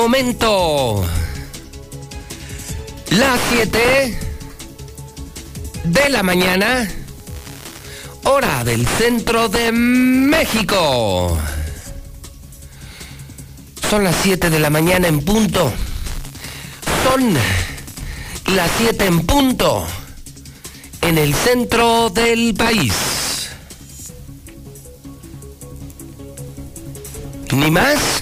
Momento. Las 7 de la mañana, hora del centro de México. Son las 7 de la mañana en punto. Son las 7 en punto en el centro del país. Ni más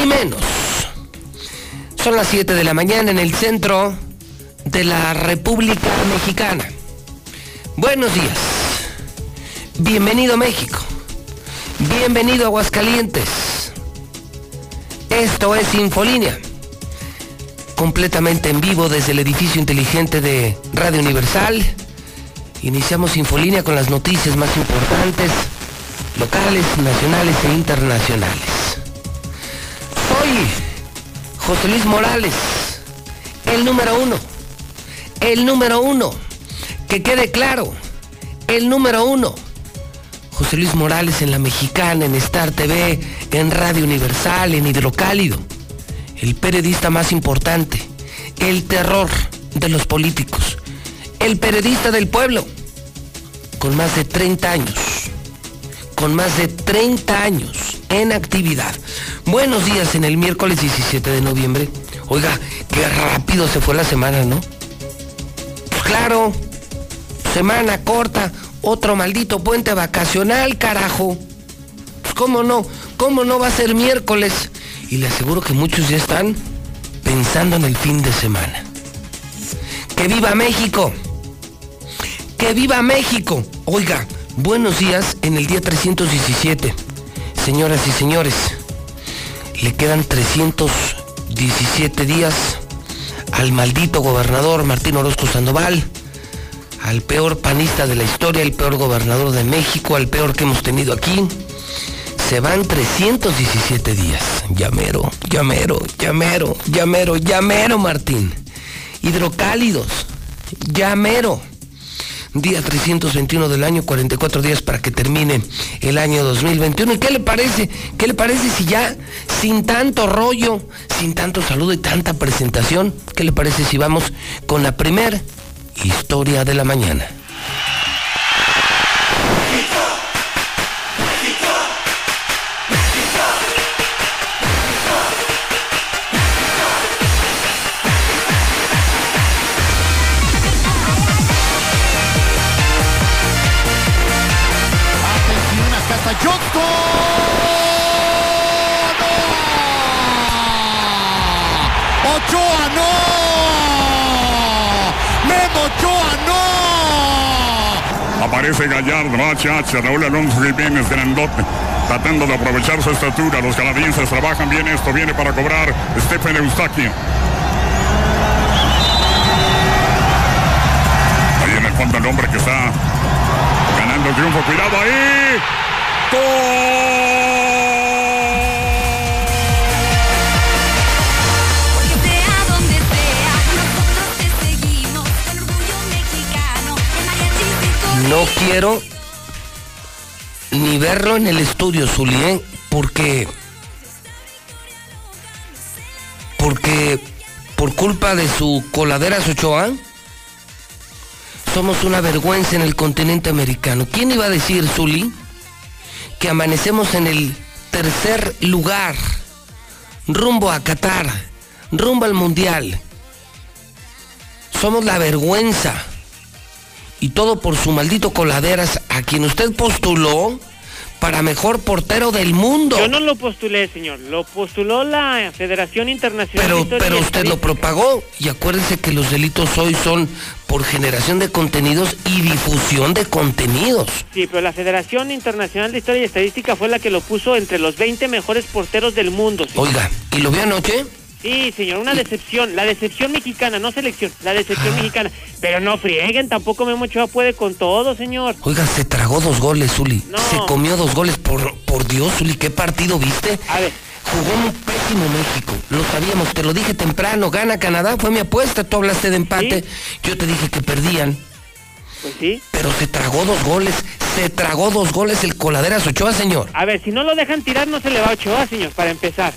ni menos. Son las 7 de la mañana en el centro de la República Mexicana. Buenos días. Bienvenido México. Bienvenido Aguascalientes. Esto es Infolínea. Completamente en vivo desde el edificio inteligente de Radio Universal. Iniciamos Infolínea con las noticias más importantes, locales, nacionales e internacionales. José Luis Morales, el número uno, el número uno, que quede claro, el número uno. José Luis Morales en La Mexicana, en Star TV, en Radio Universal, en Hidrocálido. El periodista más importante, el terror de los políticos, el periodista del pueblo, con más de 30 años, con más de 30 años en actividad. Buenos días en el miércoles 17 de noviembre. Oiga, qué rápido se fue la semana, ¿no? Pues claro, semana corta, otro maldito puente vacacional, carajo. Pues cómo no, cómo no va a ser miércoles. Y le aseguro que muchos ya están pensando en el fin de semana. ¡Que viva México! ¡Que viva México! Oiga, buenos días en el día 317. Señoras y señores, le quedan 317 días al maldito gobernador Martín Orozco Sandoval, al peor panista de la historia, el peor gobernador de México, al peor que hemos tenido aquí. Se van 317 días. Llamero, llamero, llamero, llamero, llamero, Martín. Hidrocálidos, llamero día 321 del año, 44 días para que termine el año 2021. ¿Y qué le parece? ¿Qué le parece si ya sin tanto rollo, sin tanto saludo y tanta presentación, qué le parece si vamos con la primer historia de la mañana? Aparece Gallardo, HH, Raúl Alonso Jiménez, grandote, tratando de aprovechar su estatura. Los canadienses trabajan bien esto, viene para cobrar Stephen Eustaquio. Ahí en el fondo el hombre que está ganando el triunfo, cuidado ahí. No quiero ni verlo en el estudio, Zulien, porque. Porque por culpa de su coladera Ochoa, somos una vergüenza en el continente americano. ¿Quién iba a decir, Zuli, que amanecemos en el tercer lugar, rumbo a Qatar, rumbo al Mundial. Somos la vergüenza. Y todo por su maldito coladeras a quien usted postuló para mejor portero del mundo. Yo no lo postulé, señor. Lo postuló la Federación Internacional Pero, de Historia pero usted lo propagó y acuérdense que los delitos hoy son por generación de contenidos y difusión de contenidos. Sí, pero la Federación Internacional de Historia y Estadística fue la que lo puso entre los 20 mejores porteros del mundo. señor. Oiga, ¿y lo vio anoche? Sí, señor, una decepción. La decepción mexicana, no selección. La decepción mexicana. Pero no frieguen, tampoco Memo Ochoa puede con todo, señor. Oiga, se tragó dos goles, Zuli. No. Se comió dos goles. Por, por Dios, Zuli, ¿qué partido viste? A ver. Jugó un pésimo México. Lo sabíamos, te lo dije temprano. Gana Canadá, fue mi apuesta. Tú hablaste de empate. Yo te dije que perdían. Pues sí. Pero se tragó dos goles. Se tragó dos goles el Coladeras Ochoa, señor. A ver, si no lo dejan tirar, no se le va a Ochoa, señor, para empezar.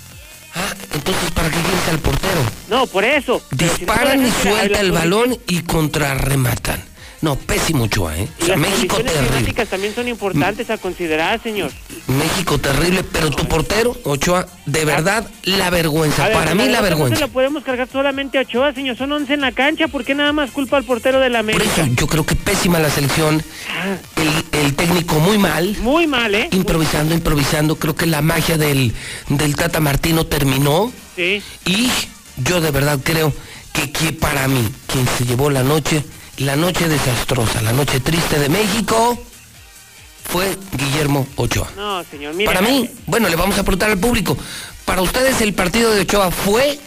Ah, entonces, ¿para qué quieres al portero? No, por eso. Si no Disparan y suelta el balón y contrarrematan. No, pésimo Ochoa, ¿eh? O sea, las México terrible. también son importantes a considerar, señor. México terrible, pero tu portero, Ochoa, de verdad, la vergüenza. Ver, Para mí, la derrota No vergüenza. se la podemos cargar solamente a Ochoa, señor. Son 11 en la cancha. ¿Por qué nada más culpa al portero de la Por América? eso yo creo que pésima la selección. Ah. El, el técnico muy mal. Muy mal, ¿eh? Improvisando, improvisando. Creo que la magia del, del Tata Martino terminó. Sí. Y yo de verdad creo que, que para mí, quien se llevó la noche, la noche desastrosa, la noche triste de México, fue Guillermo Ochoa. No, señor, mire. Para mí, bueno, le vamos a preguntar al público, para ustedes el partido de Ochoa fue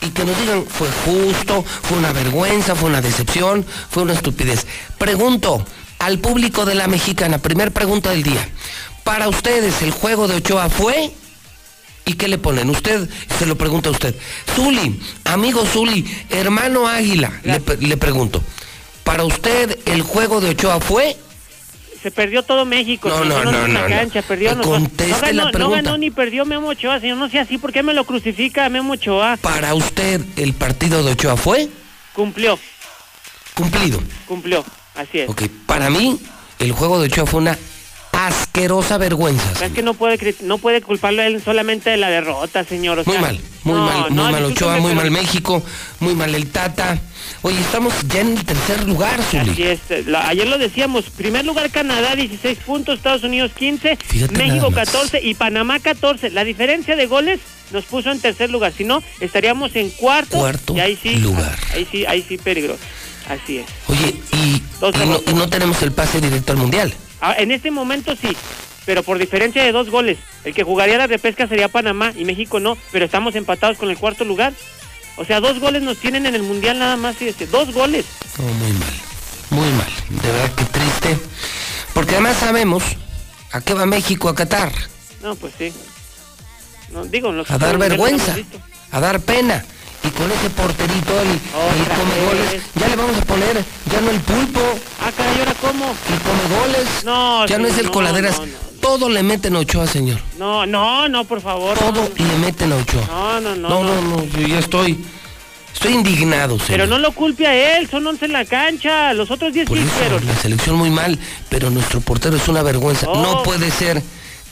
y que nos digan, fue justo, fue una vergüenza, fue una decepción, fue una estupidez. Pregunto al público de la mexicana, primer pregunta del día. Para ustedes el juego de Ochoa fue ¿Y qué le ponen? Usted se lo pregunta a usted. Zuli, amigo Zuli, hermano Águila, le, pre- le pregunto. ¿Para usted el juego de Ochoa fue? Se perdió todo México. No, no, Son 11 no, no, no. cancha, perdió. No- conteste no, ganó, la no ganó ni perdió Memo Ochoa, señor. No sea así. ¿Por qué me lo crucifica Memo Ochoa? ¿Para usted el partido de Ochoa fue? Cumplió, Cumplido. cumplió. Así es. Ok, para mí el juego de Ochoa fue una asquerosa vergüenza. Es que no puede, no puede culparlo él solamente de la derrota, señor. O Muy mal, muy no, mal, muy no, mal Ochoa, muy mal México, muy mal el Tata. Oye, estamos ya en el tercer lugar, Así Zuli. es, la- ayer lo decíamos, primer lugar Canadá 16 puntos, Estados Unidos 15, Fíjate México nada más. 14 y Panamá 14. La diferencia de goles nos puso en tercer lugar, si no estaríamos en cuarto, Cuarto y ahí sí, lugar. ahí sí, ahí sí peligro. Así es. Oye, y, no, y no tenemos el pase directo al Mundial. Ah, en este momento sí, pero por diferencia de dos goles. El que jugaría la repesca sería Panamá y México no, pero estamos empatados con el cuarto lugar. O sea, dos goles nos tienen en el mundial nada más, fíjese, dos goles. No, muy mal, muy mal. De verdad que triste. Porque además sabemos a qué va México a Qatar. No, pues sí. No, digo, A dar vergüenza, a dar pena. Y con ese porterito, el, el Otra come goles, ya le vamos a poner, ya no el pulpo, Ah, caray, ¿ahora cómo? el come goles, No, ya no es el coladeras. no, no, no. Todo le meten a Ochoa, señor. No, no, no, por favor. Todo le meten a Ochoa. No, no, no, No, no. no, yo ya estoy, estoy indignado, señor. Pero no lo culpe a él, son 11 en la cancha. Los otros 10 Por que eso, hicieron. la selección muy mal, pero nuestro portero es una vergüenza. Oh. No puede ser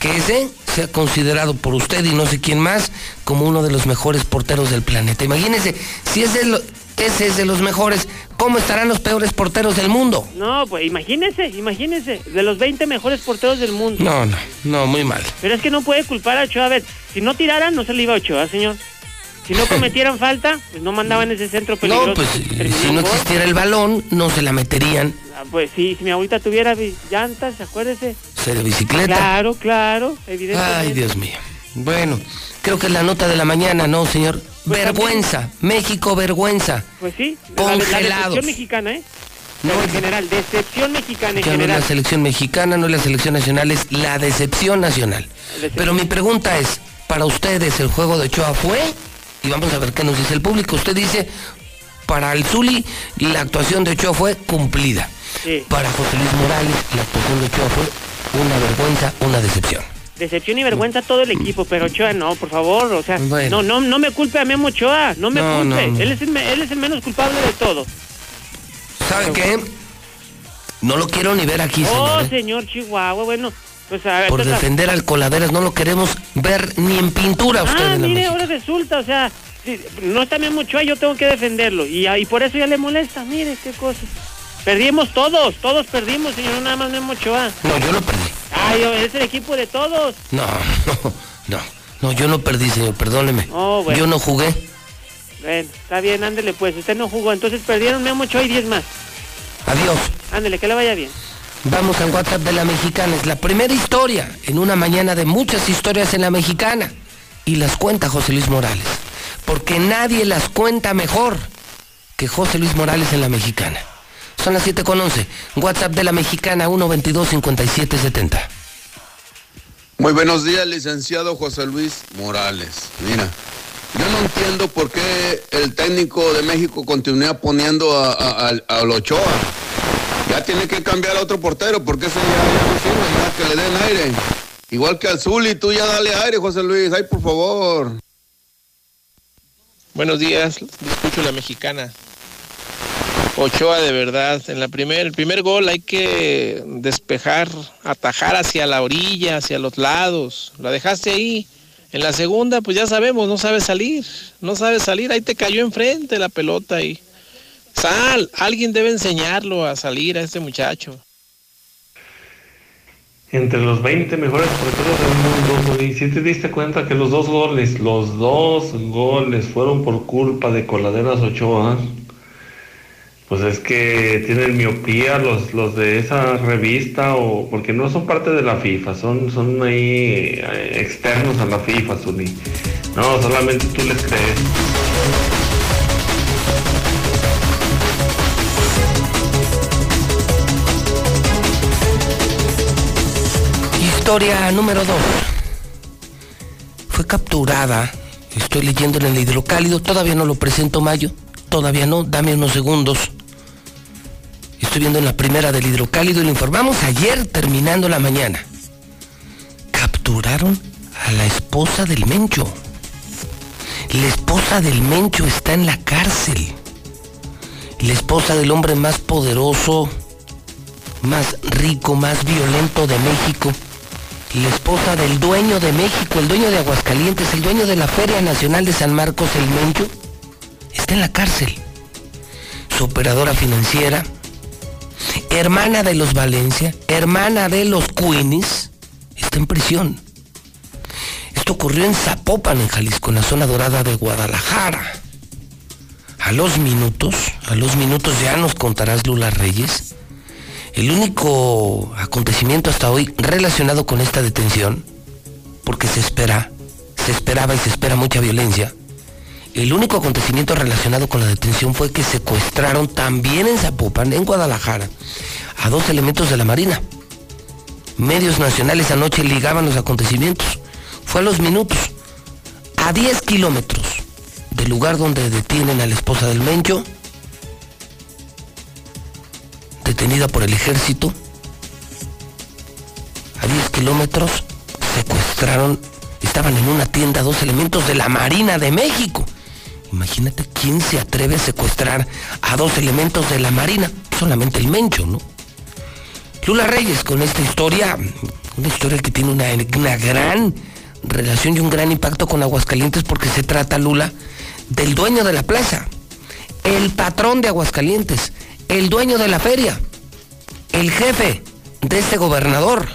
que ese sea considerado por usted y no sé quién más como uno de los mejores porteros del planeta. Imagínese, si ese es, lo- ese es de los mejores, ¿cómo estarán los peores porteros del mundo? No, pues imagínese, imagínese. De los 20 mejores porteros del mundo. No, no, no, muy mal. Pero es que no puede culpar a Ochoa. A ver, si no tiraran, no se le iba a Ochoa, señor. Si no cometieran falta, pues no mandaban ese centro peligroso. No, pues que terminó si no existiera el balón, no se la meterían. Ah, Pues sí, si mi abuelita tuviera vi- llantas, acuérdese. Se de bicicleta. Claro, claro, evidentemente. Ay, Dios mío. Bueno, creo que es la nota de la mañana, ¿no, señor? Pues vergüenza, México, vergüenza. Pues sí, la, la Congelados. decepción mexicana, ¿eh? No, No, en general, decepción mexicana en no es la selección mexicana, no es la selección nacional, es la decepción nacional. decepción. Pero mi pregunta es, ¿para ustedes el juego de Ochoa fue? Y vamos a ver qué nos dice el público. Usted dice, para el Zuli, la actuación de Ochoa fue cumplida. Sí. Para José Luis Morales, la actuación de Ochoa fue una vergüenza, una decepción. Decepción y vergüenza a todo el equipo, pero Ochoa no, por favor, o sea, Bueno. no, no, no me culpe a Memo Ochoa, no me No, culpe, no, no. Él, es el, me- él es el menos culpable de todo. ¿Sabe qué? No lo quiero ni ver aquí, Oh, señor. ¿eh? señor Chihuahua, bueno, Pues, por defender al Coladeras. No lo queremos ver ni en pintura usted Ah, en la mire, ahora resulta, o sea, si no está Memo Ochoa, yo tengo que defenderlo. Y, y por eso ya le molesta, mire qué cosa. Perdimos todos, todos perdimos, señor, no nada más Memo Ochoa. No, yo no perdí. Ay, es el equipo de todos. No, no, no. No, yo no perdí, señor, perdóneme. Oh, bueno. Yo no jugué. Bueno, está bien, ándele pues, usted no jugó, entonces perdieron Memo Ochoa y 10 más. Adiós. Ándele, que le vaya bien. Vamos al WhatsApp de la mexicana. Es la primera historia en una mañana de muchas historias en la mexicana. Y las cuenta José Luis Morales. Porque nadie las cuenta mejor que José Luis Morales en la mexicana. Son las 7 con 11. WhatsApp de la mexicana 122-5770. Muy buenos días, licenciado José Luis Morales. Mira, yo no entiendo por qué el técnico de México continúa poniendo a, a, a- Ochoa. Ya tiene que cambiar a otro portero porque ese ya, no sirve, ya que le den aire. Igual que al Zuli, tú ya dale aire, José Luis, ay por favor. Buenos días, escucho la mexicana. Ochoa de verdad, en la primer, el primer gol hay que despejar, atajar hacia la orilla, hacia los lados. La dejaste ahí. En la segunda, pues ya sabemos, no sabe salir, no sabe salir, ahí te cayó enfrente la pelota y sal, alguien debe enseñarlo a salir a este muchacho. Entre los 20 mejores porteros del mundo, y si te diste cuenta que los dos goles, los dos goles fueron por culpa de Coladeras Ochoa, pues es que tienen miopía los, los de esa revista, o porque no son parte de la FIFA, son, son ahí eh, externos a la FIFA, Zuli. No, solamente tú les crees. Historia número 2. Fue capturada. Estoy leyendo en el hidrocálido. Todavía no lo presento, Mayo. Todavía no. Dame unos segundos. Estoy viendo en la primera del hidrocálido y lo informamos ayer terminando la mañana. Capturaron a la esposa del Mencho. La esposa del Mencho está en la cárcel. La esposa del hombre más poderoso, más rico, más violento de México. La esposa del dueño de México, el dueño de Aguascalientes, el dueño de la Feria Nacional de San Marcos, el Mencho, está en la cárcel. Su operadora financiera, hermana de los Valencia, hermana de los Queenies, está en prisión. Esto ocurrió en Zapopan, en Jalisco, en la zona dorada de Guadalajara. A los minutos, a los minutos ya nos contarás Lula Reyes, el único acontecimiento hasta hoy relacionado con esta detención, porque se espera, se esperaba y se espera mucha violencia, el único acontecimiento relacionado con la detención fue que secuestraron también en Zapopan, en Guadalajara, a dos elementos de la Marina. Medios nacionales anoche ligaban los acontecimientos. Fue a los minutos, a 10 kilómetros del lugar donde detienen a la esposa del Mencho, detenida por el ejército. A 10 kilómetros secuestraron, estaban en una tienda dos elementos de la Marina de México. Imagínate quién se atreve a secuestrar a dos elementos de la Marina, solamente el Mencho, ¿no? Lula Reyes con esta historia, una historia que tiene una, una gran relación y un gran impacto con Aguascalientes porque se trata, Lula, del dueño de la plaza, el patrón de Aguascalientes, el dueño de la feria, el jefe de este gobernador.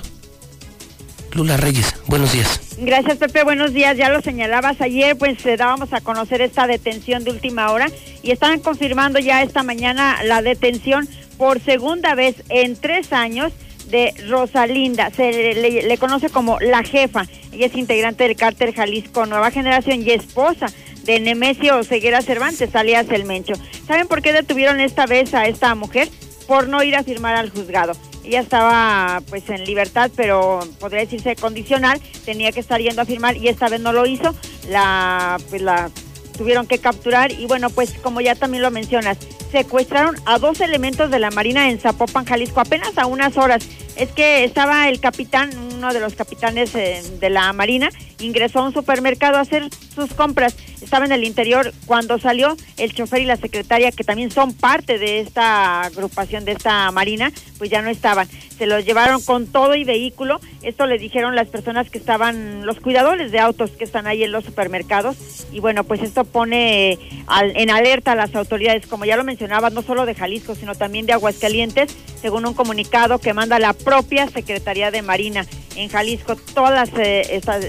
Lula Reyes, buenos días. Gracias, Pepe. Buenos días. Ya lo señalabas ayer, pues eh, dábamos a conocer esta detención de última hora y estaban confirmando ya esta mañana la detención por segunda vez en tres años de Rosalinda. Se le conoce como la jefa. Ella es integrante del cártel Jalisco Nueva Generación y esposa de Nemesio Ceguera Cervantes, alias El Mencho. ¿Saben por qué detuvieron esta vez a esta mujer? Por no ir a firmar al juzgado. Ella estaba pues en libertad, pero podría decirse condicional, tenía que estar yendo a firmar y esta vez no lo hizo. La pues la tuvieron que capturar y bueno, pues como ya también lo mencionas, secuestraron a dos elementos de la Marina en Zapopan, Jalisco, apenas a unas horas. Es que estaba el capitán, uno de los capitanes eh, de la Marina, ingresó a un supermercado a hacer sus compras. Estaba en el interior cuando salió el chofer y la secretaria, que también son parte de esta agrupación, de esta marina, pues ya no estaban. Se los llevaron con todo y vehículo. Esto le dijeron las personas que estaban, los cuidadores de autos que están ahí en los supermercados. Y bueno, pues esto pone en alerta a las autoridades, como ya lo mencionaba, no solo de Jalisco, sino también de Aguascalientes, según un comunicado que manda la propia Secretaría de Marina en Jalisco. Todas las eh, estas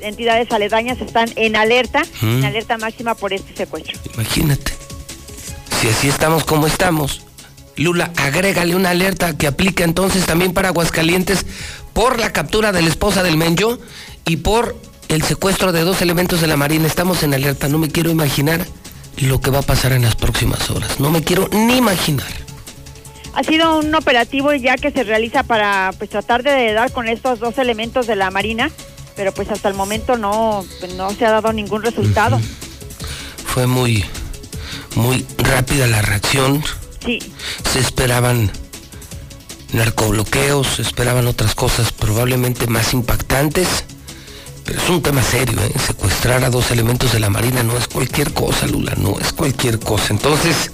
entidades aledañas están en alerta, en alerta máxima por este secuestro. Imagínate, si así estamos como estamos, Lula, agrégale una alerta que aplica entonces también para Aguascalientes por la captura de la esposa del Menyo y por el secuestro de dos elementos de la Marina. Estamos en alerta, no me quiero imaginar lo que va a pasar en las próximas horas. No me quiero ni imaginar. Ha sido un operativo ya que se realiza para pues, tratar de dar con estos dos elementos de la Marina, pero pues hasta el momento no, pues, no se ha dado ningún resultado. Fue muy, muy rápida la reacción. Sí. Se esperaban narcobloqueos, se esperaban otras cosas probablemente más impactantes. Pero es un tema serio, ¿eh? Secuestrar a dos elementos de la Marina no es cualquier cosa, Lula, no es cualquier cosa. Entonces,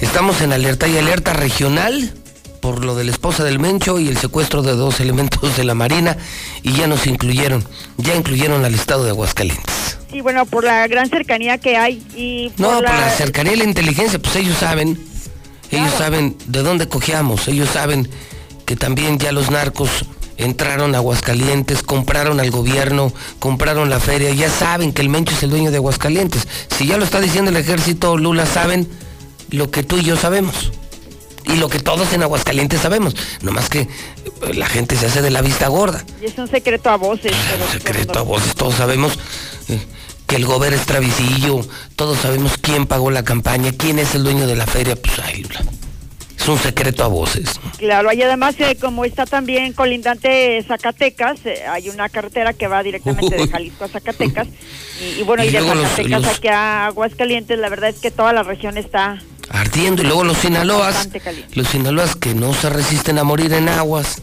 estamos en alerta y alerta regional por lo de la esposa del Mencho y el secuestro de dos elementos de la Marina y ya nos incluyeron, ya incluyeron al estado de Aguascalientes. Sí, bueno, por la gran cercanía que hay y... no, por la cercanía y la inteligencia, pues ellos saben, ellos saben de dónde cojeamos, ellos saben que también ya los narcos entraron a Aguascalientes, compraron al gobierno, compraron la feria, ya saben que el Mencho es el dueño de Aguascalientes. Si ya lo está diciendo el ejército, Lula, saben lo que tú y yo sabemos. Y lo que todos en Aguascalientes sabemos. Nomás que eh, la gente se hace de la vista gorda. Y es un secreto a voces. un secreto a voces. Todos sabemos eh, que el gobierno es travisillo. Todos sabemos quién pagó la campaña, quién es el dueño de la feria. Pues Lula es un secreto a voces. Claro, y además eh, como está también colindante Zacatecas, eh, hay una carretera que va directamente de Jalisco a Zacatecas, y, bueno, y, de Zacatecas aquí a Aguascalientes, la verdad es que toda la región está... Ardiendo, y luego los Sinaloas, los Sinaloas que no se resisten a morir en aguas,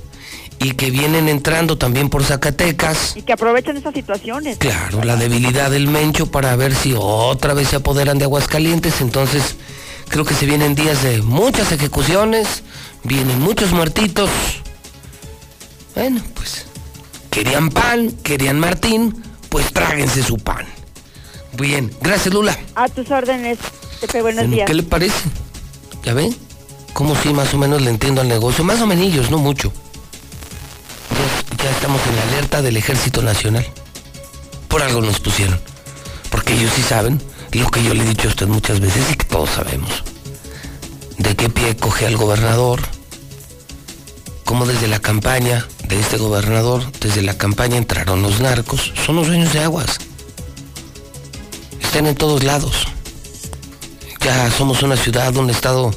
y que vienen entrando también por Zacatecas. Y que aprovechan esas situaciones. Claro, la debilidad del Mencho para ver si otra vez se apoderan de Aguascalientes, entonces Creo que se vienen días de muchas ejecuciones, vienen muchos muertitos. Bueno, pues querían pan, querían Martín, pues tráguense su pan. Bien, gracias Lula. A tus órdenes, Pepe, buenos días. ¿Qué le parece? ¿Ya ven? Como si más o menos le entiendo al negocio, más o menos, no mucho. Ya, estamos en la alerta del Ejército Nacional. Por algo nos pusieron. Porque ellos sí saben lo que yo le he dicho a usted muchas veces y que todos sabemos. De qué pie coge al gobernador, cómo desde la campaña de este gobernador, desde la campaña entraron los narcos, son los dueños de aguas. Están en todos lados. Ya somos una ciudad, un estado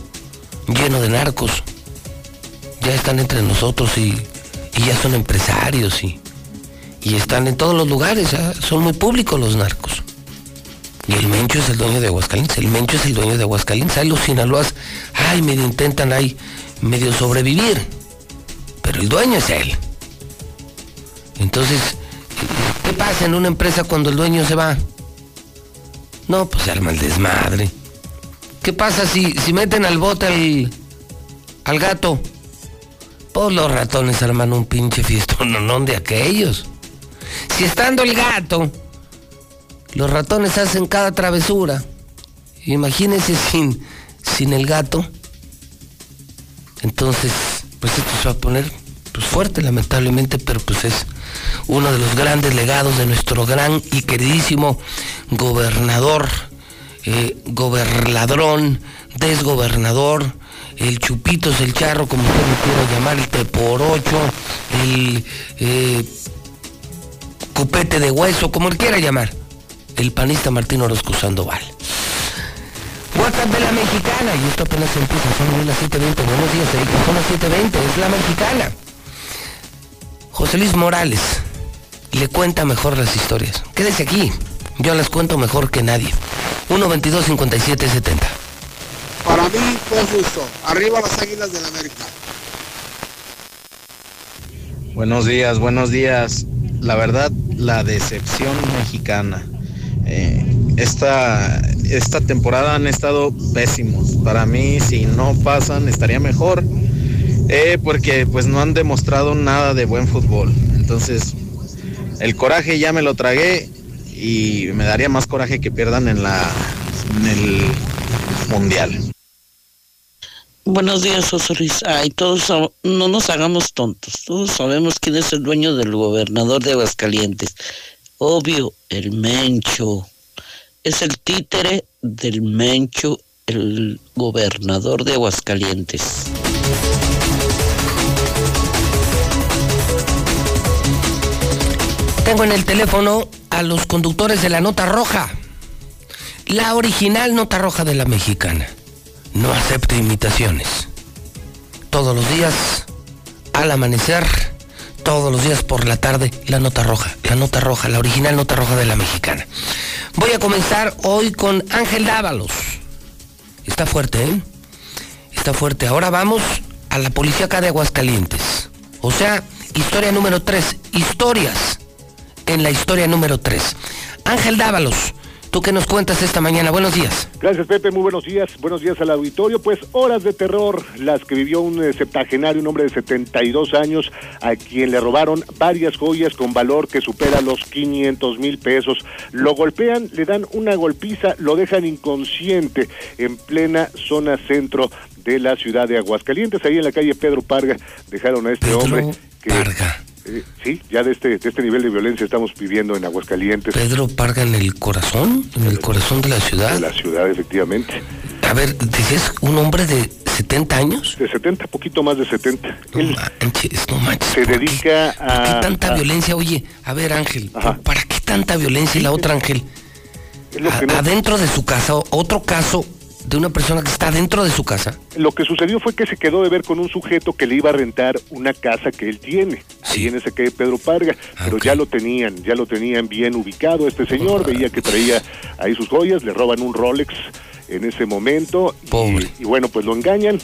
lleno de narcos. Ya están entre nosotros y, ya son empresarios y, y están en todos los lugares, son muy públicos los narcos. Y el Mencho es el dueño de Aguascalientes. El Mencho es el dueño de Aguascalientes. Ahí los Sinaloas, ay, medio intentan ahí, medio sobrevivir. Pero el dueño es él. Entonces, ¿qué pasa en una empresa cuando el dueño se va? No, pues se arma el desmadre. ¿Qué pasa si, si meten al bote al, al gato? Pues los ratones arman un pinche fiestón, no de aquellos. Si estando el gato los ratones hacen cada travesura. Imagínense sin, sin el gato. Entonces, pues esto se va a poner pues, fuerte, lamentablemente, pero pues es uno de los grandes legados de nuestro gran y queridísimo gobernador, eh, gobernadrón, desgobernador, el chupitos, el charro, como usted me quiera llamar, el teporocho, el eh, cupete de hueso, como él quiera llamar el panista Martín Orozco Sandoval. WhatsApp de la mexicana, y esto apenas empieza, son las 7.20, buenos días, Erika, son las 7.20, es la mexicana. José Luis Morales le cuenta mejor las historias. Quédese aquí, yo las cuento mejor que nadie. 122 57 70 Para mí fue justo. Arriba las águilas de la América. Buenos días, buenos días. La verdad, la decepción mexicana. Eh, esta, esta temporada han estado pésimos. Para mí, si no pasan, estaría mejor. eh, porque pues no han demostrado nada de buen fútbol. Entonces, el coraje ya me lo tragué y me daría más coraje que pierdan en la en el mundial. Buenos días, José Luis. Ay, todos no nos hagamos tontos. Todos sabemos quién es el dueño del gobernador de Aguascalientes. Obvio, el Mencho. Es el títere del Mencho, el gobernador de Aguascalientes. Tengo en el teléfono a los conductores de la nota roja. La original nota roja de la mexicana. No acepte imitaciones. Todos los días, al amanecer, todos los días por la tarde, la nota roja. La nota roja, la original nota roja de la mexicana. Voy a comenzar hoy con Ángel Dávalos. Está fuerte, ¿eh? Está fuerte. Ahora vamos a la policía acá de Aguascalientes. O sea, historia número 3. Historias en la historia número 3. Ángel Dávalos, ¿tú qué nos cuentas esta mañana? Buenos días. Gracias, Pepe. Muy buenos días. Buenos días al auditorio. Pues horas de terror las que vivió un eh, septagenario, un hombre de 72 años, a quien le robaron varias joyas con valor que supera los 500 mil pesos. Lo golpean, le dan una golpiza, lo dejan inconsciente en plena zona centro de la ciudad de Aguascalientes. Ahí en la calle Pedro Parga dejaron a este Pedro hombre que... Parga. Eh, sí, ya de este, de este nivel de violencia estamos viviendo en Aguascalientes. Pedro Parga en el corazón, en el corazón de la ciudad. De la ciudad, efectivamente. A ver, dices un hombre de 70 años. De 70, poquito más de 70. Él manches, no manches. se dedica ¿Por qué a... tanta a- violencia? Oye, a ver, Ángel, ¿para qué tanta violencia? Y la otra, Ángel, a- no- adentro de su casa, otro caso de una persona que está dentro de su casa. Lo que sucedió fue que se quedó de ver con un sujeto que le iba a rentar una casa que él tiene, ahí en esa calle Pedro Parga, Ah, pero ya lo tenían, ya lo tenían bien ubicado este señor, veía que traía ahí sus joyas, le roban un Rolex en ese momento. Y, y bueno, pues lo engañan.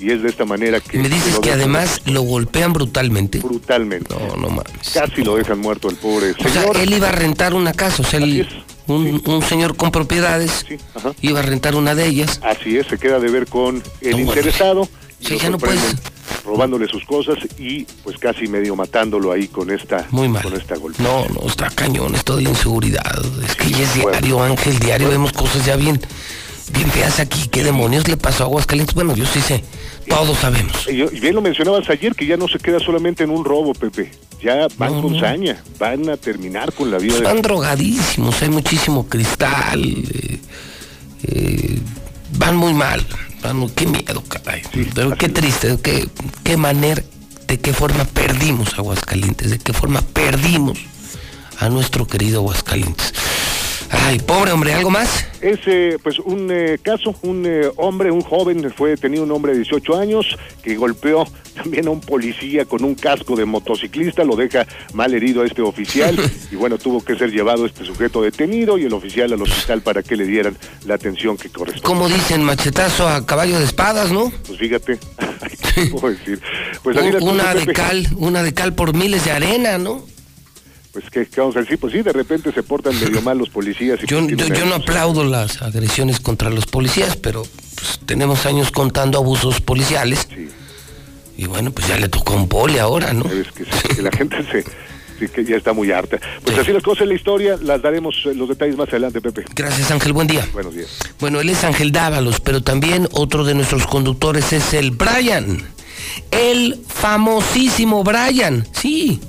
Y es de esta manera que... Me dices que además lo golpean brutalmente. Brutalmente. No, no mames. Casi lo dejan muerto el pobre O sea, él iba a rentar una casa, o sea, él- un, un señor con propiedades iba a rentar una de ellas. Así es, se queda de ver con el No, bueno. interesado. y lo ya no robándole sus cosas y pues casi medio matándolo ahí con esta Muy mal. con esta golpe. No, no, está cañón esto de inseguridad. Es que ya es diario, Ángel, diario vemos cosas ya bien, bien feas aquí. ¿Qué demonios le pasó a Aguascalientes? Bueno, yo sí sé, todos sabemos. Y, yo- bien lo mencionabas ayer que ya no se queda solamente en un robo, Pepe. Ya van No, con no. saña, van a terminar con la vida de Están drogadísimos, hay muchísimo cristal. eh, eh, van muy mal. van qué miedo, caray. Pero qué triste, qué, qué manera, de qué forma perdimos a Aguascalientes, de qué forma perdimos a nuestro querido Aguascalientes. Ay, pobre hombre, ¿algo más? Es eh, pues un eh, caso, un eh, hombre, un joven, fue detenido un hombre de 18 años que golpeó también a un policía con un casco de motociclista, lo deja mal herido a este oficial y bueno, tuvo que ser llevado este sujeto detenido y el oficial al hospital para que le dieran la atención que corresponde. Como dicen, machetazo a caballo de espadas, ¿no? Pues fíjate, ¿qué puedo decir? Pues una cosas, de cal, una de cal por miles de arena, ¿no? Pues ¿qué, qué vamos a decir, pues sí, de repente se portan medio mal los policías. Y Yo, pues, yo, no aplaudo las agresiones contra los policías, pero pues, tenemos años contando abusos policiales. Y bueno, pues ya le tocó un poli ahora, ¿no? Es que, sí, que la gente se, sí, que ya está muy harta. Pues así las cosas en la historia, las daremos eh, los detalles más adelante, Pepe. Gracias, Ángel. Buen día. Buenos días. Bueno, él es Ángel Dávalos, pero también otro de nuestros conductores es el Brian. El famosísimo Brian. Sí,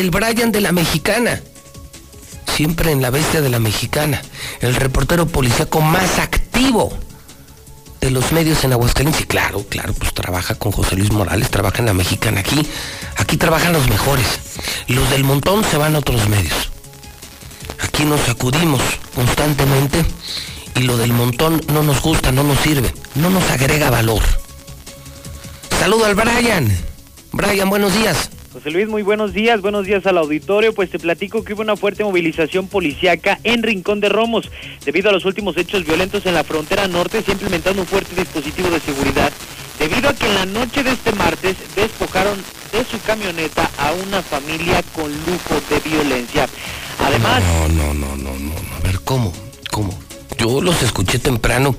el Brian de la Mexicana. Siempre en la bestia de la Mexicana. El reportero policíaco más activo de los medios en Aguascalientes. Claro, claro, pues trabaja con José Luis Morales, trabaja en la Mexicana. Aquí, aquí trabajan los mejores. Los del montón se van a otros medios. Aquí nos sacudimos constantemente y lo del montón no nos gusta, no nos sirve, no nos agrega valor. Saludo al Brian. Brian, buenos días. José Luis, muy buenos días, buenos días al auditorio. Pues te platico que hubo una fuerte movilización policiaca en Rincón de Romos. Debido a los últimos hechos violentos en la frontera norte, se ha implementado un fuerte dispositivo de seguridad. Debido a que en la noche de este martes despojaron de su camioneta a una familia con lujo de violencia. Además... No, no, no, no, no. A ver, ¿cómo? ¿Cómo? Yo los escuché temprano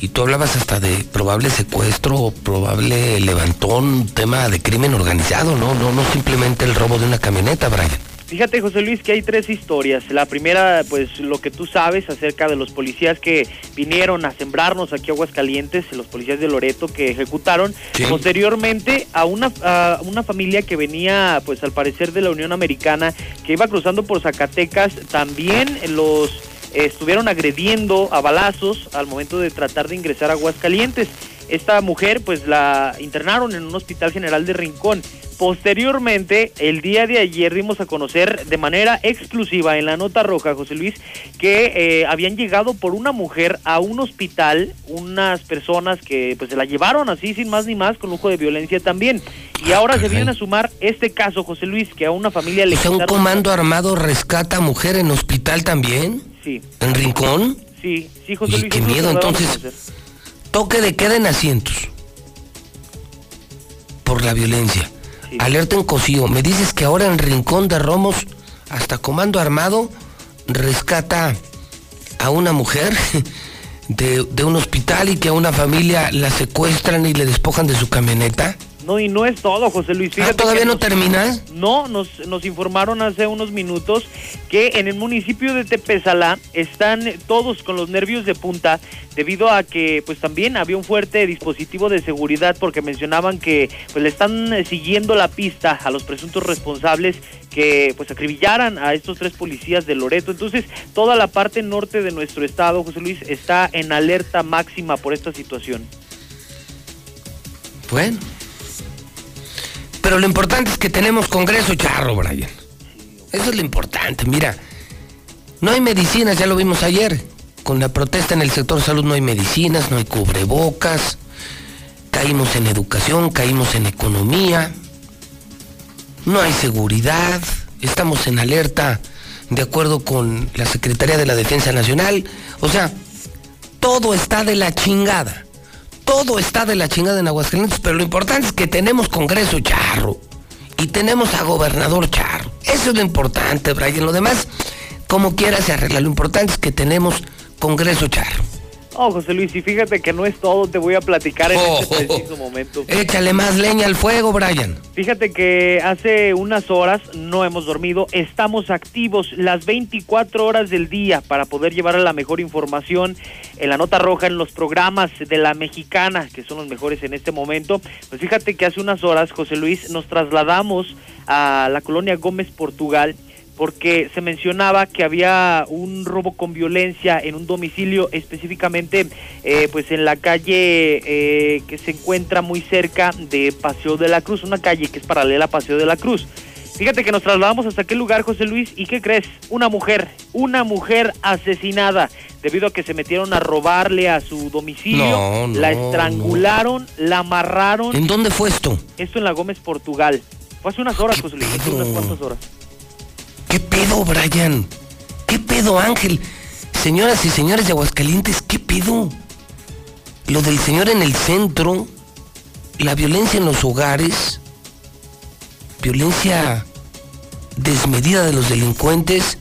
y tú hablabas hasta de probable secuestro, probable levantón, tema de crimen organizado, ¿no? No, no simplemente el robo de una camioneta, Brian. Fíjate, José Luis, que hay tres historias. La primera, pues lo que tú sabes acerca de los policías que vinieron a sembrarnos aquí a Aguascalientes, los policías de Loreto que ejecutaron. Posteriormente, a una, a una familia que venía, pues al parecer de la Unión Americana, que iba cruzando por Zacatecas, también los estuvieron agrediendo a balazos al momento de tratar de ingresar a Aguascalientes. Esta mujer pues la internaron en un hospital general de Rincón. Posteriormente, el día de ayer dimos a conocer de manera exclusiva en la nota roja, José Luis, que eh, habían llegado por una mujer a un hospital, unas personas que pues se la llevaron así sin más ni más, con lujo de violencia también. Y ahora se viene a sumar este caso, José Luis, que a una familia le... O sea, un comando armado rescata a mujer en hospital también. Sí. ¿En Rincón? Sí, sí, José Luis. qué miedo, entonces. Toque de queda en asientos. Por la violencia. Alerta en Cocío. Me dices que ahora en Rincón de Romos, hasta comando armado, rescata a una mujer de, de un hospital y que a una familia la secuestran y le despojan de su camioneta. No, y no es todo, José Luis. Ah, ¿Todavía no termina? No, nos, nos informaron hace unos minutos que en el municipio de Tepezalá están todos con los nervios de punta debido a que pues también había un fuerte dispositivo de seguridad porque mencionaban que pues le están siguiendo la pista a los presuntos responsables que pues acribillaran a estos tres policías de Loreto. Entonces, toda la parte norte de nuestro estado, José Luis, está en alerta máxima por esta situación. Bueno, pero lo importante es que tenemos Congreso Charro, Brian. Eso es lo importante. Mira, no hay medicinas, ya lo vimos ayer. Con la protesta en el sector salud no hay medicinas, no hay cubrebocas. Caímos en educación, caímos en economía. No hay seguridad. Estamos en alerta de acuerdo con la Secretaría de la Defensa Nacional. O sea, todo está de la chingada todo está de la chingada en Aguascalientes, pero lo importante es que tenemos Congreso charro y tenemos a gobernador charro. Eso es lo importante, Brian. Lo demás, como quiera se arregla. Lo importante es que tenemos Congreso charro. Oh, José Luis, y fíjate que no es todo, te voy a platicar en este preciso momento. Échale más leña al fuego, Brian. Fíjate que hace unas horas no hemos dormido, estamos activos las 24 horas del día para poder llevar la mejor información en la nota roja, en los programas de la mexicana, que son los mejores en este momento. Pues fíjate que hace unas horas, José Luis, nos trasladamos a la colonia Gómez, Portugal porque se mencionaba que había un robo con violencia en un domicilio específicamente eh, pues en la calle eh, que se encuentra muy cerca de Paseo de la Cruz, una calle que es paralela a Paseo de la Cruz. Fíjate que nos trasladamos hasta aquel lugar, José Luis, y ¿qué crees? Una mujer, una mujer asesinada, debido a que se metieron a robarle a su domicilio, la estrangularon, la amarraron. ¿En dónde fue esto? Esto en la Gómez, Portugal. Fue hace unas horas, José Luis, hace unas cuantas horas. ¿Qué pedo, Brian? ¿Qué pedo, Ángel? Señoras y señores de Aguascalientes, ¿qué pedo? Lo del señor en el centro, la violencia en los hogares, violencia desmedida de los delincuentes,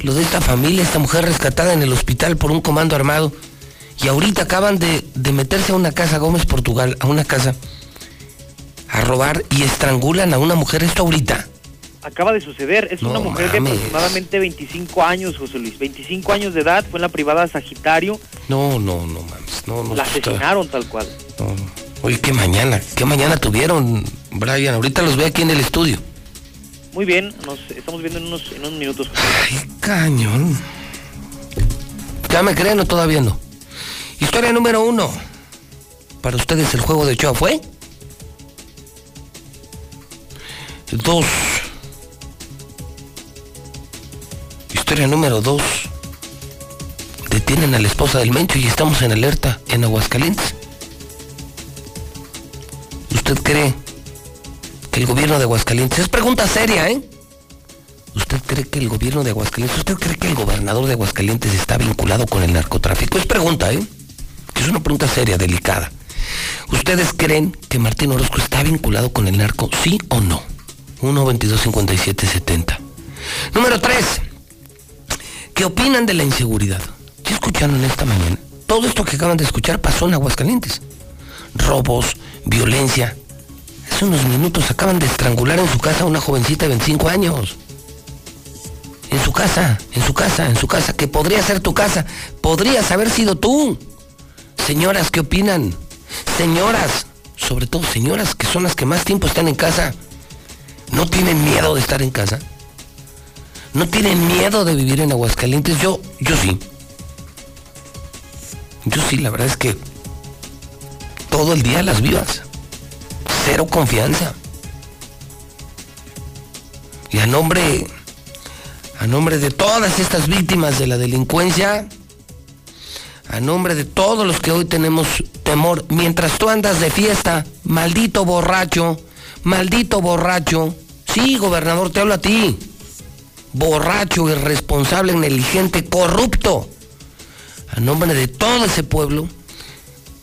lo de esta familia, esta mujer rescatada en el hospital por un comando armado, y ahorita acaban de, de meterse a una casa, Gómez, Portugal, a una casa, a robar y estrangulan a una mujer, esto ahorita acaba de suceder. Es una mujer de aproximadamente 25 años, José Luis. 25 años de edad, fue en la privada Sagitario. No, no, no mames. No, no, la asesinaron tal cual. Oye, qué mañana, qué mañana tuvieron, Brian. Ahorita los veo aquí en el estudio. Muy bien, nos estamos viendo en unos, en unos minutos. Ay, cañón. ¿Ya me creen o todavía no? Historia número uno. Para ustedes el juego de Ochoa fue. Dos. Historia número dos. Detienen a la esposa del Mencho y estamos en alerta en Aguascalientes. ¿Usted cree que el gobierno de Aguascalientes... Es pregunta seria, ¿eh? ¿Usted cree que el gobierno de Aguascalientes... ¿Usted cree que el gobernador de Aguascalientes está vinculado con el narcotráfico? Es pregunta, ¿eh? Es una pregunta seria, delicada. ¿Ustedes creen que Martín Orozco está vinculado con el narco? ¿Sí o no? 1 22 57 70. Número 3. ¿Qué opinan de la inseguridad? ¿Qué escucharon esta mañana? Todo esto que acaban de escuchar pasó en Aguascalientes. Robos, violencia. Hace unos minutos acaban de estrangular en su casa a una jovencita de 25 años. En su casa, en su casa, en su casa, que podría ser tu casa. Podrías haber sido tú. Señoras, ¿qué opinan? Señoras, sobre todo señoras que son las que más tiempo están en casa. ¿No tienen miedo de estar en casa? ¿No tienen miedo de vivir en Aguascalientes? Yo, yo sí. Yo sí, la verdad es que todo el día las vivas. Cero confianza. Y a nombre, a nombre de todas estas víctimas de la delincuencia, a nombre de todos los que hoy tenemos temor, mientras tú andas de fiesta, maldito borracho, maldito borracho, sí, gobernador, te hablo a ti, borracho, irresponsable, negligente, corrupto, a nombre de todo ese pueblo,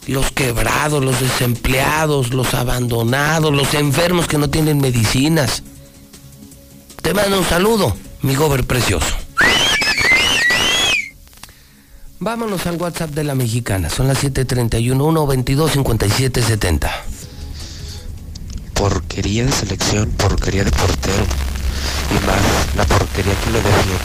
los quebrados, los desempleados, los abandonados, los enfermos que no tienen medicinas. Te mando un saludo, mi gober precioso. Vámonos al WhatsApp de la mexicana. Son las 7:31 122 5770. Porquería de selección, porquería de portero. Y más, la porquería que lo defiende.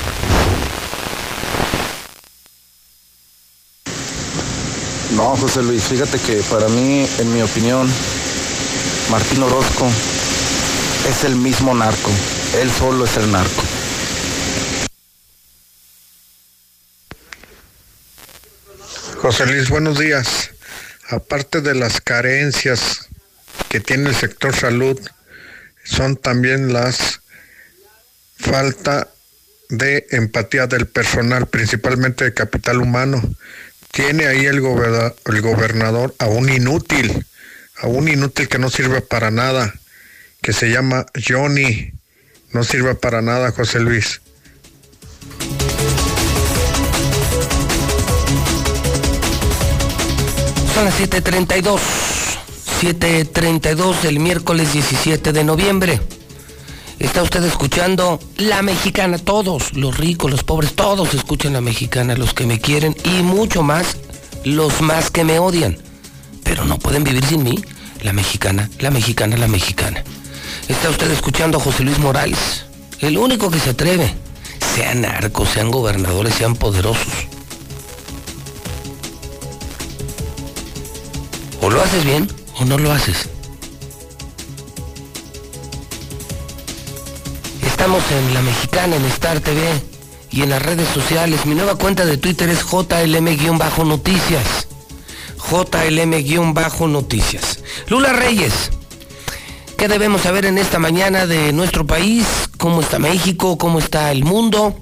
No, José Luis, fíjate que para mí, en mi opinión, Martín Orozco es el mismo narco. Él solo es el narco. José Luis, buenos días. Aparte de las carencias que tiene el sector salud, son también las falta de empatía del personal, principalmente de capital humano. Tiene ahí el, el gobernador a un inútil, a un inútil que no sirve para nada, que se llama Johnny. No sirve para nada, José Luis. Son las 7.32. 7.32 del miércoles 17 de noviembre. Está usted escuchando La Mexicana. Todos, los ricos, los pobres, todos escuchan La Mexicana. Los que me quieren y mucho más, los más que me odian. Pero no pueden vivir sin mí. La Mexicana, La Mexicana, La Mexicana. Está usted escuchando a José Luis Morales. El único que se atreve. Sean narcos, sean gobernadores, sean poderosos. O lo haces bien o no lo haces. Estamos en La Mexicana, en Star TV y en las redes sociales. Mi nueva cuenta de Twitter es JLM-noticias. JLM-noticias. Lula Reyes, ¿qué debemos saber en esta mañana de nuestro país? ¿Cómo está México? ¿Cómo está el mundo?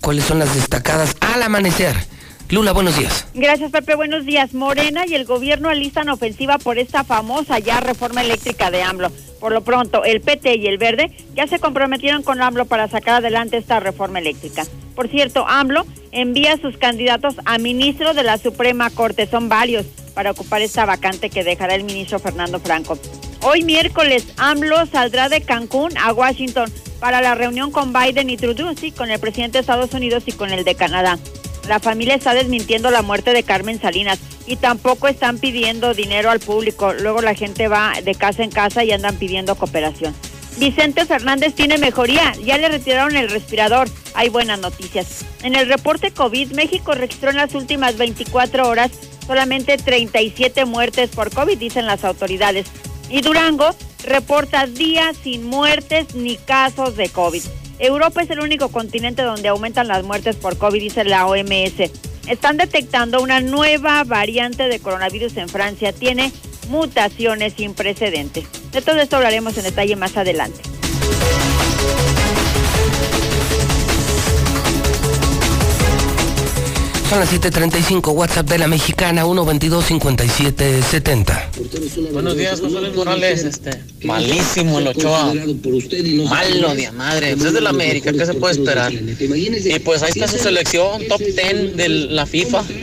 ¿Cuáles son las destacadas al amanecer? Lula, buenos días. Gracias, Pepe. Buenos días. Morena y el gobierno alistan ofensiva por esta famosa ya reforma eléctrica de AMLO. Por lo pronto, el PT y el Verde ya se comprometieron con AMLO para sacar adelante esta reforma eléctrica. Por cierto, AMLO envía a sus candidatos a ministro de la Suprema Corte. Son varios para ocupar esta vacante que dejará el ministro Fernando Franco. Hoy miércoles, AMLO saldrá de Cancún a Washington para la reunión con Biden y Trudeau, con el presidente de Estados Unidos y con el de Canadá. La familia está desmintiendo la muerte de Carmen Salinas y tampoco están pidiendo dinero al público. Luego la gente va de casa en casa y andan pidiendo cooperación. Vicente Fernández tiene mejoría, ya le retiraron el respirador. Hay buenas noticias. En el reporte COVID, México registró en las últimas 24 horas solamente 37 muertes por COVID, dicen las autoridades. Y Durango reporta días sin muertes ni casos de COVID. Europa es el único continente donde aumentan las muertes por COVID, dice la OMS. Están detectando una nueva variante de coronavirus en Francia. Tiene mutaciones sin precedentes. De todo esto hablaremos en detalle más adelante. Son las 7.35, WhatsApp de la mexicana 122-5770. Buenos días, José Luis Morales. Este, malísimo el Ochoa. Malo de madre. Pues es de la América, ¿qué se puede esperar? Y pues ahí está su selección, top 10 de la FIFA.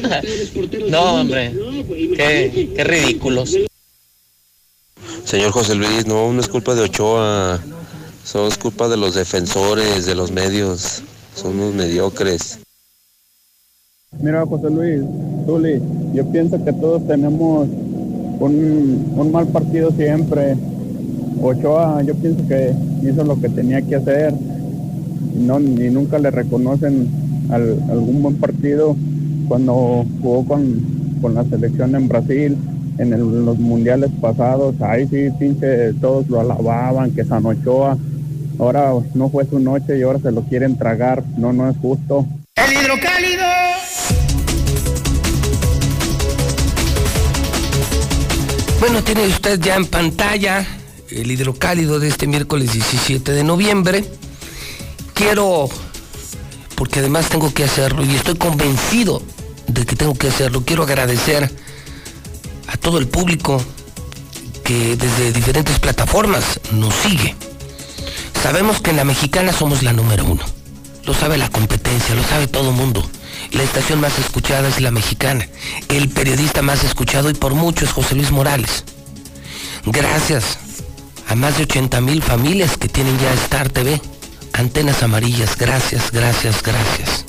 No, hombre, qué, qué ridículos. Señor José Luis, no, no es culpa de Ochoa. Son es culpa de los defensores, de los medios. Son unos mediocres. Mira, José Luis, Zuli, yo pienso que todos tenemos un, un mal partido siempre. Ochoa, yo pienso que hizo lo que tenía que hacer no, y nunca le reconocen al- algún buen partido cuando jugó con, con la selección en Brasil, en los mundiales pasados. Ahí sí, pinche, todos lo alababan, que San Ochoa. Ahora no fue su noche y ahora se lo quieren tragar. No, no es justo. El hidrocálido. Bueno, tiene usted ya en pantalla el hidrocálido de este miércoles 17 de noviembre. Quiero, porque además tengo que hacerlo y estoy convencido de que tengo que hacerlo, quiero agradecer a todo el público que desde diferentes plataformas nos sigue. Sabemos que en la mexicana somos la número uno. Lo sabe la competencia, lo sabe todo el mundo. La estación más escuchada es la mexicana. El periodista más escuchado y por mucho es José Luis Morales. Gracias a más de 80 mil familias que tienen ya Star TV. Antenas amarillas, gracias, gracias, gracias.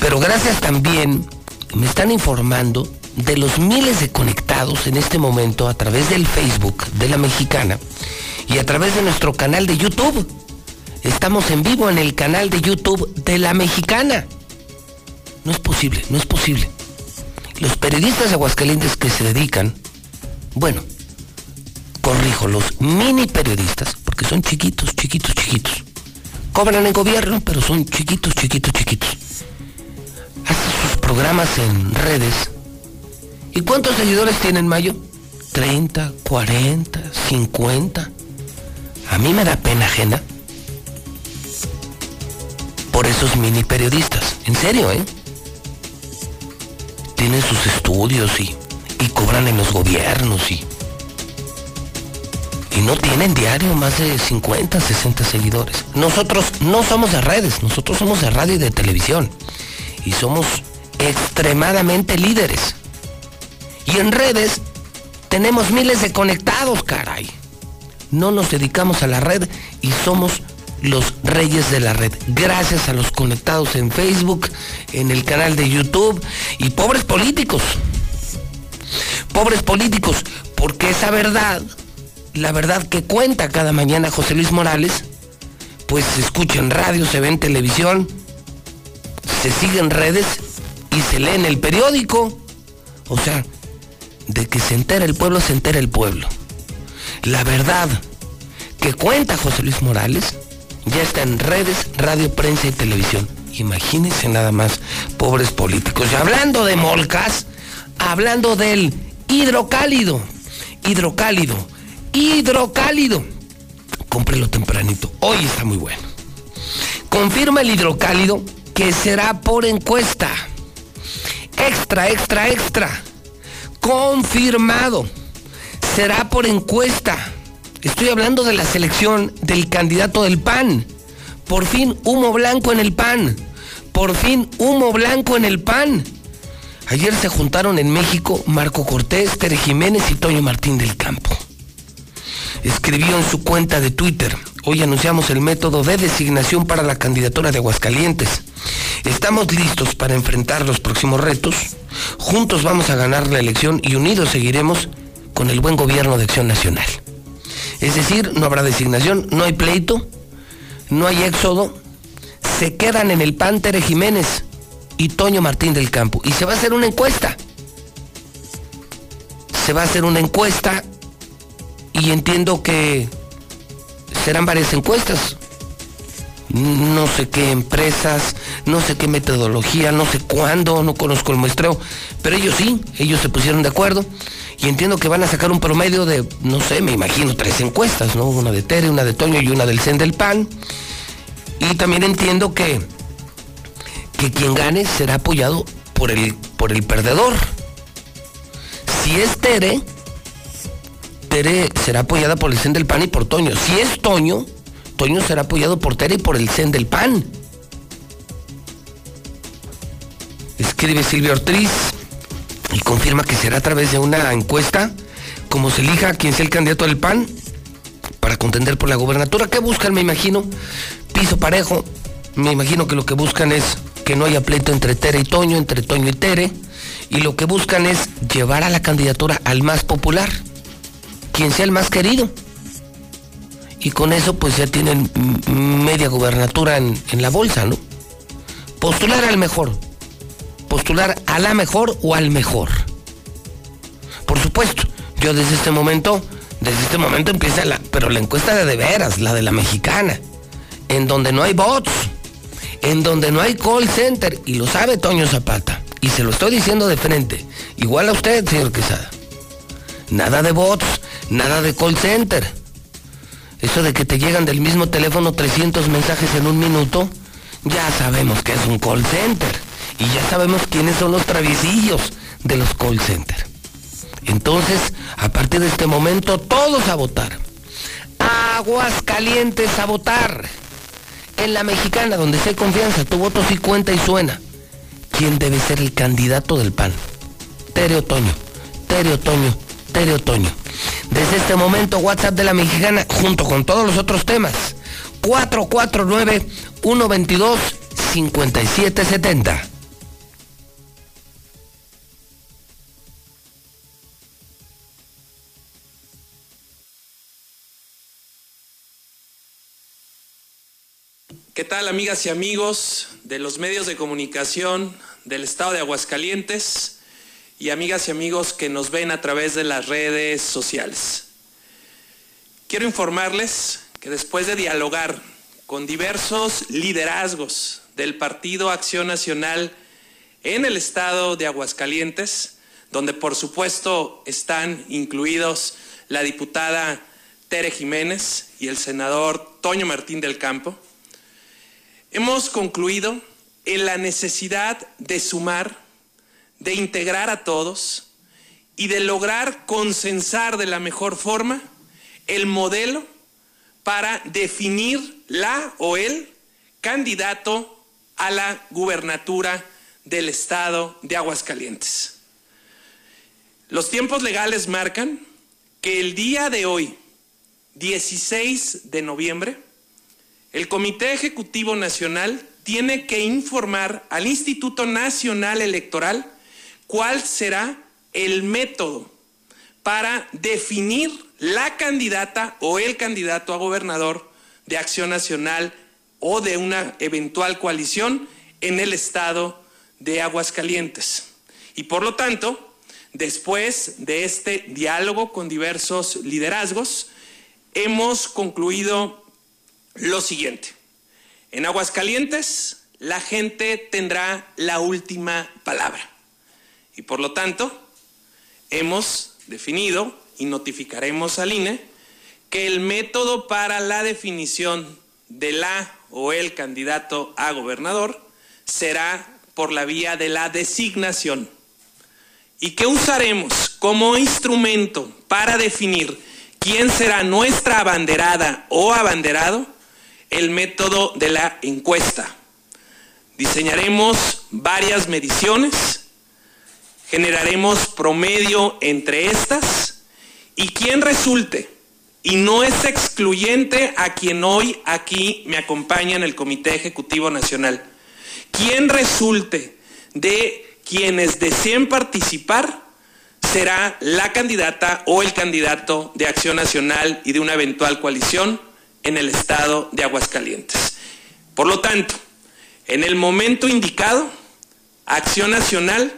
Pero gracias también, me están informando de los miles de conectados en este momento a través del Facebook de la mexicana y a través de nuestro canal de YouTube. Estamos en vivo en el canal de YouTube de la mexicana. No es posible, no es posible. Los periodistas Aguascalientes que se dedican, bueno, corrijo, los mini periodistas, porque son chiquitos, chiquitos, chiquitos. Cobran en gobierno, pero son chiquitos, chiquitos, chiquitos. Hacen sus programas en redes. ¿Y cuántos seguidores tienen Mayo? 30, 40, 50. A mí me da pena ajena por esos mini periodistas. En serio, ¿eh? Tienen sus estudios y, y cobran en los gobiernos y, y no tienen diario más de 50, 60 seguidores. Nosotros no somos de redes, nosotros somos de radio y de televisión. Y somos extremadamente líderes. Y en redes tenemos miles de conectados, caray. No nos dedicamos a la red y somos los reyes de la red. Gracias a los conectados en Facebook, en el canal de YouTube y pobres políticos. Pobres políticos, porque esa verdad, la verdad que cuenta cada mañana José Luis Morales, pues se escucha en radio, se ve en televisión, se sigue en redes y se lee en el periódico. O sea, de que se entera el pueblo, se entera el pueblo. La verdad que cuenta José Luis Morales ya está en redes, radio, prensa y televisión. Imagínense nada más, pobres políticos. Hablando de molcas, hablando del hidrocálido, hidrocálido, hidrocálido. Cómprelo tempranito, hoy está muy bueno. Confirma el hidrocálido que será por encuesta. Extra, extra, extra. Confirmado. Será por encuesta. Estoy hablando de la selección del candidato del PAN. Por fin humo blanco en el PAN. Por fin humo blanco en el PAN. Ayer se juntaron en México Marco Cortés, Tere Jiménez y Toño Martín del Campo. Escribió en su cuenta de Twitter, hoy anunciamos el método de designación para la candidatura de Aguascalientes. Estamos listos para enfrentar los próximos retos. Juntos vamos a ganar la elección y unidos seguiremos con el buen gobierno de acción nacional. Es decir, no habrá designación, no hay pleito, no hay éxodo, se quedan en el PAN Tere Jiménez y Toño Martín del Campo. Y se va a hacer una encuesta. Se va a hacer una encuesta y entiendo que serán varias encuestas. No sé qué empresas, no sé qué metodología, no sé cuándo, no conozco el muestreo, pero ellos sí, ellos se pusieron de acuerdo y entiendo que van a sacar un promedio de, no sé, me imagino tres encuestas, ¿no? Una de Tere, una de Toño y una del CEN del PAN. Y también entiendo que, que quien gane será apoyado por el, por el perdedor. Si es Tere, Tere será apoyada por el CEN del PAN y por Toño. Si es Toño, Toño será apoyado por Tere y por el CEN del PAN. Escribe Silvia Ortiz y confirma que será a través de una encuesta como se elija quien sea el candidato del PAN para contender por la gobernatura. ¿Qué buscan, me imagino? Piso parejo. Me imagino que lo que buscan es que no haya pleito entre Tere y Toño, entre Toño y Tere. Y lo que buscan es llevar a la candidatura al más popular, quien sea el más querido. Y con eso pues ya tienen media gobernatura en, en la bolsa, ¿no? Postular al mejor. Postular a la mejor o al mejor. Por supuesto, yo desde este momento, desde este momento empieza la, pero la encuesta de de veras, la de la mexicana, en donde no hay bots, en donde no hay call center, y lo sabe Toño Zapata, y se lo estoy diciendo de frente, igual a usted, señor Quesada. Nada de bots, nada de call center. Eso de que te llegan del mismo teléfono 300 mensajes en un minuto, ya sabemos que es un call center. Y ya sabemos quiénes son los traviesillos de los call centers. Entonces, a partir de este momento, todos a votar. Aguas calientes a votar. En la mexicana, donde se confianza, tu voto sí cuenta y suena. ¿Quién debe ser el candidato del PAN? Tere Otoño, Tere Otoño, Tere Otoño. Desde este momento, WhatsApp de la mexicana, junto con todos los otros temas. 449-122-5770. ¿Qué tal amigas y amigos de los medios de comunicación del estado de Aguascalientes y amigas y amigos que nos ven a través de las redes sociales? Quiero informarles que después de dialogar con diversos liderazgos del Partido Acción Nacional en el estado de Aguascalientes, donde por supuesto están incluidos la diputada Tere Jiménez y el senador Toño Martín del Campo, Hemos concluido en la necesidad de sumar, de integrar a todos y de lograr consensar de la mejor forma el modelo para definir la o el candidato a la gubernatura del estado de Aguascalientes. Los tiempos legales marcan que el día de hoy, 16 de noviembre, el Comité Ejecutivo Nacional tiene que informar al Instituto Nacional Electoral cuál será el método para definir la candidata o el candidato a gobernador de Acción Nacional o de una eventual coalición en el estado de Aguascalientes. Y por lo tanto, después de este diálogo con diversos liderazgos, hemos concluido lo siguiente. En Aguascalientes la gente tendrá la última palabra. Y por lo tanto, hemos definido y notificaremos al INE que el método para la definición de la o el candidato a gobernador será por la vía de la designación y que usaremos como instrumento para definir quién será nuestra abanderada o abanderado el método de la encuesta. Diseñaremos varias mediciones, generaremos promedio entre estas y quien resulte, y no es excluyente a quien hoy aquí me acompaña en el Comité Ejecutivo Nacional, quien resulte de quienes deseen participar será la candidata o el candidato de Acción Nacional y de una eventual coalición en el estado de Aguascalientes. Por lo tanto, en el momento indicado, Acción Nacional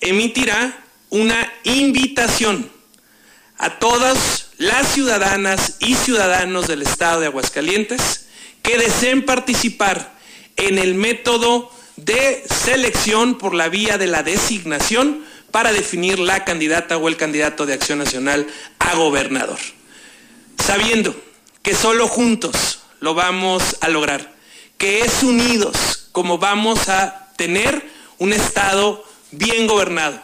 emitirá una invitación a todas las ciudadanas y ciudadanos del estado de Aguascalientes que deseen participar en el método de selección por la vía de la designación para definir la candidata o el candidato de Acción Nacional a gobernador. Sabiendo que solo juntos lo vamos a lograr, que es unidos como vamos a tener un Estado bien gobernado.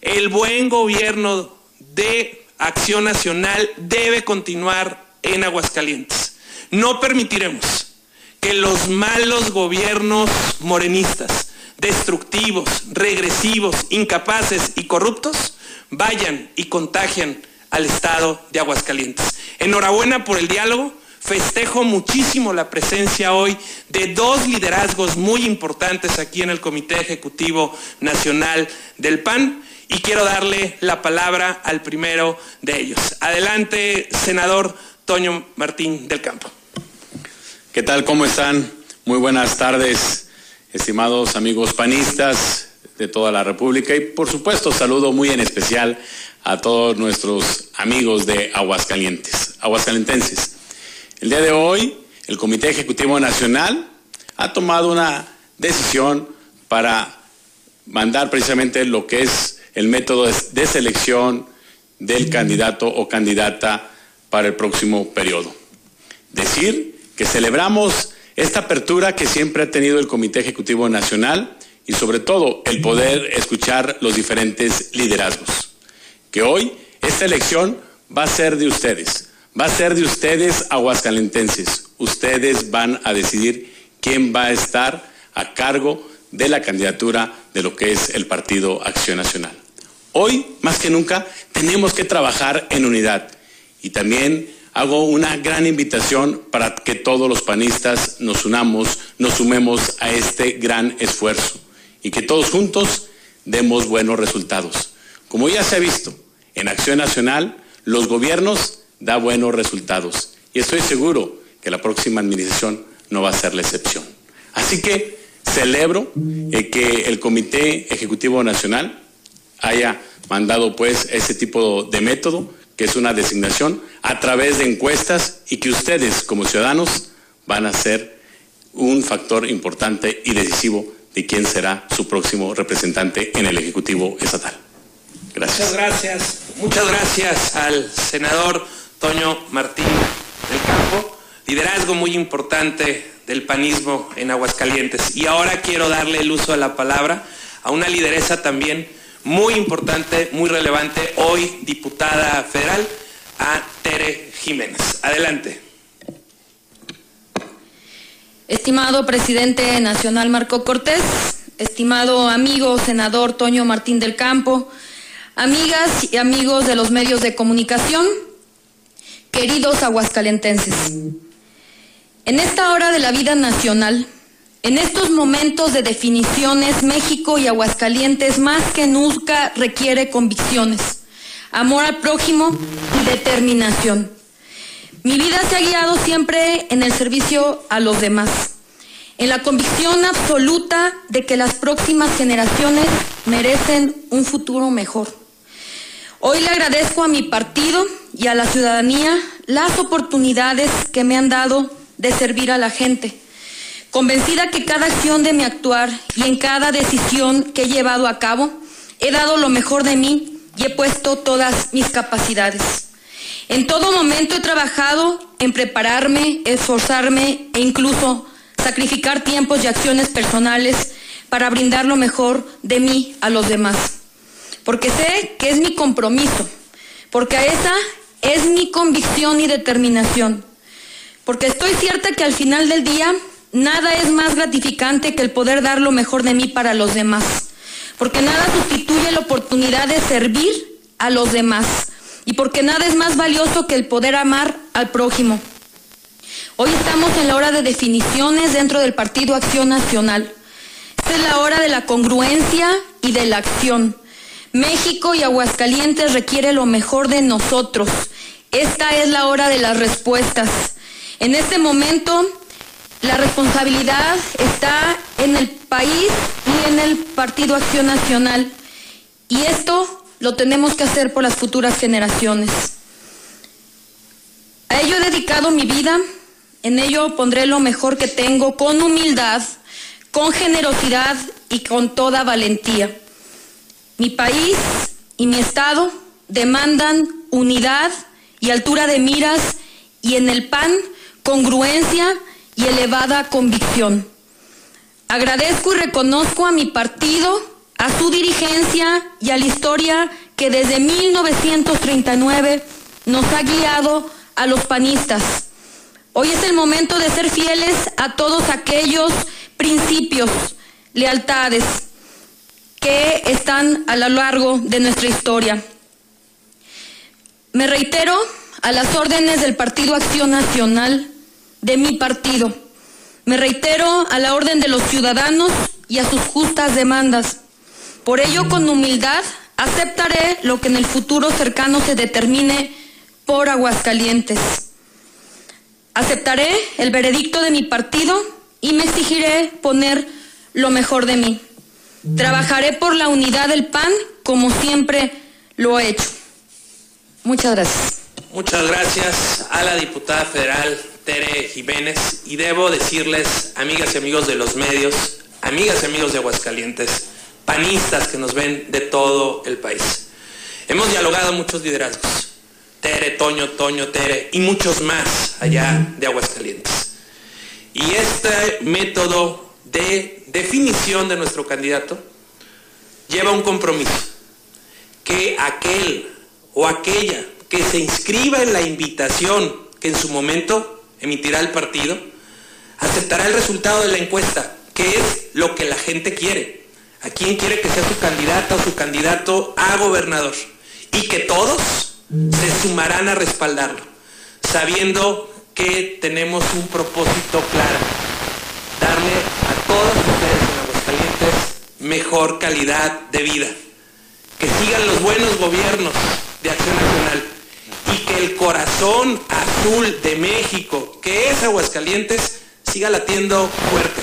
El buen gobierno de Acción Nacional debe continuar en Aguascalientes. No permitiremos que los malos gobiernos morenistas, destructivos, regresivos, incapaces y corruptos vayan y contagian al estado de Aguascalientes. Enhorabuena por el diálogo. Festejo muchísimo la presencia hoy de dos liderazgos muy importantes aquí en el Comité Ejecutivo Nacional del PAN y quiero darle la palabra al primero de ellos. Adelante, senador Toño Martín del Campo. ¿Qué tal? ¿Cómo están? Muy buenas tardes, estimados amigos panistas de toda la República y por supuesto saludo muy en especial a todos nuestros amigos de Aguascalientes, aguascalentenses. El día de hoy, el Comité Ejecutivo Nacional ha tomado una decisión para mandar precisamente lo que es el método de selección del candidato o candidata para el próximo periodo. Decir que celebramos esta apertura que siempre ha tenido el Comité Ejecutivo Nacional y sobre todo el poder escuchar los diferentes liderazgos. Que hoy esta elección va a ser de ustedes, va a ser de ustedes aguascalentenses. Ustedes van a decidir quién va a estar a cargo de la candidatura de lo que es el Partido Acción Nacional. Hoy, más que nunca, tenemos que trabajar en unidad y también hago una gran invitación para que todos los panistas nos unamos, nos sumemos a este gran esfuerzo y que todos juntos demos buenos resultados. Como ya se ha visto, en Acción Nacional los gobiernos da buenos resultados y estoy seguro que la próxima administración no va a ser la excepción. Así que celebro eh, que el Comité Ejecutivo Nacional haya mandado pues ese tipo de método, que es una designación, a través de encuestas y que ustedes como ciudadanos van a ser un factor importante y decisivo de quién será su próximo representante en el Ejecutivo Estatal. Gracias. Muchas gracias, muchas gracias al senador Toño Martín del Campo, liderazgo muy importante del panismo en Aguascalientes. Y ahora quiero darle el uso de la palabra a una lideresa también muy importante, muy relevante, hoy diputada federal, a Tere Jiménez. Adelante. Estimado presidente nacional Marco Cortés, estimado amigo senador Toño Martín del Campo, amigas y amigos de los medios de comunicación, queridos aguascalentenses. En esta hora de la vida nacional, en estos momentos de definiciones, México y Aguascalientes más que nunca requiere convicciones, amor al prójimo y determinación. Mi vida se ha guiado siempre en el servicio a los demás, en la convicción absoluta de que las próximas generaciones merecen un futuro mejor. Hoy le agradezco a mi partido y a la ciudadanía las oportunidades que me han dado de servir a la gente Convencida que cada acción de mi actuar y en cada decisión que he llevado a cabo, he dado lo mejor de mí y he puesto todas mis capacidades. En todo momento he trabajado en prepararme, esforzarme e incluso sacrificar tiempos y acciones personales para brindar lo mejor de mí a los demás. Porque sé que es mi compromiso, porque esa es mi convicción y determinación. Porque estoy cierta que al final del día Nada es más gratificante que el poder dar lo mejor de mí para los demás, porque nada sustituye la oportunidad de servir a los demás y porque nada es más valioso que el poder amar al prójimo. Hoy estamos en la hora de definiciones dentro del Partido Acción Nacional. Es la hora de la congruencia y de la acción. México y Aguascalientes requiere lo mejor de nosotros. Esta es la hora de las respuestas. En este momento la responsabilidad está en el país y en el Partido Acción Nacional. Y esto lo tenemos que hacer por las futuras generaciones. A ello he dedicado mi vida, en ello pondré lo mejor que tengo con humildad, con generosidad y con toda valentía. Mi país y mi Estado demandan unidad y altura de miras y en el PAN congruencia y elevada convicción. Agradezco y reconozco a mi partido, a su dirigencia y a la historia que desde 1939 nos ha guiado a los panistas. Hoy es el momento de ser fieles a todos aquellos principios, lealtades que están a lo largo de nuestra historia. Me reitero a las órdenes del Partido Acción Nacional, de mi partido. Me reitero a la orden de los ciudadanos y a sus justas demandas. Por ello, con humildad, aceptaré lo que en el futuro cercano se determine por Aguascalientes. Aceptaré el veredicto de mi partido y me exigiré poner lo mejor de mí. Trabajaré por la unidad del PAN como siempre lo he hecho. Muchas gracias. Muchas gracias a la diputada federal Tere Jiménez y debo decirles, amigas y amigos de los medios, amigas y amigos de Aguascalientes, panistas que nos ven de todo el país. Hemos dialogado muchos liderazgos, Tere, Toño, Toño, Tere y muchos más allá de Aguascalientes. Y este método de definición de nuestro candidato lleva un compromiso, que aquel o aquella que se inscriba en la invitación que en su momento emitirá el partido, aceptará el resultado de la encuesta, que es lo que la gente quiere. ¿A quién quiere que sea su candidata o su candidato a gobernador? Y que todos se sumarán a respaldarlo, sabiendo que tenemos un propósito claro, darle a todos ustedes en Aguascalientes mejor calidad de vida, que sigan los buenos gobiernos de Acción Nacional y que el corazón azul de México, que es Aguascalientes, siga latiendo fuerte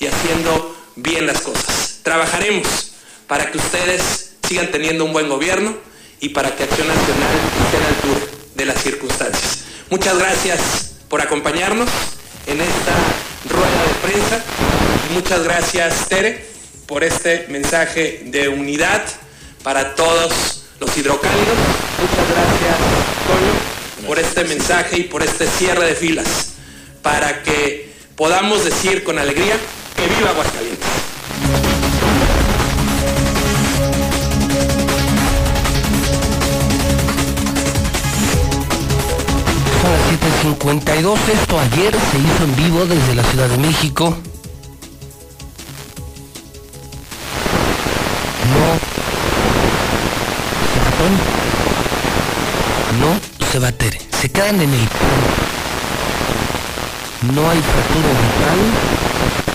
y haciendo bien las cosas. Trabajaremos para que ustedes sigan teniendo un buen gobierno y para que Acción Nacional esté a la altura de las circunstancias. Muchas gracias por acompañarnos en esta rueda de prensa muchas gracias Tere por este mensaje de unidad para todos los hidrocálidos. Muchas gracias Toño por este mensaje y por este cierre de filas para que podamos decir con alegría que viva Aguascalientes. 7.52, esto ayer se hizo en vivo desde la Ciudad de México. No se No se va Tere, se quedan en el. No hay fractura vital.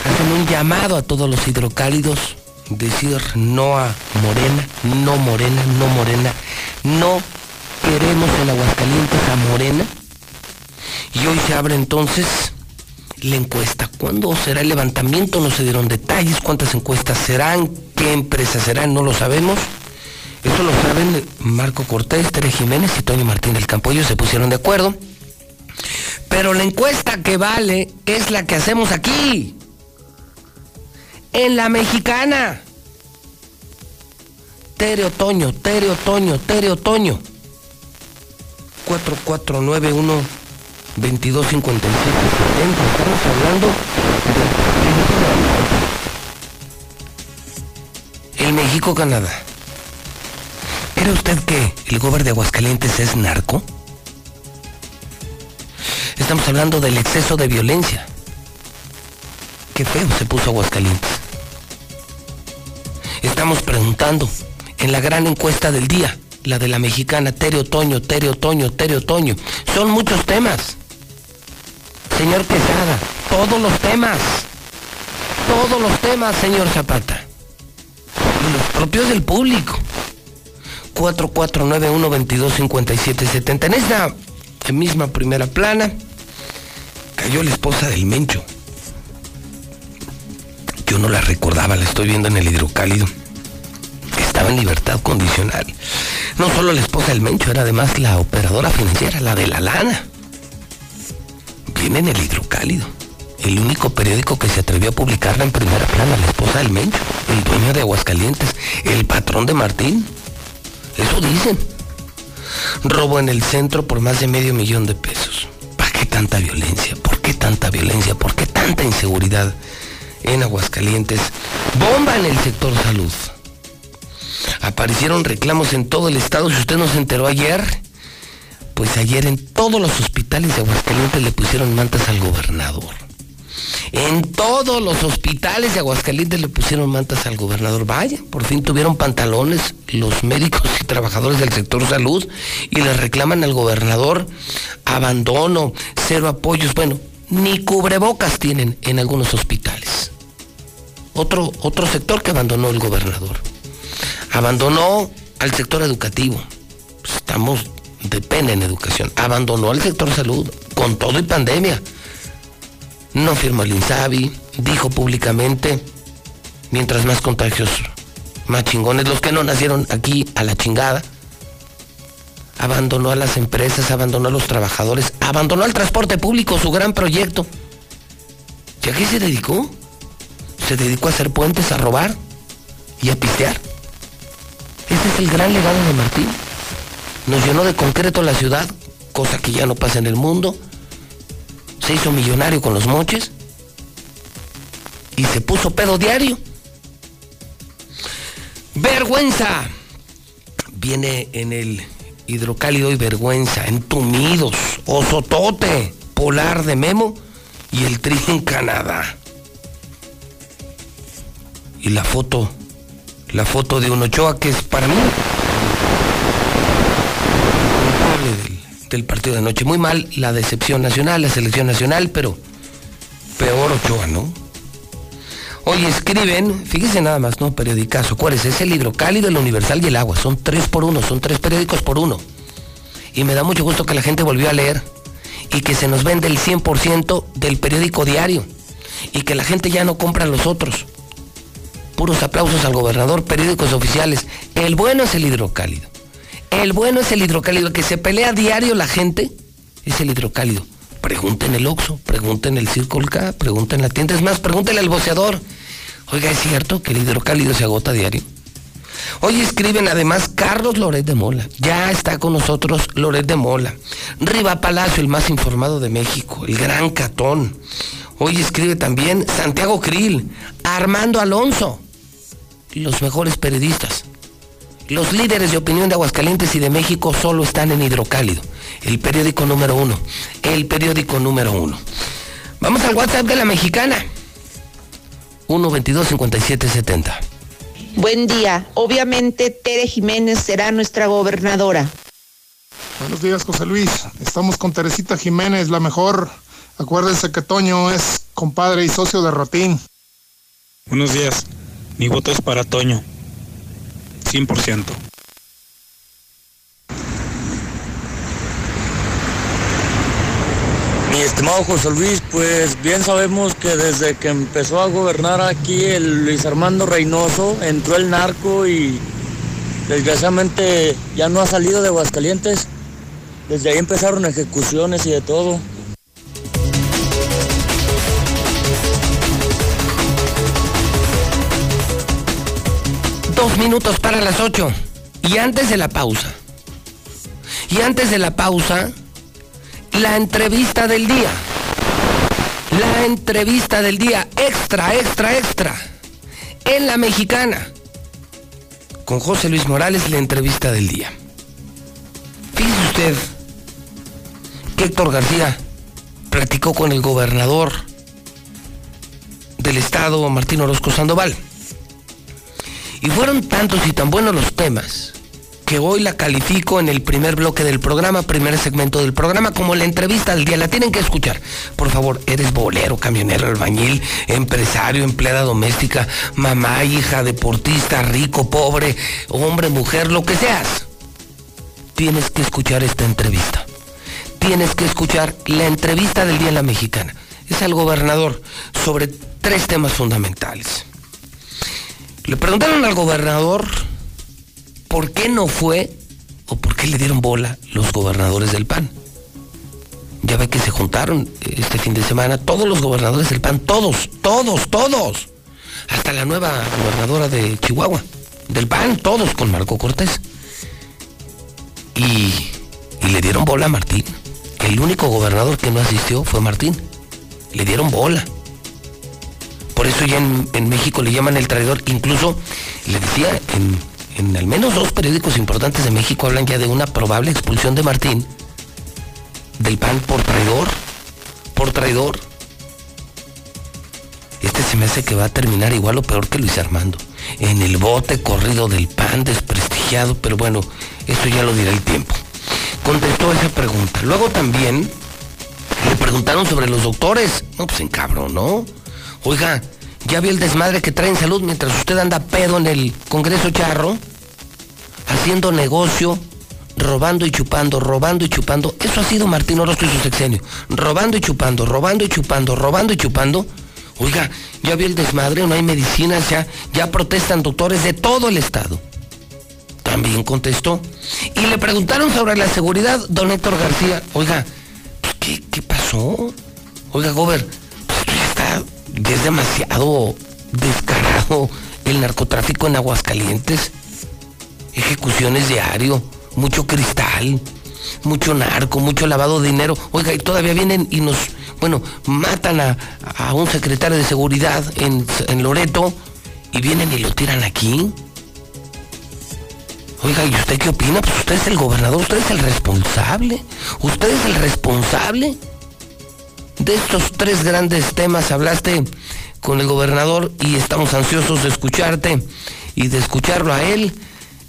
Hacen un llamado a todos los hidrocálidos, decir no a Morena, no Morena, no Morena, no queremos en Aguascalientes a Morena. Y hoy se abre entonces la encuesta. ¿Cuándo será el levantamiento? No se dieron detalles. ¿Cuántas encuestas serán? ¿Qué empresas serán? No lo sabemos. Eso lo saben Marco Cortés, Tere Jiménez y Toño Martín del Campo. Ellos se pusieron de acuerdo. Pero la encuesta que vale es la que hacemos aquí. En la mexicana. Tere Otoño, Tere Otoño, Tere Otoño. 4491 2257 70. Estamos hablando de el México-Canadá. ¿Cree usted que el gobierno de Aguascalientes es narco? Estamos hablando del exceso de violencia. Qué feo se puso Aguascalientes. Estamos preguntando en la gran encuesta del día, la de la mexicana Tere Otoño, Tere Otoño, Tere Otoño. Son muchos temas. Señor Quesada, todos los temas. Todos los temas, señor Zapata. Los propios del público. 4491-225770. En esta misma primera plana cayó la esposa del Mencho. Yo no la recordaba, la estoy viendo en el hidrocálido. Estaba en libertad condicional. No solo la esposa del Mencho, era además la operadora financiera, la de la lana. Viene en el hidrocálido. El único periódico que se atrevió a publicarla en primera plana, la esposa del Mencho, el dueño de Aguascalientes, el patrón de Martín. Eso dicen. Robo en el centro por más de medio millón de pesos. ¿Para qué tanta violencia? ¿Por qué tanta violencia? ¿Por qué tanta inseguridad en Aguascalientes? Bomba en el sector salud. Aparecieron reclamos en todo el estado. Si usted no se enteró ayer, pues ayer en todos los hospitales de Aguascalientes le pusieron mantas al gobernador. En todos los hospitales de Aguascalientes le pusieron mantas al gobernador. Vaya, por fin tuvieron pantalones los médicos y trabajadores del sector salud y le reclaman al gobernador abandono, cero apoyos. Bueno, ni cubrebocas tienen en algunos hospitales. Otro, otro sector que abandonó el gobernador. Abandonó al sector educativo. Pues estamos de en educación. Abandonó al sector salud con todo y pandemia no firmó el INSABI, dijo públicamente, mientras más contagios, más chingones, los que no nacieron aquí a la chingada. Abandonó a las empresas, abandonó a los trabajadores, abandonó al transporte público, su gran proyecto. ¿Y a qué se dedicó? Se dedicó a hacer puentes, a robar y a pistear. Ese es el gran legado de Martín. Nos llenó de concreto la ciudad, cosa que ya no pasa en el mundo se hizo millonario con los moches y se puso pedo diario. Vergüenza. Viene en el hidrocálido y vergüenza, entumidos, osotote, polar de Memo y el tri en Canadá. Y la foto, la foto de un Ochoa que es para mí del partido de anoche. Muy mal la decepción nacional, la selección nacional, pero peor Ochoa, ¿no? Hoy escriben, fíjese nada más, ¿no? Periodicazo. ¿Cuál es? Es el hidrocálido, el universal y el agua. Son tres por uno, son tres periódicos por uno. Y me da mucho gusto que la gente volvió a leer y que se nos vende el 100% del periódico diario y que la gente ya no compra los otros. Puros aplausos al gobernador, periódicos oficiales. El bueno es el hidrocálido. El bueno es el hidrocálido, que se pelea a diario la gente, es el hidrocálido. Pregunten el Oxxo, pregunten el Circle K, pregunten la tienda. Es más, pregúntenle al boceador. Oiga, ¿es cierto que el hidrocálido se agota a diario? Hoy escriben además Carlos Loret de Mola. Ya está con nosotros Loret de Mola. Riva Palacio, el más informado de México, el gran catón. Hoy escribe también Santiago Krill, Armando Alonso, los mejores periodistas. Los líderes de opinión de Aguascalientes y de México solo están en Hidrocálido, el periódico número uno, el periódico número uno. Vamos al WhatsApp de la mexicana. 122-5770. Buen día. Obviamente Tere Jiménez será nuestra gobernadora. Buenos días, José Luis. Estamos con Teresita Jiménez, la mejor. Acuérdense que Toño es compadre y socio de Rotín. Buenos días. Mi voto es para Toño. 100%. Mi estimado José Luis, pues bien sabemos que desde que empezó a gobernar aquí el Luis Armando Reynoso, entró el narco y desgraciadamente ya no ha salido de Aguascalientes. Desde ahí empezaron ejecuciones y de todo. Dos minutos para las ocho. Y antes de la pausa. Y antes de la pausa, la entrevista del día. La entrevista del día. Extra, extra, extra. En la mexicana. Con José Luis Morales, la entrevista del día. Fíjese usted que Héctor García platicó con el gobernador del estado, Martín Orozco Sandoval. Y fueron tantos y tan buenos los temas que hoy la califico en el primer bloque del programa, primer segmento del programa, como la entrevista del día. La tienen que escuchar. Por favor, eres bolero, camionero, albañil, empresario, empleada doméstica, mamá, hija, deportista, rico, pobre, hombre, mujer, lo que seas. Tienes que escuchar esta entrevista. Tienes que escuchar la entrevista del día en la mexicana. Es al gobernador sobre tres temas fundamentales. Le preguntaron al gobernador por qué no fue o por qué le dieron bola los gobernadores del PAN. Ya ve que se juntaron este fin de semana todos los gobernadores del PAN, todos, todos, todos. Hasta la nueva gobernadora de Chihuahua, del PAN, todos con Marco Cortés. Y, y le dieron bola a Martín. El único gobernador que no asistió fue Martín. Le dieron bola. Por eso ya en, México le llaman el traidor. Incluso, le decía, en, en al menos dos periódicos importantes de México hablan ya de una probable expulsión de Martín del PAN por traidor. Por traidor. Este se me hace que va a terminar igual o peor que Luis Armando. En el bote corrido del pan, desprestigiado, pero bueno, eso ya lo dirá el tiempo. Contestó esa pregunta. Luego también le preguntaron sobre los doctores. No, pues en cabrón, ¿no? Oiga, ¿ya vio el desmadre que traen salud mientras usted anda pedo en el Congreso Charro? Haciendo negocio, robando y chupando, robando y chupando. Eso ha sido Martín Orozco y su sexenio. Robando y chupando, robando y chupando, robando y chupando. Oiga, ya vio el desmadre, no hay medicinas, ya, ya protestan doctores de todo el estado. También contestó. Y le preguntaron sobre la seguridad, don Héctor García. Oiga, ¿qué, qué pasó? Oiga, Gober, es demasiado descarado el narcotráfico en Aguascalientes. Ejecuciones diario, mucho cristal, mucho narco, mucho lavado de dinero. Oiga, y todavía vienen y nos, bueno, matan a, a un secretario de seguridad en, en Loreto y vienen y lo tiran aquí. Oiga, ¿y usted qué opina? Pues usted es el gobernador, usted es el responsable. Usted es el responsable. De estos tres grandes temas hablaste con el gobernador y estamos ansiosos de escucharte y de escucharlo a él.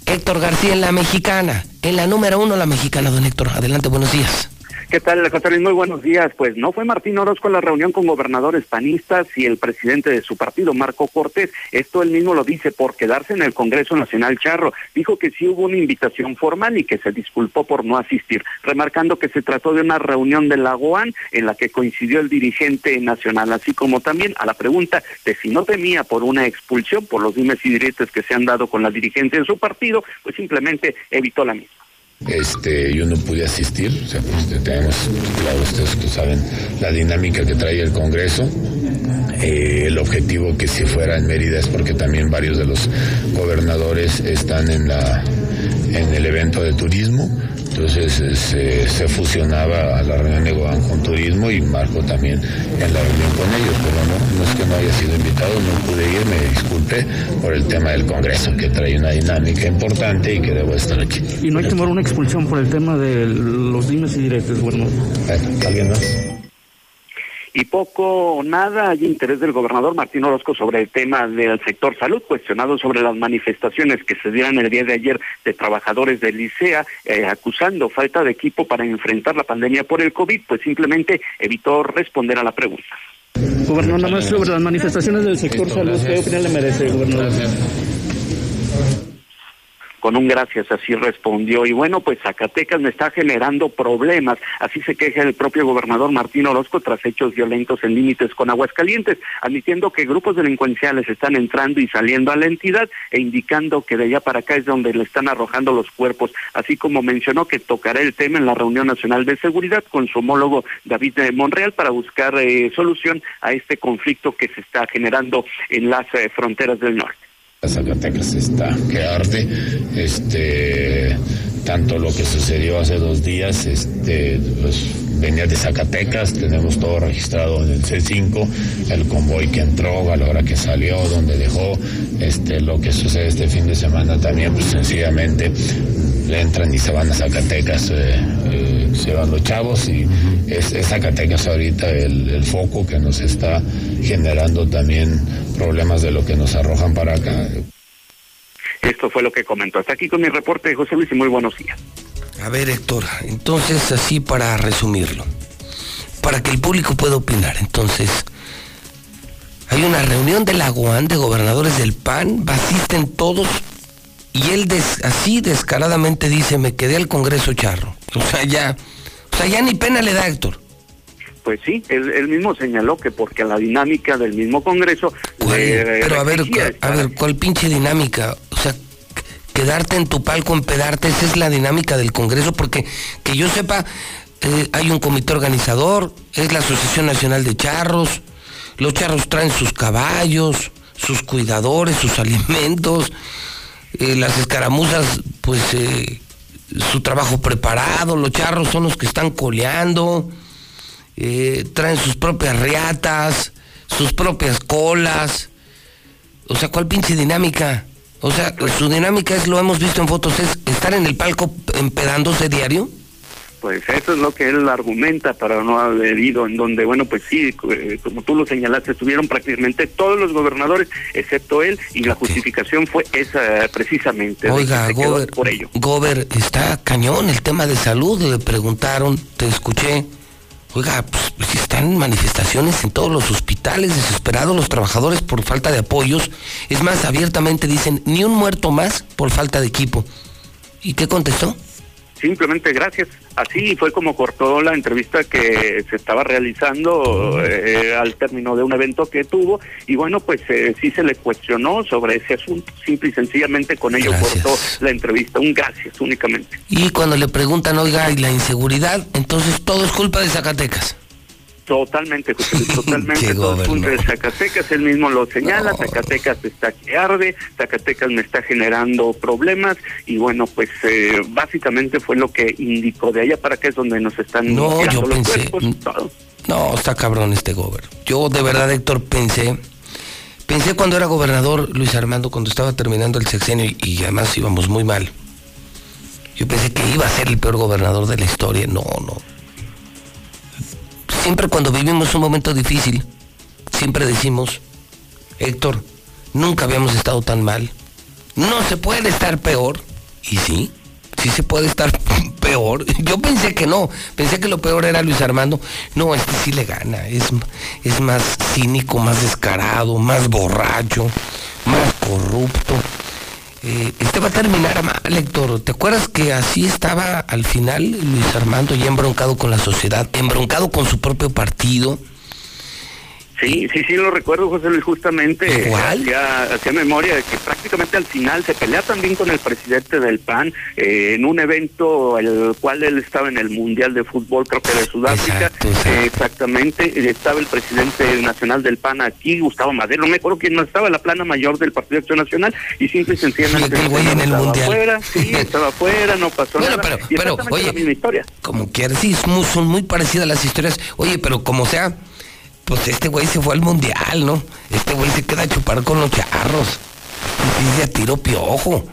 Héctor García en la mexicana, en la número uno la mexicana, don Héctor. Adelante, buenos días. ¿Qué tal, José Luis? Muy buenos días. Pues no fue Martín Orozco a la reunión con gobernadores panistas y el presidente de su partido, Marco Cortés. Esto él mismo lo dice por quedarse en el Congreso Nacional Charro. Dijo que sí hubo una invitación formal y que se disculpó por no asistir, remarcando que se trató de una reunión de la OAN en la que coincidió el dirigente nacional, así como también a la pregunta de si no temía por una expulsión por los dimes y diretes que se han dado con la dirigencia de su partido, pues simplemente evitó la misma. Este, yo no pude asistir, o sea, pues, tenemos, claro, ustedes que saben la dinámica que trae el Congreso. Eh, el objetivo que si fuera en Mérida es porque también varios de los gobernadores están en la en el evento de turismo. Entonces eh, se, se, fusionaba a la reunión de Goan con turismo y Marco también en la reunión con ellos, pero no, no es que no haya sido invitado, no pude ir, me disculpe por el tema del Congreso, que trae una dinámica importante y que debo estar aquí. ¿Y no hay temor a una expulsión por el tema de los dimes y diretes? Bueno, ¿alguien más? Y poco o nada hay interés del gobernador Martín Orozco sobre el tema del sector salud, cuestionado sobre las manifestaciones que se dieron el día de ayer de trabajadores del licea eh, acusando falta de equipo para enfrentar la pandemia por el COVID, pues simplemente evitó responder a la pregunta. Gobernador, nada más sobre las manifestaciones del sector salud, ¿qué opinión le merece, gobernador? Con un gracias, así respondió. Y bueno, pues Zacatecas me está generando problemas, así se queja el propio gobernador Martín Orozco tras hechos violentos en límites con Aguascalientes, admitiendo que grupos delincuenciales están entrando y saliendo a la entidad e indicando que de allá para acá es donde le están arrojando los cuerpos, así como mencionó que tocará el tema en la reunión nacional de seguridad con su homólogo David de Monreal para buscar eh, solución a este conflicto que se está generando en las eh, fronteras del norte. Zacatecas está que arde, este, tanto lo que sucedió hace dos días, este, pues, venía de Zacatecas, tenemos todo registrado en el C5, el convoy que entró, a la hora que salió, donde dejó, este, lo que sucede este fin de semana también, pues sencillamente entran y se van a Zacatecas, eh, eh, se los chavos y es, es Zacatecas ahorita el, el foco que nos está generando también problemas de lo que nos arrojan para acá. Esto fue lo que comentó. Hasta aquí con mi reporte, José Luis, y muy buenos días. A ver, Héctor, entonces así para resumirlo, para que el público pueda opinar, entonces, hay una reunión de la UAN de gobernadores del PAN, asisten todos, y él des, así descaradamente dice, me quedé al Congreso Charro. O sea, ya, o sea, ya ni pena le da, Héctor. Pues sí, él, él mismo señaló que porque la dinámica del mismo Congreso... Pero a ver, a ver, ¿cuál pinche dinámica? Quedarte en tu palco, empedarte, esa es la dinámica del Congreso, porque que yo sepa, eh, hay un comité organizador, es la Asociación Nacional de Charros, los charros traen sus caballos, sus cuidadores, sus alimentos, eh, las escaramuzas, pues eh, su trabajo preparado, los charros son los que están coleando, traen sus propias riatas, sus propias colas, o sea, ¿cuál pinche dinámica? O sea, su dinámica es, lo hemos visto en fotos, es estar en el palco empedándose diario. Pues eso es lo que él argumenta para no haber ido, en donde, bueno, pues sí, eh, como tú lo señalaste, estuvieron prácticamente todos los gobernadores, excepto él, y la justificación fue esa precisamente. Oiga, que Gober, por ello. Gober, está cañón el tema de salud, le preguntaron, te escuché. Oiga, pues, están manifestaciones en todos los hospitales, desesperados los trabajadores por falta de apoyos. Es más, abiertamente dicen, ni un muerto más por falta de equipo. ¿Y qué contestó? Simplemente gracias. Así fue como cortó la entrevista que se estaba realizando eh, al término de un evento que tuvo y bueno, pues eh, sí se le cuestionó sobre ese asunto. Simple y sencillamente con ello cortó la entrevista. Un gracias únicamente. Y cuando le preguntan, oiga, ¿y la inseguridad? Entonces todo es culpa de Zacatecas. Totalmente, José Luis, totalmente. Todo es culpa de. Zacatecas, él mismo lo señala, Zacatecas está que arde, Zacatecas me está generando problemas y bueno, pues eh, básicamente fue lo que indicó de allá para acá es donde nos están No, yo los pensé- cuerpos, todo. No, está cabrón este gober. Yo de verdad, Héctor, pensé, pensé cuando era gobernador Luis Armando, cuando estaba terminando el sexenio y, y además íbamos muy mal. Yo pensé que iba a ser el peor gobernador de la historia. No, no. Siempre cuando vivimos un momento difícil, siempre decimos, Héctor, nunca habíamos estado tan mal. No se puede estar peor. Y sí, sí se puede estar peor. Yo pensé que no, pensé que lo peor era Luis Armando. No, este sí le gana. Es, es más cínico, más descarado, más borracho, más corrupto. Eh, este va a terminar mal, Héctor. ¿Te acuerdas que así estaba al final Luis Armando ya embroncado con la sociedad, embroncado con su propio partido? Sí, sí, sí, lo recuerdo, José Luis, justamente Igual. hacía, hacía memoria de que prácticamente al final se pelea también con el presidente del PAN eh, en un evento el cual él estaba en el Mundial de Fútbol, creo que de Sudáfrica, Eh, exactamente, estaba el presidente nacional del PAN aquí, Gustavo Madero, no me acuerdo quién no estaba, la plana mayor del Partido Acción Nacional, y simple y sencillamente en el estaba Mundial. afuera, sí, estaba afuera, no pasó Bueno, nada, pero- y pero, oye, la misma historia. Como quieras, sí, son muy parecidas las historias. Oye, pero como sea, pues este güey se fue al mundial, ¿no? Este güey se queda a chupar con los charros. Y se tiró piojo.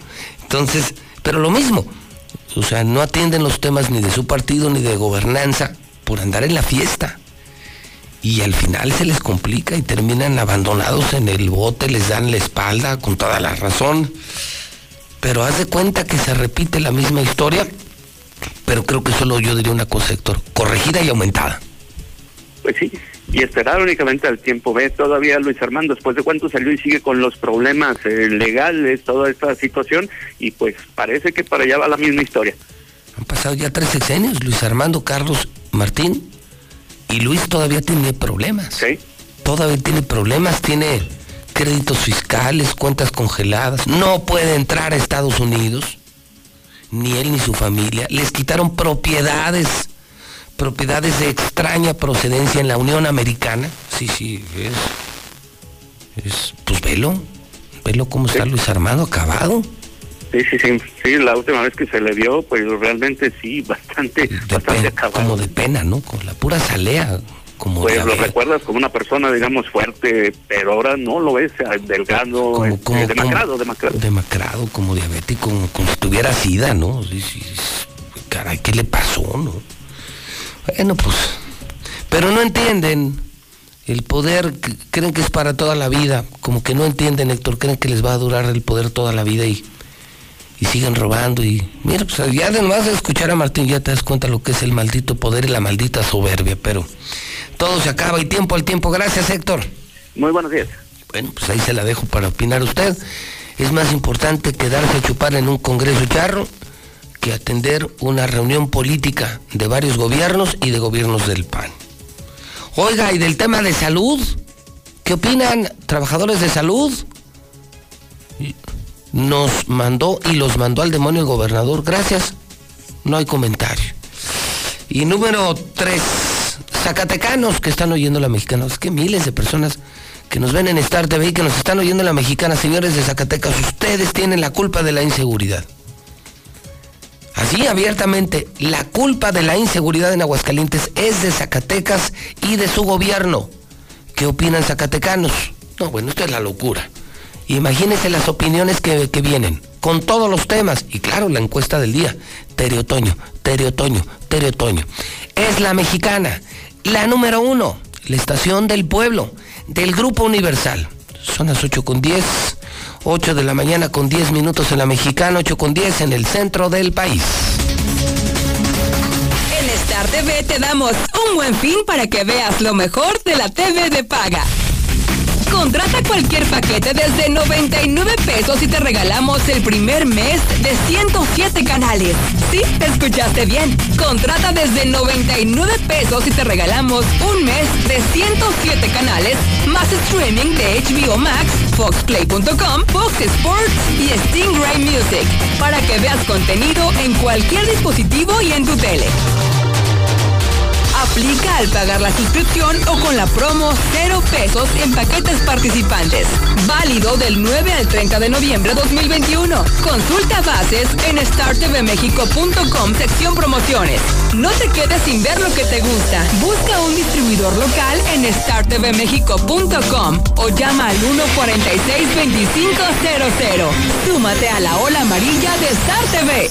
Entonces, pero lo mismo. O sea, no atienden los temas ni de su partido ni de gobernanza por andar en la fiesta. Y al final se les complica y terminan abandonados en el bote, les dan la espalda con toda la razón. Pero haz de cuenta que se repite la misma historia, pero creo que solo yo diría una cosa, Héctor, corregida y aumentada. Pues sí, y esperar únicamente al tiempo. Ve todavía Luis Armando, después de cuánto salió y sigue con los problemas eh, legales, toda esta situación, y pues parece que para allá va la misma historia. Han pasado ya tres sexenios, Luis Armando, Carlos, Martín, y Luis todavía tiene problemas. Sí. Todavía tiene problemas, tiene créditos fiscales, cuentas congeladas, no puede entrar a Estados Unidos, ni él ni su familia. Les quitaron propiedades, propiedades de extraña procedencia en la Unión Americana. Sí, sí, es. es pues velo, velo cómo está Luis Armando acabado. Sí, sí, sí, sí, la última vez que se le vio, pues realmente sí, bastante, bastante acabado. Como de pena, ¿no? Con la pura salea, como Pues de lo recuerdas como una persona, digamos, fuerte, pero ahora no lo ves eh, delgado, este, como- demacrado, demacrado. demacrado, como diabético, como, como si tuviera sida, ¿no? Sí, sí. Caray, ¿qué le pasó, no? Bueno, pues, pero no entienden el poder, creen que es para toda la vida, como que no entienden, Héctor, creen que les va a durar el poder toda la vida y, y siguen robando y, mira, pues ya además de escuchar a Martín ya te das cuenta lo que es el maldito poder y la maldita soberbia, pero todo se acaba y tiempo al tiempo. Gracias, Héctor. Muy buenos días. Bueno, pues ahí se la dejo para opinar usted. Es más importante quedarse a chupar en un congreso charro que atender una reunión política de varios gobiernos y de gobiernos del PAN. Oiga, ¿y del tema de salud? ¿Qué opinan trabajadores de salud? Nos mandó y los mandó al demonio el gobernador. Gracias. No hay comentario. Y número tres, Zacatecanos que están oyendo la mexicana. Es que miles de personas que nos ven en Star TV y que nos están oyendo la mexicana, señores de Zacatecas, ustedes tienen la culpa de la inseguridad. Así abiertamente, la culpa de la inseguridad en Aguascalientes es de Zacatecas y de su gobierno. ¿Qué opinan zacatecanos? No, bueno, esto es la locura. Imagínense las opiniones que, que vienen, con todos los temas, y claro, la encuesta del día. Tere Otoño, Tere Otoño, Tere Otoño. Es la mexicana, la número uno, la estación del pueblo, del Grupo Universal. Son las 8 con 10, 8 de la mañana con 10 minutos en la mexicana, 8 con 10 en el centro del país. En Star TV te damos un buen fin para que veas lo mejor de la TV de paga. Contrata cualquier paquete desde 99 pesos y te regalamos el primer mes de 107 canales. Sí, escuchaste bien. Contrata desde 99 pesos y te regalamos un mes de 107 canales más streaming de HBO Max, foxplay.com, Fox Sports y Stingray Music para que veas contenido en cualquier dispositivo y en tu tele. Aplica al pagar la suscripción o con la promo 0 pesos en paquetes participantes. Válido del 9 al 30 de noviembre 2021. Consulta bases en startvmexico.com sección promociones. No te quedes sin ver lo que te gusta. Busca un distribuidor local en startvmexico.com o llama al 146-2500. Súmate a la ola amarilla de Star TV.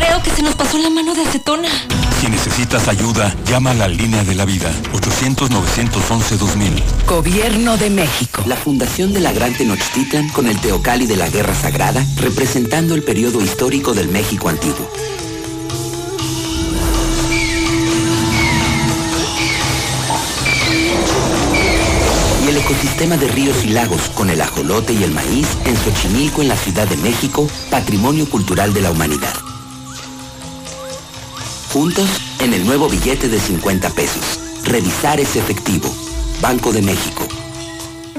creo que se nos pasó la mano de acetona. Si necesitas ayuda, llama a la línea de la vida. 800-911-2000. Gobierno de México. La fundación de la Gran Tenochtitlan con el Teocali de la Guerra Sagrada, representando el periodo histórico del México antiguo. Y el ecosistema de ríos y lagos con el ajolote y el maíz en Xochimilco en la Ciudad de México, patrimonio cultural de la humanidad. Juntos en el nuevo billete de 50 pesos. Revisar ese efectivo. Banco de México.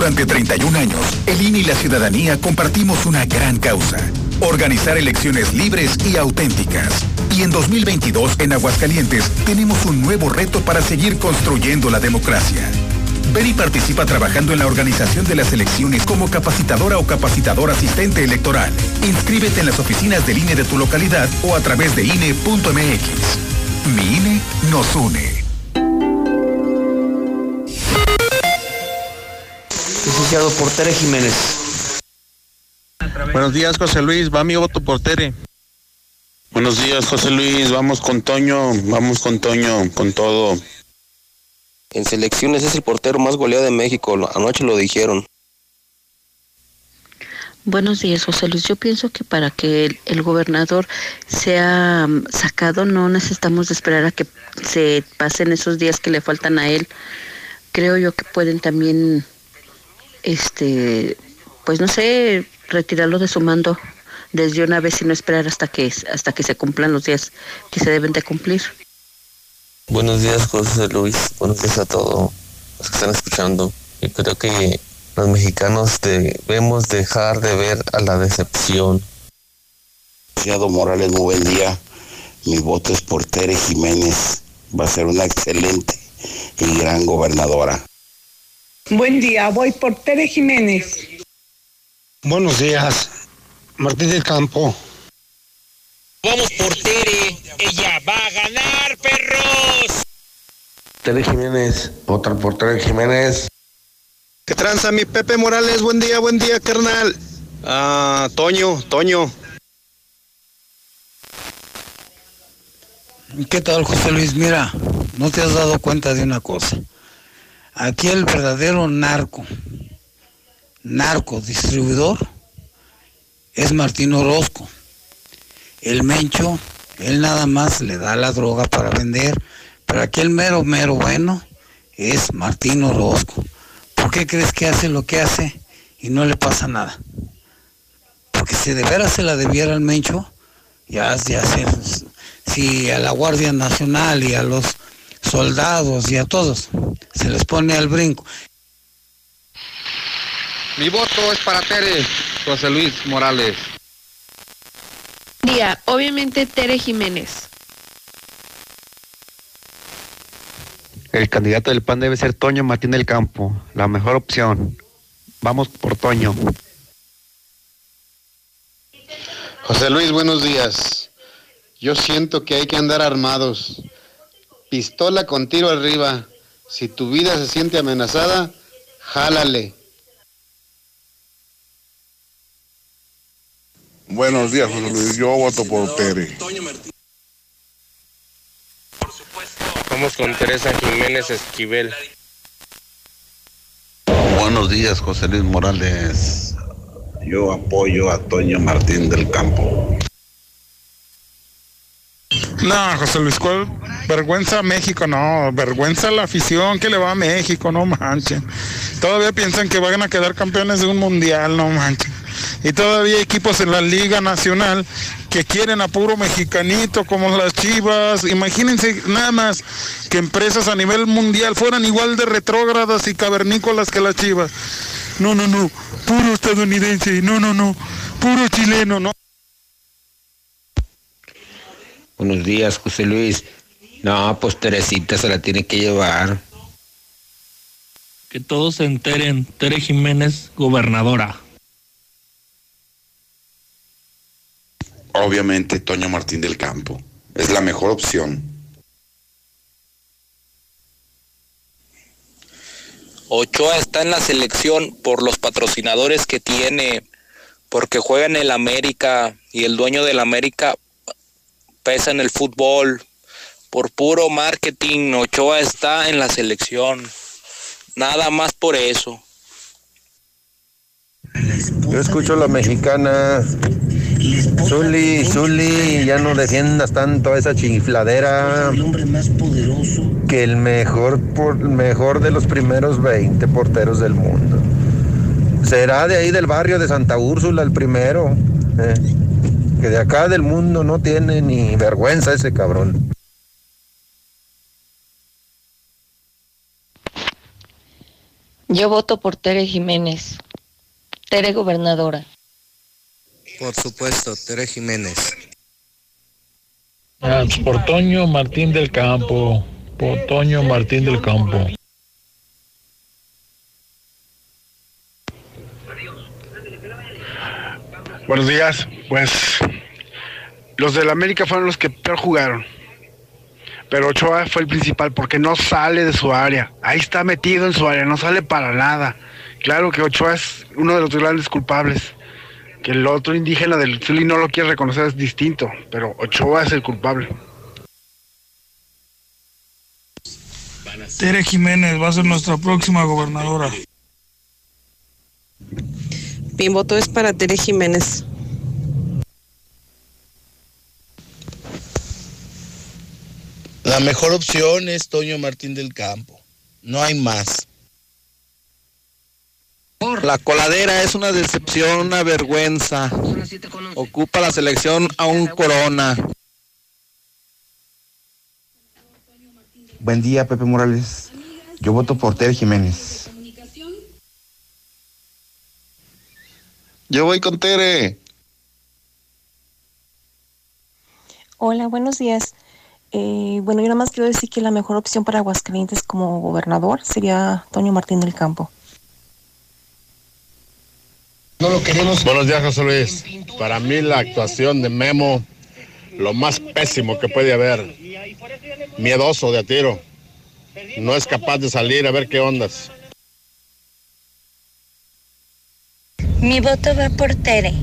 Durante 31 años, el INE y la ciudadanía compartimos una gran causa, organizar elecciones libres y auténticas. Y en 2022, en Aguascalientes, tenemos un nuevo reto para seguir construyendo la democracia. Ven y participa trabajando en la organización de las elecciones como capacitadora o capacitador asistente electoral. Inscríbete en las oficinas del INE de tu localidad o a través de INE.mx. Mi INE nos une. Licenciado Portere Jiménez. Buenos días, José Luis. Va mi voto por Tere. Buenos días, José Luis. Vamos con Toño, vamos con Toño, con todo. En selecciones es el portero más goleado de México. Anoche lo dijeron. Buenos días, José Luis. Yo pienso que para que el, el gobernador sea mm, sacado no necesitamos de esperar a que se pasen esos días que le faltan a él. Creo yo que pueden también, este, pues no sé, retirarlo de su mando desde una vez y no esperar hasta que hasta que se cumplan los días que se deben de cumplir. Buenos días, José Luis. Buenos días a todos los que están escuchando. Yo creo que los mexicanos debemos dejar de ver a la decepción. Licenciado Morales, muy buen día. Mi voto es por Tere Jiménez. Va a ser una excelente y gran gobernadora. Buen día, voy por Tere Jiménez. Buenos días, Martín del Campo. Vamos por Tere, ella va a ganar, perros. Tere Jiménez, otra por Tere Jiménez. ¿Qué tranza mi Pepe Morales? Buen día, buen día, carnal. Ah, Toño, Toño. ¿Qué tal, José Luis? Mira, no te has dado cuenta de una cosa. Aquí el verdadero narco, narco distribuidor, es Martín Orozco. El Mencho, él nada más le da la droga para vender, pero aquí el mero, mero bueno es Martín Orozco. ¿Por qué crees que hace lo que hace y no le pasa nada? Porque si de veras se la debiera al Mencho, ya, ya se, si a la Guardia Nacional y a los soldados y a todos se les pone al brinco. Mi voto es para Tere, José Luis Morales. Día, obviamente Tere Jiménez. El candidato del PAN debe ser Toño Martín del Campo, la mejor opción. Vamos por Toño. José Luis, buenos días. Yo siento que hay que andar armados. Pistola con tiro arriba. Si tu vida se siente amenazada, jálale. Buenos días, José Luis. Yo voto por Tere. Vamos con Teresa Jiménez Esquivel. Buenos días, José Luis Morales. Yo apoyo a Toño Martín del Campo. No, José Luis, ¿cuál? Vergüenza a México, no. Vergüenza a la afición que le va a México, no manchen. Todavía piensan que van a quedar campeones de un mundial, no manchen. Y todavía hay equipos en la Liga Nacional que quieren a puro mexicanito, como las Chivas. Imagínense nada más que empresas a nivel mundial fueran igual de retrógradas y cavernícolas que las Chivas. No, no, no. Puro estadounidense. No, no, no. Puro chileno, no. Buenos días, José Luis. No, pues Teresita se la tiene que llevar. Que todos se enteren. Tere Jiménez, gobernadora. Obviamente Toño Martín del Campo. Es la mejor opción. Ochoa está en la selección por los patrocinadores que tiene, porque juega en el América y el dueño del América pesa en el fútbol. Por puro marketing, Ochoa está en la selección. Nada más por eso. Yo escucho la mexicana. Zuli, Zuli, ya no defiendas tanto a esa chifladera. Que el mejor, por, mejor de los primeros 20 porteros del mundo. Será de ahí del barrio de Santa Úrsula el primero. eh. Que de acá del mundo no tiene ni vergüenza ese cabrón. Yo voto por Tere Jiménez. Tere gobernadora. Por supuesto, Tere Jiménez. Ah, por Toño Martín del Campo. Por Toño Martín del Campo. Buenos días. Pues los del América fueron los que peor jugaron. Pero Ochoa fue el principal porque no sale de su área. Ahí está metido en su área, no sale para nada. Claro que Ochoa es uno de los grandes culpables. Que el otro indígena del Zuli no lo quiere reconocer es distinto, pero Ochoa es el culpable. Tere Jiménez va a ser nuestra próxima gobernadora. Mi voto es para Tere Jiménez. La mejor opción es Toño Martín del Campo. No hay más. La coladera es una decepción, una vergüenza. Ocupa la selección a un corona. Buen día, Pepe Morales. Yo voto por Tere Jiménez. Yo voy con Tere. Hola, buenos días. Eh, bueno, yo nada más quiero decir que la mejor opción para Aguascalientes como gobernador sería Toño Martín del Campo. No lo queremos. Buenos días, José Luis. Para mí la actuación de Memo, lo más pésimo que puede haber. Miedoso de a tiro. No es capaz de salir a ver qué ondas. Mi voto va por Tere.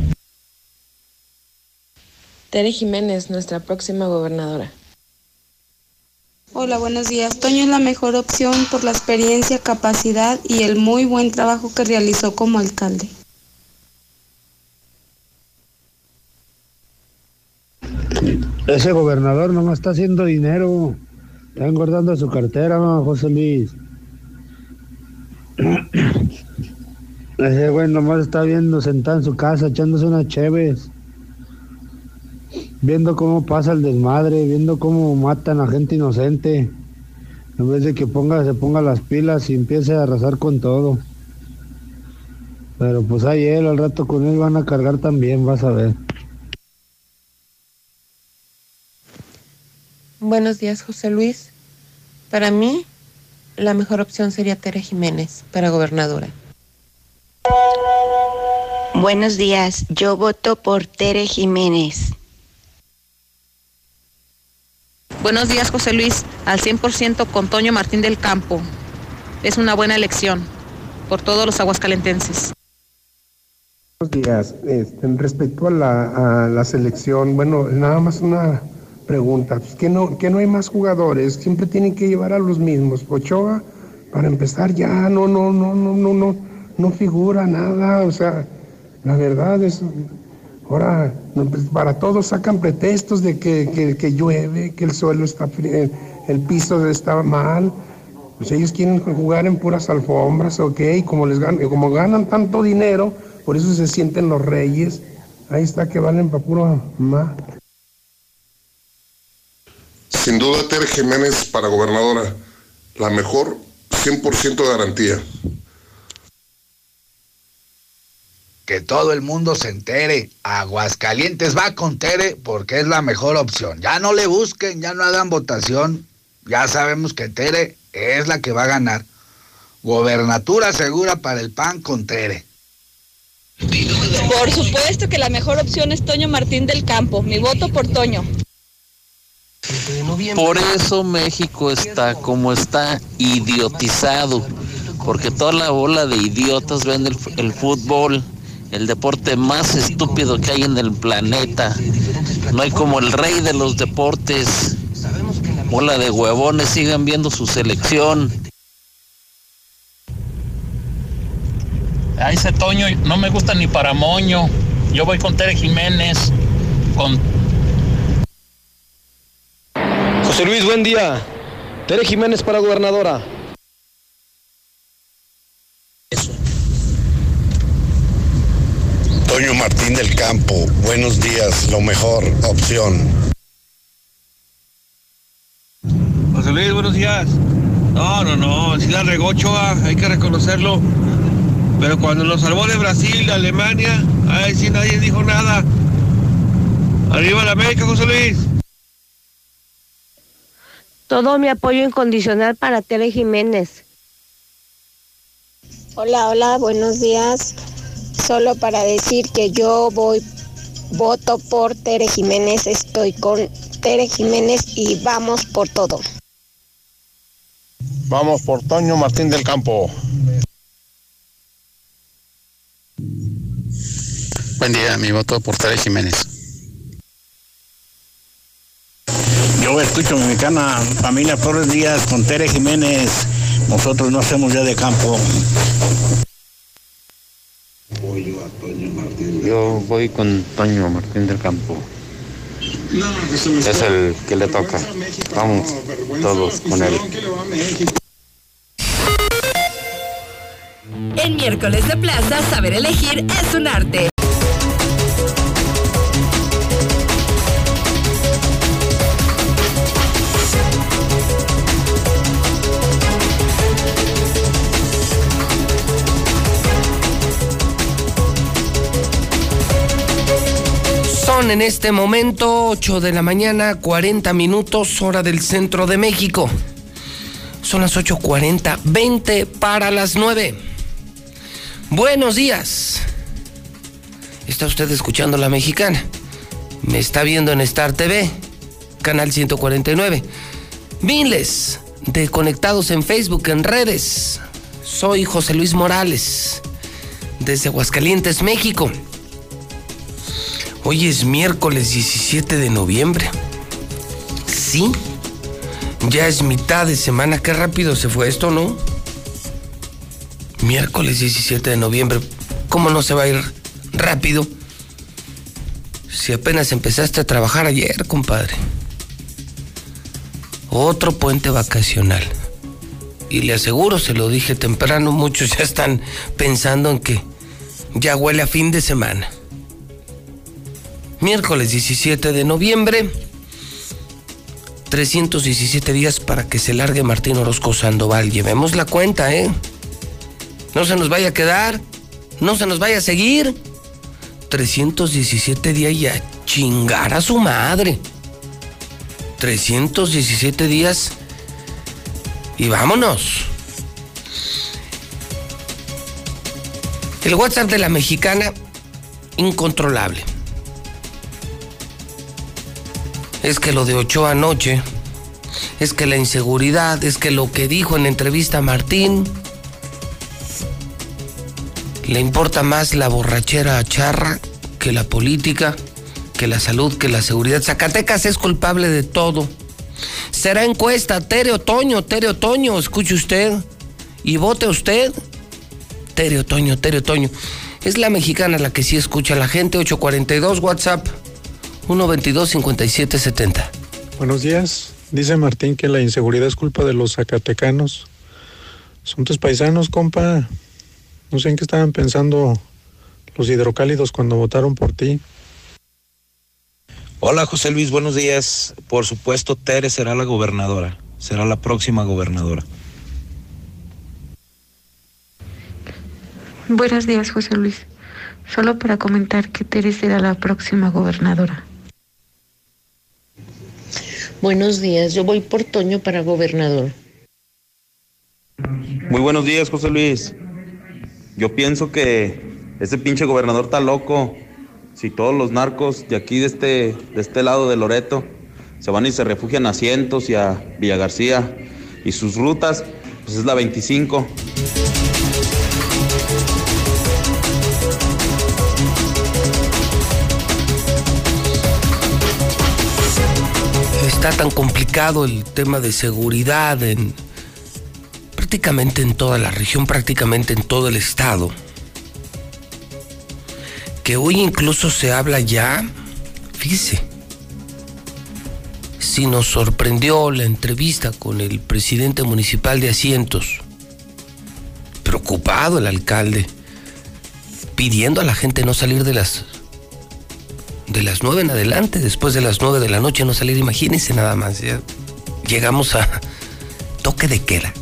Tere Jiménez, nuestra próxima gobernadora. Hola, buenos días. Toño es la mejor opción por la experiencia, capacidad y el muy buen trabajo que realizó como alcalde. Ese gobernador nomás está haciendo dinero. Está engordando su cartera, José Luis. Ese güey nomás está viendo sentado en su casa, echándose unas cheves. Viendo cómo pasa el desmadre, viendo cómo matan a gente inocente. En vez de que ponga, se ponga las pilas y empiece a arrasar con todo. Pero pues ahí él, al rato con él van a cargar también, vas a ver. Buenos días, José Luis. Para mí, la mejor opción sería Tere Jiménez para gobernadora. Buenos días, yo voto por Tere Jiménez. Buenos días, José Luis. Al 100% con Toño Martín del Campo. Es una buena elección por todos los aguascalentenses. Buenos días. Este, respecto a la, a la selección, bueno, nada más una pregunta. Pues, ¿que, no, ¿Que no hay más jugadores? Siempre tienen que llevar a los mismos. Ochoa, para empezar, ya no, no, no, no, no, no, no figura nada. O sea, la verdad es Ahora, pues, para todos sacan pretextos de que, que, llueve, que el suelo está frío, el piso está mal. Pues ellos quieren jugar en puras alfombras, ok, como, les ganan, como ganan tanto dinero, por eso se sienten los reyes. Ahí está que valen para puro más. Sin duda, Tere Jiménez para gobernadora, la mejor 100% garantía. Que todo el mundo se entere. Aguascalientes va con Tere porque es la mejor opción. Ya no le busquen, ya no hagan votación. Ya sabemos que Tere es la que va a ganar. Gobernatura segura para el PAN con Tere. Por supuesto que la mejor opción es Toño Martín del Campo. Mi voto por Toño. Por eso México está como está, idiotizado. Porque toda la bola de idiotas ven el, el fútbol el deporte más estúpido que hay en el planeta. No hay como el rey de los deportes. Bola de huevones, sigan viendo su selección. A ese Toño no me gusta ni para moño. Yo voy con Tere Jiménez. Con... José Luis, buen día. Tere Jiménez para gobernadora. Toño Martín del Campo, buenos días, lo mejor opción. José Luis, buenos días. No, no, no, si la regochoa, hay que reconocerlo. Pero cuando lo salvó de Brasil, de Alemania, ahí sí nadie dijo nada. Arriba la América, José Luis. Todo mi apoyo incondicional para Tere Jiménez. Hola, hola, buenos días solo para decir que yo voy, voto por Tere Jiménez, estoy con Tere Jiménez y vamos por todo. Vamos por Toño Martín del Campo. Buen día, mi voto por Tere Jiménez. Yo escucho mexicana familia Flores Díaz con Tere Jiménez. Nosotros no hacemos ya de campo. Yo voy con Toño Martín del Campo. Es el que le toca. Vamos todos con él. En miércoles de plaza, saber elegir es un arte. En este momento 8 de la mañana, 40 minutos, hora del centro de México. Son las 8.40, 20 para las 9. Buenos días. Está usted escuchando La Mexicana. Me está viendo en Star TV, canal 149. Miles de conectados en Facebook, en redes. Soy José Luis Morales. desde Aguascalientes, México. Hoy es miércoles 17 de noviembre. Sí, ya es mitad de semana. Qué rápido se fue esto, ¿no? Miércoles 17 de noviembre. ¿Cómo no se va a ir rápido? Si apenas empezaste a trabajar ayer, compadre. Otro puente vacacional. Y le aseguro, se lo dije temprano, muchos ya están pensando en que ya huele a fin de semana. Miércoles 17 de noviembre. 317 días para que se largue Martín Orozco Sandoval. Llevemos la cuenta, ¿eh? No se nos vaya a quedar. No se nos vaya a seguir. 317 días y a chingar a su madre. 317 días y vámonos. El WhatsApp de la mexicana, incontrolable. Es que lo de Ochoa anoche, es que la inseguridad, es que lo que dijo en la entrevista a Martín, le importa más la borrachera charra que la política, que la salud, que la seguridad. Zacatecas es culpable de todo. Será encuesta, Tere Otoño, Tere Otoño, escuche usted y vote usted. Tere Otoño, Tere Otoño. Es la mexicana la que sí escucha a la gente, 842 WhatsApp 122 5770. Buenos días. Dice Martín que la inseguridad es culpa de los zacatecanos. Son tus paisanos, compa. No sé en qué estaban pensando los hidrocálidos cuando votaron por ti. Hola José Luis, buenos días. Por supuesto, Tere será la gobernadora, será la próxima gobernadora. Buenos días, José Luis. Solo para comentar que Tere será la próxima gobernadora. Buenos días, yo voy por Toño para gobernador. Muy buenos días, José Luis. Yo pienso que ese pinche gobernador está loco. Si todos los narcos de aquí, de este, de este lado de Loreto, se van y se refugian a Cientos y a Villa García, y sus rutas, pues es la 25. Tan complicado el tema de seguridad en prácticamente en toda la región, prácticamente en todo el estado, que hoy incluso se habla ya, fíjese, si nos sorprendió la entrevista con el presidente municipal de Asientos, preocupado el alcalde, pidiendo a la gente no salir de las de las nueve en adelante, después de las nueve de la noche no salir, imagínense nada más, llegamos a toque de queda.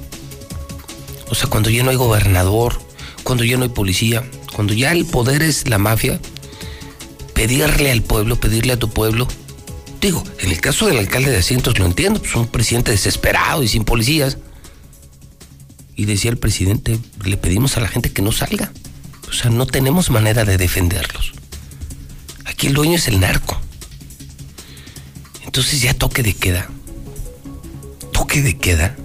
O sea, cuando ya no hay gobernador, cuando ya no hay policía, cuando ya el poder es la mafia, pedirle al pueblo, pedirle a tu pueblo. Digo, en el caso del alcalde de Asientos lo entiendo, pues un presidente desesperado y sin policías. Y decía el presidente, le pedimos a la gente que no salga. O sea, no tenemos manera de defenderlos. Aquí el dueño es el narco. Entonces ya toque de queda. Toque de queda.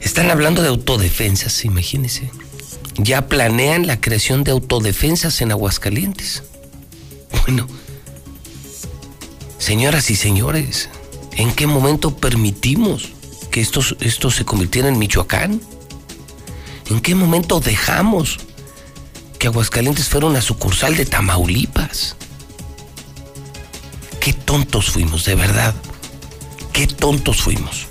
Están hablando de autodefensas, imagínense. Ya planean la creación de autodefensas en Aguascalientes. Bueno, señoras y señores, ¿en qué momento permitimos que esto, se convirtiera en Michoacán? ¿En qué momento dejamos que Aguascalientes fuera una sucursal de Tamaulipas? Qué tontos fuimos, de verdad. Qué tontos fuimos.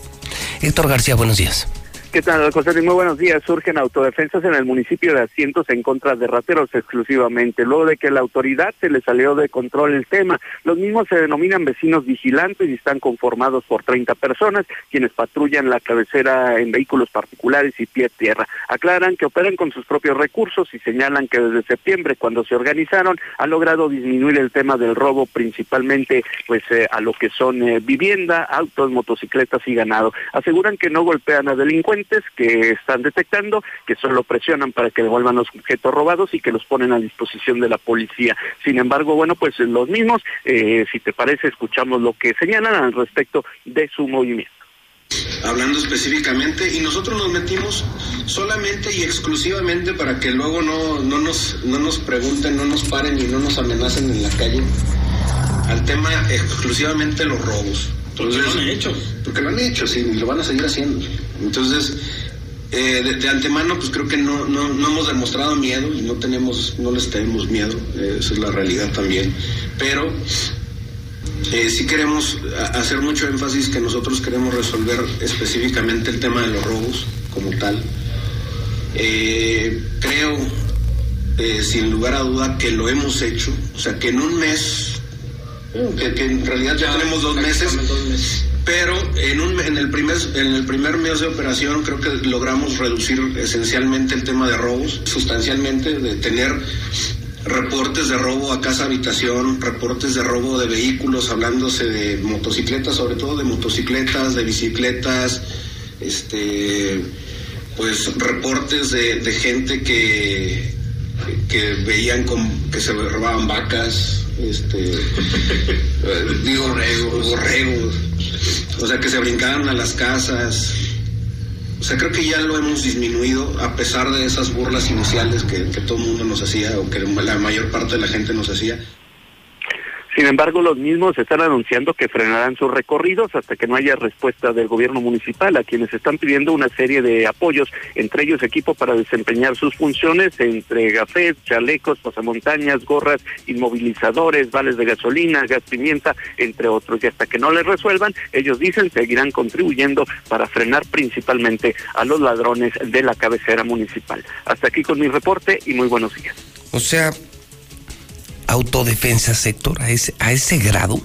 Héctor García, buenos días. ¿Qué tal, José? Muy buenos días. Surgen autodefensas en el municipio de Asientos en contra de rateros exclusivamente, luego de que la autoridad se le salió de control el tema. Los mismos se denominan vecinos vigilantes y están conformados por 30 personas, quienes patrullan la cabecera en vehículos particulares y pie tierra. Aclaran que operan con sus propios recursos y señalan que desde septiembre, cuando se organizaron, han logrado disminuir el tema del robo, principalmente pues eh, a lo que son eh, vivienda, autos, motocicletas y ganado. Aseguran que no golpean a delincuentes que están detectando, que solo presionan para que devuelvan los objetos robados y que los ponen a disposición de la policía. Sin embargo, bueno, pues los mismos, eh, si te parece, escuchamos lo que señalan al respecto de su movimiento. hablando específicamente, y nosotros nos metimos solamente y exclusivamente para que luego no, no, nos, no nos pregunten, no nos paren y no nos amenacen en la calle, al tema exclusivamente los robos. Entonces, lo han hecho. Porque lo han hecho, sí, y lo van a seguir haciendo. Entonces, eh, de, de, antemano, pues creo que no, no, no, hemos demostrado miedo y no tenemos, no les tenemos miedo, eh, esa es la realidad también. Pero eh, sí queremos hacer mucho énfasis que nosotros queremos resolver específicamente el tema de los robos como tal. Eh, creo, eh, sin lugar a duda, que lo hemos hecho. O sea, que en un mes, que, que en realidad ya, tenemos dos meses, pero en, un, en, el primer, en el primer mes de operación creo que logramos reducir esencialmente el tema de robos, sustancialmente, de tener reportes de robo a casa habitación, reportes de robo de vehículos, hablándose de motocicletas, sobre todo de motocicletas, de bicicletas, este pues reportes de, de gente que, que veían con, que se robaban vacas, este digo borregos, borregos, o sea que se brincaban a las casas, o sea, creo que ya lo hemos disminuido a pesar de esas burlas iniciales que, que todo el mundo nos hacía o que la mayor parte de la gente nos hacía. Sin embargo, los mismos están anunciando que frenarán sus recorridos hasta que no haya respuesta del gobierno municipal, a quienes están pidiendo una serie de apoyos, entre ellos equipo para desempeñar sus funciones, entre gafés, chalecos, pasamontañas, gorras, inmovilizadores, vales de gasolina, gas pimienta, entre otros. Y hasta que no les resuelvan, ellos dicen seguirán contribuyendo para frenar principalmente a los ladrones de la cabecera municipal. Hasta aquí con mi reporte y muy buenos días. O sea, autodefensa sector a ese, a ese grado?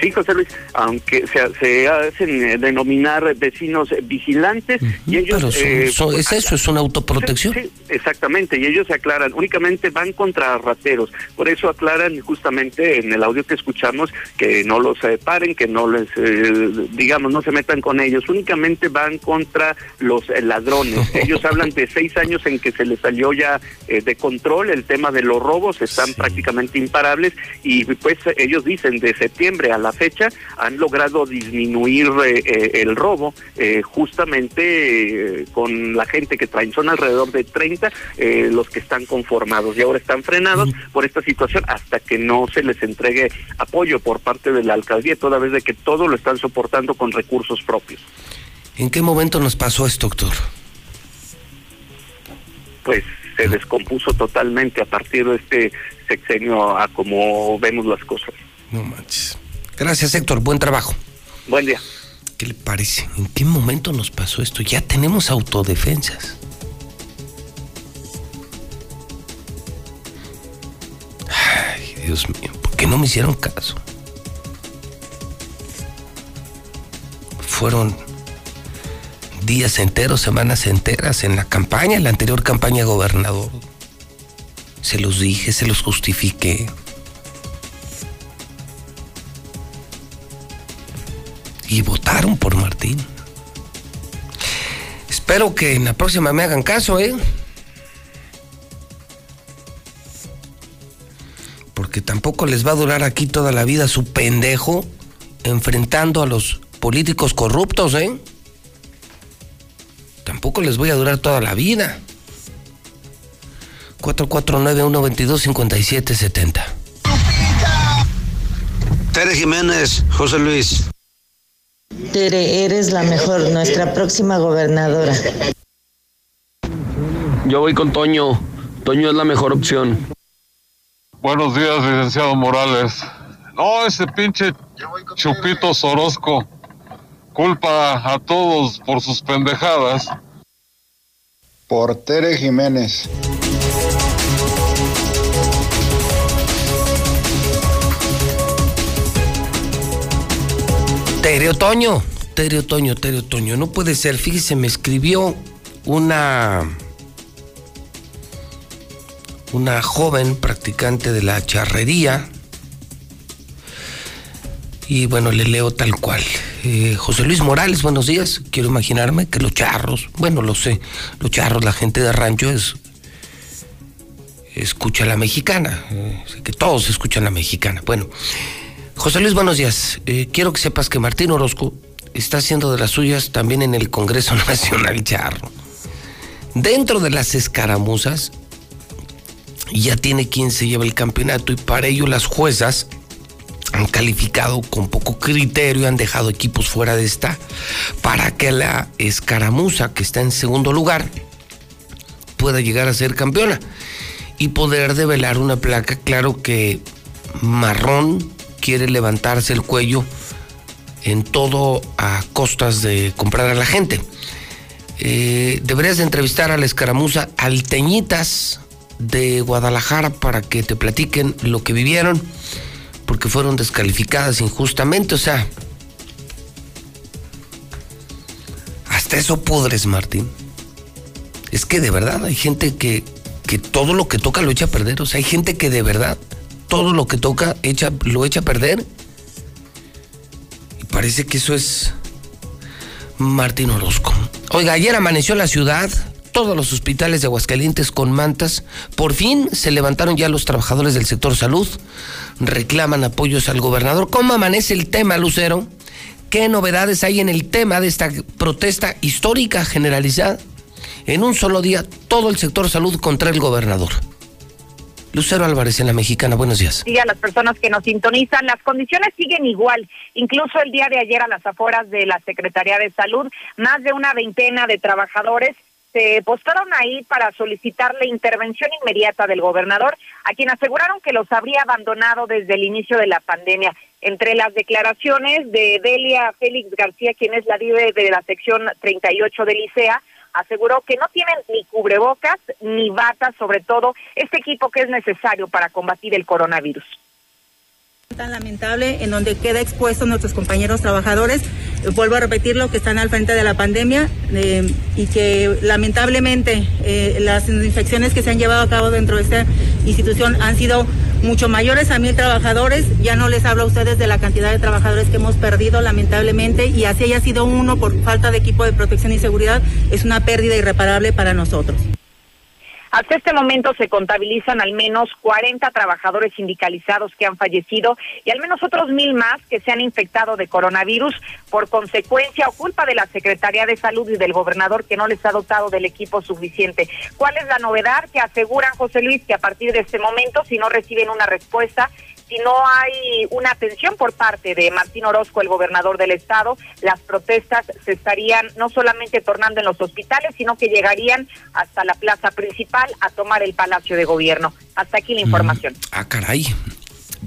Sí, José Luis, aunque se, se hacen denominar vecinos vigilantes uh -huh, y ellos... Pero son, eh, son, es eso, es una autoprotección. Sí, sí, exactamente, y ellos se aclaran, únicamente van contra rateros, por eso aclaran justamente en el audio que escuchamos que no los eh, paren, que no les, eh, digamos, no se metan con ellos, únicamente van contra los ladrones. ellos hablan de seis años en que se les salió ya de control el tema de los robos, están sí. prácticamente imparables y pues ellos dicen de septiembre a la fecha han logrado disminuir eh, el robo eh, justamente eh, con la gente que traen son alrededor de 30 los que están conformados y ahora están frenados por esta situación hasta que no se les entregue apoyo por parte de la alcaldía toda vez de que todo lo están soportando con recursos propios. ¿En qué momento nos pasó esto, doctor? Pues se descompuso totalmente a partir de este sexenio a como vemos las cosas. No manches. Gracias, Héctor. Buen trabajo. Buen día. ¿Qué le parece? ¿En qué momento nos pasó esto? Ya tenemos autodefensas. Ay, Dios mío, ¿por qué no me hicieron caso? Fueron días enteros, semanas enteras en la campaña, en la anterior campaña de gobernador. Se los dije, se los justifiqué. Y votaron por Martín. Espero que en la próxima me hagan caso, ¿eh? Porque tampoco les va a durar aquí toda la vida su pendejo enfrentando a los políticos corruptos, ¿eh? Tampoco les voy a durar toda la vida. 449-122-5770. Tere Jiménez, José Luis. Tere, eres la mejor, nuestra próxima gobernadora. Yo voy con Toño. Toño es la mejor opción. Buenos días, licenciado Morales. No, ese pinche Chupito Sorosco culpa a todos por sus pendejadas. Por Tere Jiménez. Tere Otoño, Tere Otoño, Tere Otoño. No puede ser, fíjese, me escribió una. Una joven practicante de la charrería. Y bueno, le leo tal cual. Eh, José Luis Morales, buenos días. Quiero imaginarme que los charros, bueno, lo sé, los charros, la gente de rancho es. Escucha la mexicana. Eh, que todos escuchan la mexicana. Bueno. José Luis, buenos días. Eh, quiero que sepas que Martín Orozco está haciendo de las suyas también en el Congreso Nacional Charro. Dentro de las escaramuzas ya tiene quien se lleva el campeonato y para ello las juezas han calificado con poco criterio, han dejado equipos fuera de esta, para que la escaramuza que está en segundo lugar pueda llegar a ser campeona y poder develar una placa. Claro que Marrón quiere levantarse el cuello en todo a costas de comprar a la gente. Eh, deberías de entrevistar a la escaramuza Alteñitas de Guadalajara para que te platiquen lo que vivieron porque fueron descalificadas injustamente, o sea, hasta eso pudres, Martín. Es que de verdad hay gente que, que todo lo que toca lo echa a perder, o sea, hay gente que de verdad todo lo que toca lo echa a perder. Y parece que eso es Martín Orozco. Oiga, ayer amaneció la ciudad todos los hospitales de Aguascalientes con mantas. Por fin se levantaron ya los trabajadores del sector salud, reclaman apoyos al gobernador. ¿Cómo amanece el tema, Lucero? ¿Qué novedades hay en el tema de esta protesta histórica generalizada? En un solo día, todo el sector salud contra el gobernador. Lucero Álvarez en la Mexicana, buenos días. Y a las personas que nos sintonizan, las condiciones siguen igual. Incluso el día de ayer a las afueras de la Secretaría de Salud, más de una veintena de trabajadores se postaron ahí para solicitar la intervención inmediata del gobernador, a quien aseguraron que los habría abandonado desde el inicio de la pandemia. Entre las declaraciones de Delia Félix García, quien es la líder de la sección 38 de Licea, aseguró que no tienen ni cubrebocas ni batas, sobre todo este equipo que es necesario para combatir el coronavirus tan lamentable en donde queda expuestos nuestros compañeros trabajadores, eh, vuelvo a repetir lo que están al frente de la pandemia eh, y que lamentablemente eh, las infecciones que se han llevado a cabo dentro de esta institución han sido mucho mayores a mil trabajadores, ya no les hablo a ustedes de la cantidad de trabajadores que hemos perdido lamentablemente y así haya sido uno por falta de equipo de protección y seguridad, es una pérdida irreparable para nosotros. Hasta este momento se contabilizan al menos 40 trabajadores sindicalizados que han fallecido y al menos otros mil más que se han infectado de coronavirus por consecuencia o culpa de la Secretaría de Salud y del gobernador que no les ha dotado del equipo suficiente. ¿Cuál es la novedad? Que aseguran, José Luis, que a partir de este momento, si no reciben una respuesta, si no hay una atención por parte de Martín Orozco, el gobernador del estado, las protestas se estarían no solamente tornando en los hospitales, sino que llegarían hasta la plaza principal a tomar el Palacio de Gobierno. Hasta aquí la mm. información. ah, caray.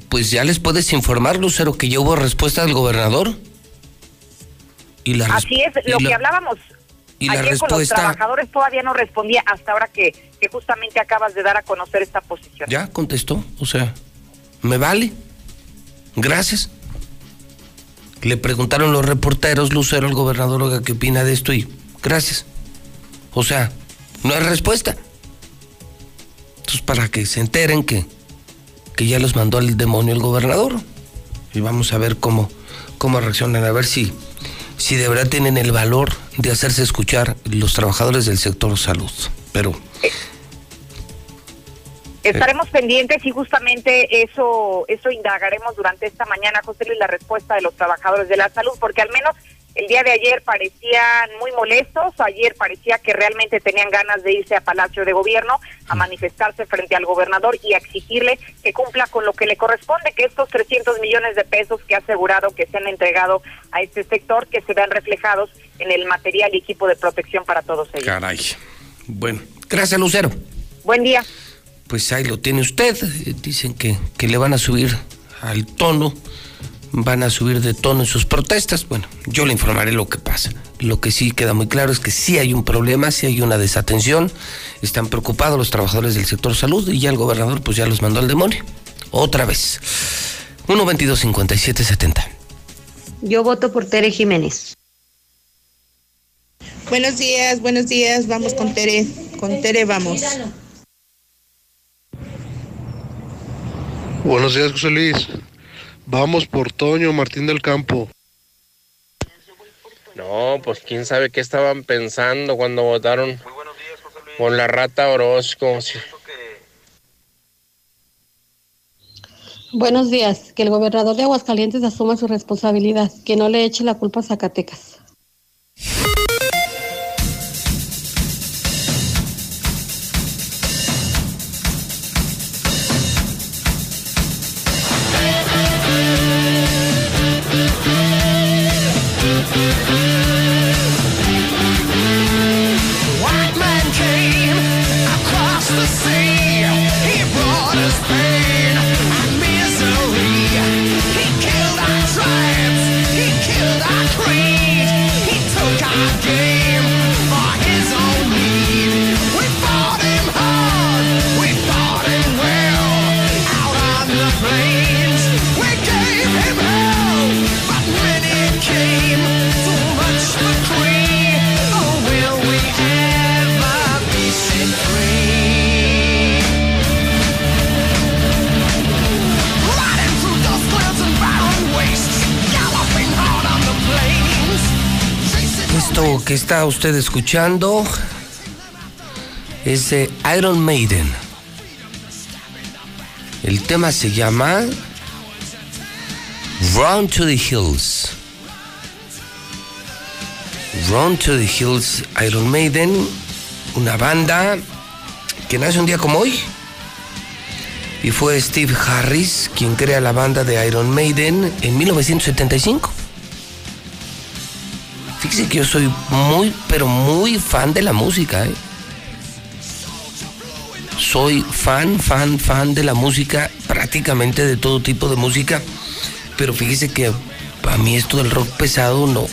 Pues ya les puedes informar, Lucero, que ya hubo respuesta del gobernador. Y la Así es, lo que hablábamos y Ayer con los trabajadores todavía no respondía hasta ahora que, que justamente acabas de dar a conocer esta posición. Ya contestó, o sea, me vale. Gracias. Le preguntaron los reporteros, Lucero, al gobernador, ¿qué opina de esto? Y gracias. O sea, no hay respuesta. Entonces, para que se enteren que, que ya los mandó al demonio el gobernador. Y vamos a ver cómo, cómo reaccionan, a ver si, si de verdad tienen el valor de hacerse escuchar los trabajadores del sector salud. Pero Estaremos pendientes y justamente eso eso indagaremos durante esta mañana, José Luis, la respuesta de los trabajadores de la salud, porque al menos el día de ayer parecían muy molestos, ayer parecía que realmente tenían ganas de irse a Palacio de Gobierno a manifestarse frente al gobernador y a exigirle que cumpla con lo que le corresponde, que estos 300 millones de pesos que ha asegurado que se han entregado a este sector, que se vean reflejados en el material y equipo de protección para todos ellos. Caray. Bueno, gracias Lucero. Buen día pues ahí lo tiene usted. Dicen que, que le van a subir al tono, van a subir de tono en sus protestas. Bueno, yo le informaré lo que pasa. Lo que sí queda muy claro es que sí hay un problema, sí hay una desatención. Están preocupados los trabajadores del sector salud y ya el gobernador pues ya los mandó al demonio. Otra vez. 1-22-57-70. Yo voto por Tere Jiménez. Buenos días, buenos días. Vamos con Tere. Con Tere vamos. Buenos días, José Luis. Vamos por Toño Martín del Campo. No, pues quién sabe qué estaban pensando cuando votaron por la rata Orozco. Buenos días. Que el gobernador de Aguascalientes asuma su responsabilidad, que no le eche la culpa a Zacatecas. Usted escuchando es de Iron Maiden. El tema se llama Run to the Hills. Run to the Hills, Iron Maiden, una banda que nace un día como hoy. Y fue Steve Harris quien crea la banda de Iron Maiden en 1975. Fíjese que yo soy muy, pero muy fan de la música. ¿eh? Soy fan, fan, fan de la música, prácticamente de todo tipo de música. Pero fíjese que a mí esto del rock pesado no.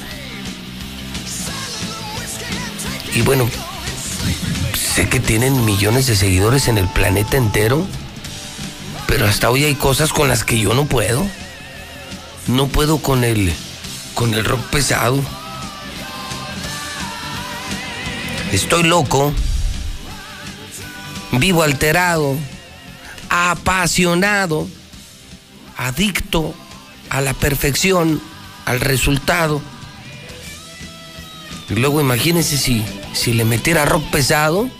Y bueno, sé que tienen millones de seguidores en el planeta entero. Pero hasta hoy hay cosas con las que yo no puedo. No puedo con el, con el rock pesado. Estoy loco, vivo alterado, apasionado, adicto a la perfección, al resultado. Y luego imagínense si, si le metiera rock pesado,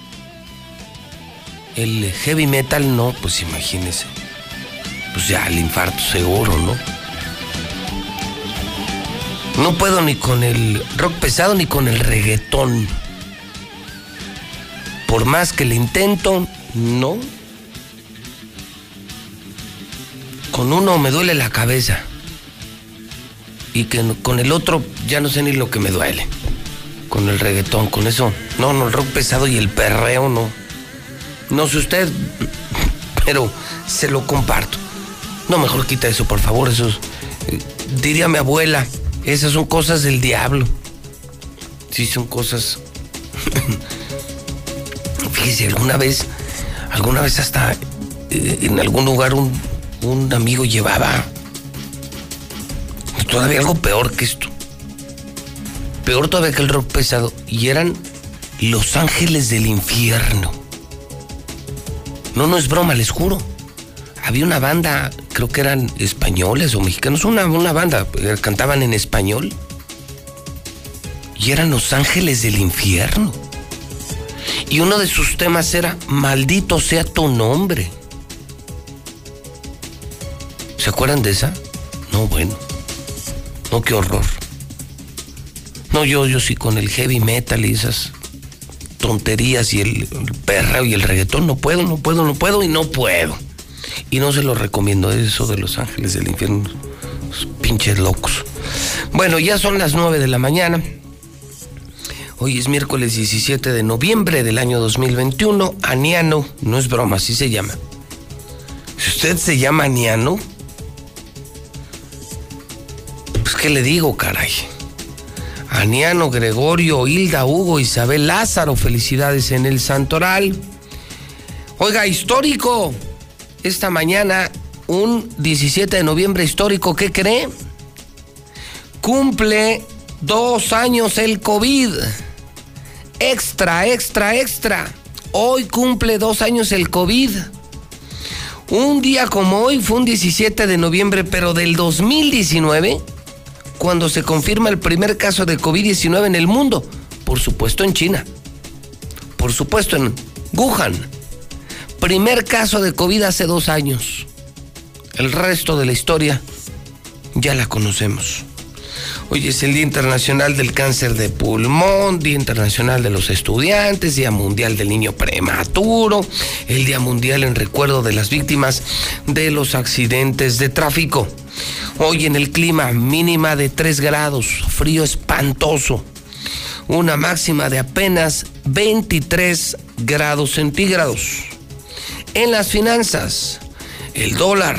el heavy metal no, pues imagínense. Pues ya el infarto seguro, ¿no? No puedo ni con el rock pesado ni con el reggaetón. Por más que le intento, no. Con uno me duele la cabeza. Y que con el otro ya no sé ni lo que me duele. Con el reggaetón, con eso. No, no, el rock pesado y el perreo no. No sé usted, pero se lo comparto. No, mejor quita eso, por favor. Eso es- eh, diría mi abuela, esas son cosas del diablo. Sí, son cosas. Fíjese, alguna vez, alguna vez hasta eh, en algún lugar un, un amigo llevaba todavía algo peor que esto. Peor todavía que el rock pesado. Y eran los ángeles del infierno. No, no es broma, les juro. Había una banda, creo que eran españoles o mexicanos, una, una banda, eh, cantaban en español. Y eran los ángeles del infierno. Y uno de sus temas era, maldito sea tu nombre. ¿Se acuerdan de esa? No, bueno. No, qué horror. No, yo, yo sí con el heavy metal y esas tonterías y el, el perreo y el reggaetón no puedo, no puedo, no puedo y no puedo. Y no se lo recomiendo, eso de los ángeles del infierno, pinches locos. Bueno, ya son las 9 de la mañana. Hoy es miércoles 17 de noviembre del año 2021. Aniano, no es broma, así se llama. Si usted se llama Aniano, pues qué le digo, caray. Aniano, Gregorio, Hilda, Hugo, Isabel, Lázaro, felicidades en el Santoral. Oiga, histórico. Esta mañana, un 17 de noviembre histórico, ¿qué cree? Cumple dos años el COVID. Extra, extra, extra. Hoy cumple dos años el COVID. Un día como hoy fue un 17 de noviembre, pero del 2019, cuando se confirma el primer caso de COVID-19 en el mundo. Por supuesto en China. Por supuesto en Wuhan. Primer caso de COVID hace dos años. El resto de la historia ya la conocemos. Hoy es el Día Internacional del Cáncer de Pulmón, Día Internacional de los Estudiantes, Día Mundial del Niño Prematuro, el Día Mundial en recuerdo de las víctimas de los accidentes de tráfico. Hoy en el clima mínima de 3 grados, frío espantoso, una máxima de apenas 23 grados centígrados. En las finanzas, el dólar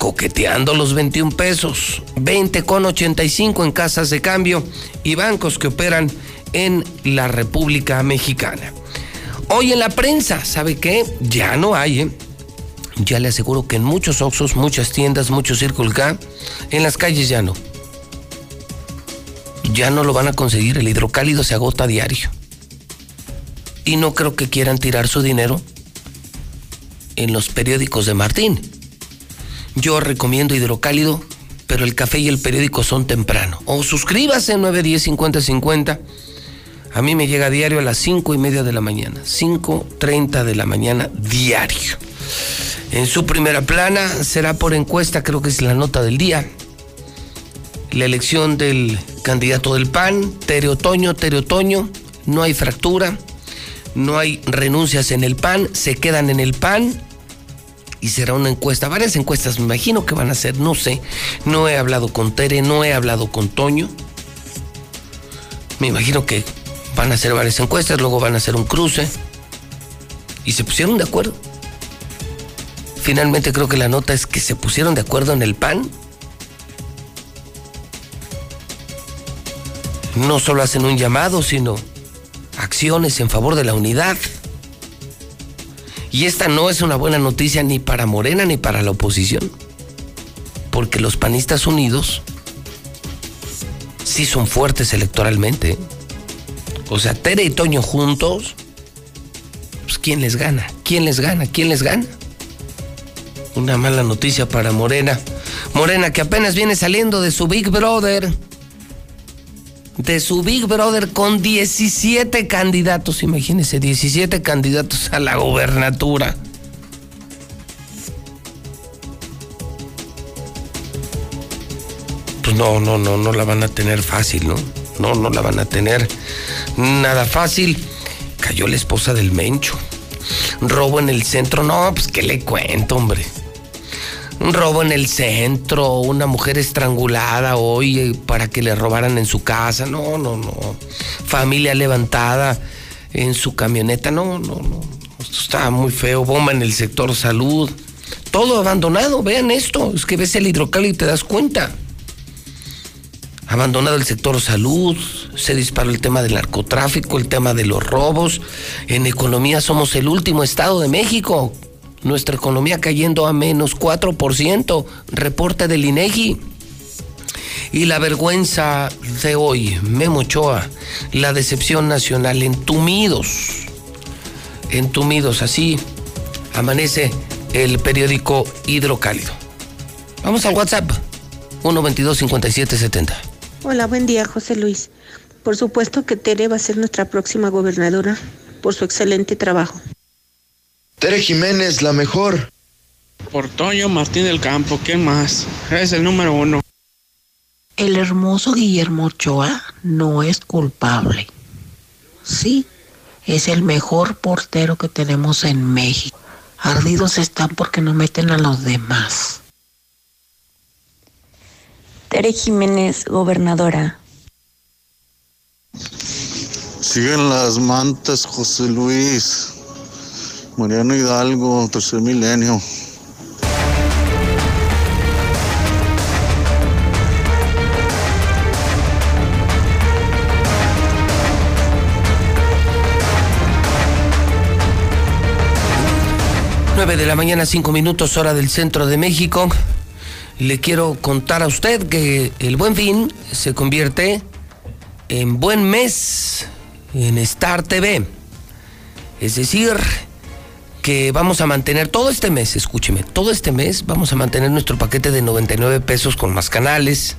coqueteando los 21 pesos, 20 con 85 en casas de cambio y bancos que operan en la República Mexicana. Hoy en la prensa, ¿sabe qué? Ya no hay, ¿eh? Ya le aseguro que en muchos Oxxos, muchas tiendas, muchos Circle K, en las calles ya no. Ya no lo van a conseguir, el hidrocálido se agota a diario. Y no creo que quieran tirar su dinero en los periódicos de Martín. Yo recomiendo hidrocálido, pero el café y el periódico son temprano. O suscríbase 910 50 50. A mí me llega diario a las 5 y media de la mañana. 5.30 de la mañana diario. En su primera plana será por encuesta, creo que es la nota del día. La elección del candidato del PAN, Tere Otoño, Tere Otoño. No hay fractura, no hay renuncias en el PAN, se quedan en el PAN y será una encuesta, varias encuestas me imagino que van a ser, no sé, no he hablado con Tere, no he hablado con Toño, me imagino que van a hacer varias encuestas, luego van a hacer un cruce y se pusieron de acuerdo. Finalmente creo que la nota es que se pusieron de acuerdo en el PAN. No solo hacen un llamado, sino acciones en favor de la unidad. Y esta no es una buena noticia ni para Morena ni para la oposición. Porque los panistas unidos sí son fuertes electoralmente. O sea, Tere y Toño juntos, pues ¿quién les gana? ¿Quién les gana? ¿Quién les gana? Una mala noticia para Morena. Morena que apenas viene saliendo de su Big Brother. De su Big Brother con 17 candidatos, imagínense, 17 candidatos a la gobernatura. Pues no, no, no, no la van a tener fácil, ¿no? No, no la van a tener nada fácil. Cayó la esposa del Mencho. Robo en el centro, no, pues qué le cuento, hombre. Un robo en el centro, una mujer estrangulada hoy eh, para que le robaran en su casa, no, no, no. Familia levantada en su camioneta, no, no, no. Esto está muy feo, bomba en el sector salud. Todo abandonado, vean esto, es que ves el hidrocálido y te das cuenta. Abandonado el sector salud, se disparó el tema del narcotráfico, el tema de los robos. En economía somos el último estado de México. Nuestra economía cayendo a menos 4%, reporte del INEGI. Y la vergüenza de hoy, Memo Ochoa, la decepción nacional, entumidos, entumidos, así amanece el periódico Hidrocálido. Vamos al WhatsApp, 122-5770. Hola, buen día, José Luis. Por supuesto que Tere va a ser nuestra próxima gobernadora por su excelente trabajo. Tere Jiménez, la mejor. Por Toño Martín del Campo, ¿quién más? Es el número uno. El hermoso Guillermo Ochoa no es culpable. Sí, es el mejor portero que tenemos en México. Ardidos están porque no meten a los demás. Tere Jiménez, gobernadora. Siguen las mantas, José Luis. Mariano Hidalgo, tercer milenio. De la mañana, cinco minutos, hora del centro de México. Le quiero contar a usted que el buen fin se convierte en buen mes en Star TV. Es decir, que vamos a mantener todo este mes, escúcheme, todo este mes vamos a mantener nuestro paquete de 99 pesos con más canales.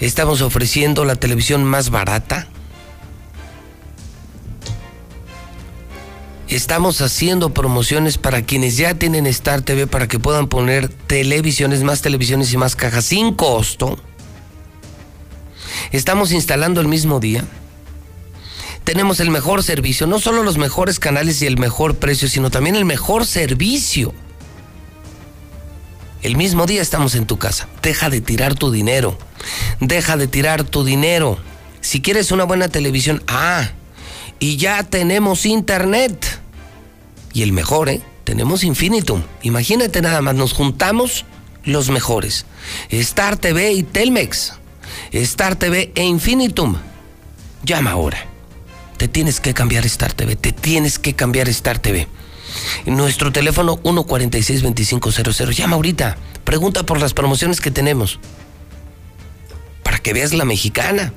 Estamos ofreciendo la televisión más barata. Estamos haciendo promociones para quienes ya tienen Star TV para que puedan poner televisiones, más televisiones y más cajas sin costo. Estamos instalando el mismo día. Tenemos el mejor servicio, no solo los mejores canales y el mejor precio, sino también el mejor servicio. El mismo día estamos en tu casa. Deja de tirar tu dinero. Deja de tirar tu dinero. Si quieres una buena televisión, ah, y ya tenemos internet. Y el mejor, ¿eh? Tenemos Infinitum. Imagínate nada más, nos juntamos los mejores. Star TV y Telmex. Star TV e Infinitum. Llama ahora. Te tienes que cambiar Star TV, te tienes que cambiar Star TV. Nuestro teléfono 146-2500. Llama ahorita. Pregunta por las promociones que tenemos. Para que veas la mexicana.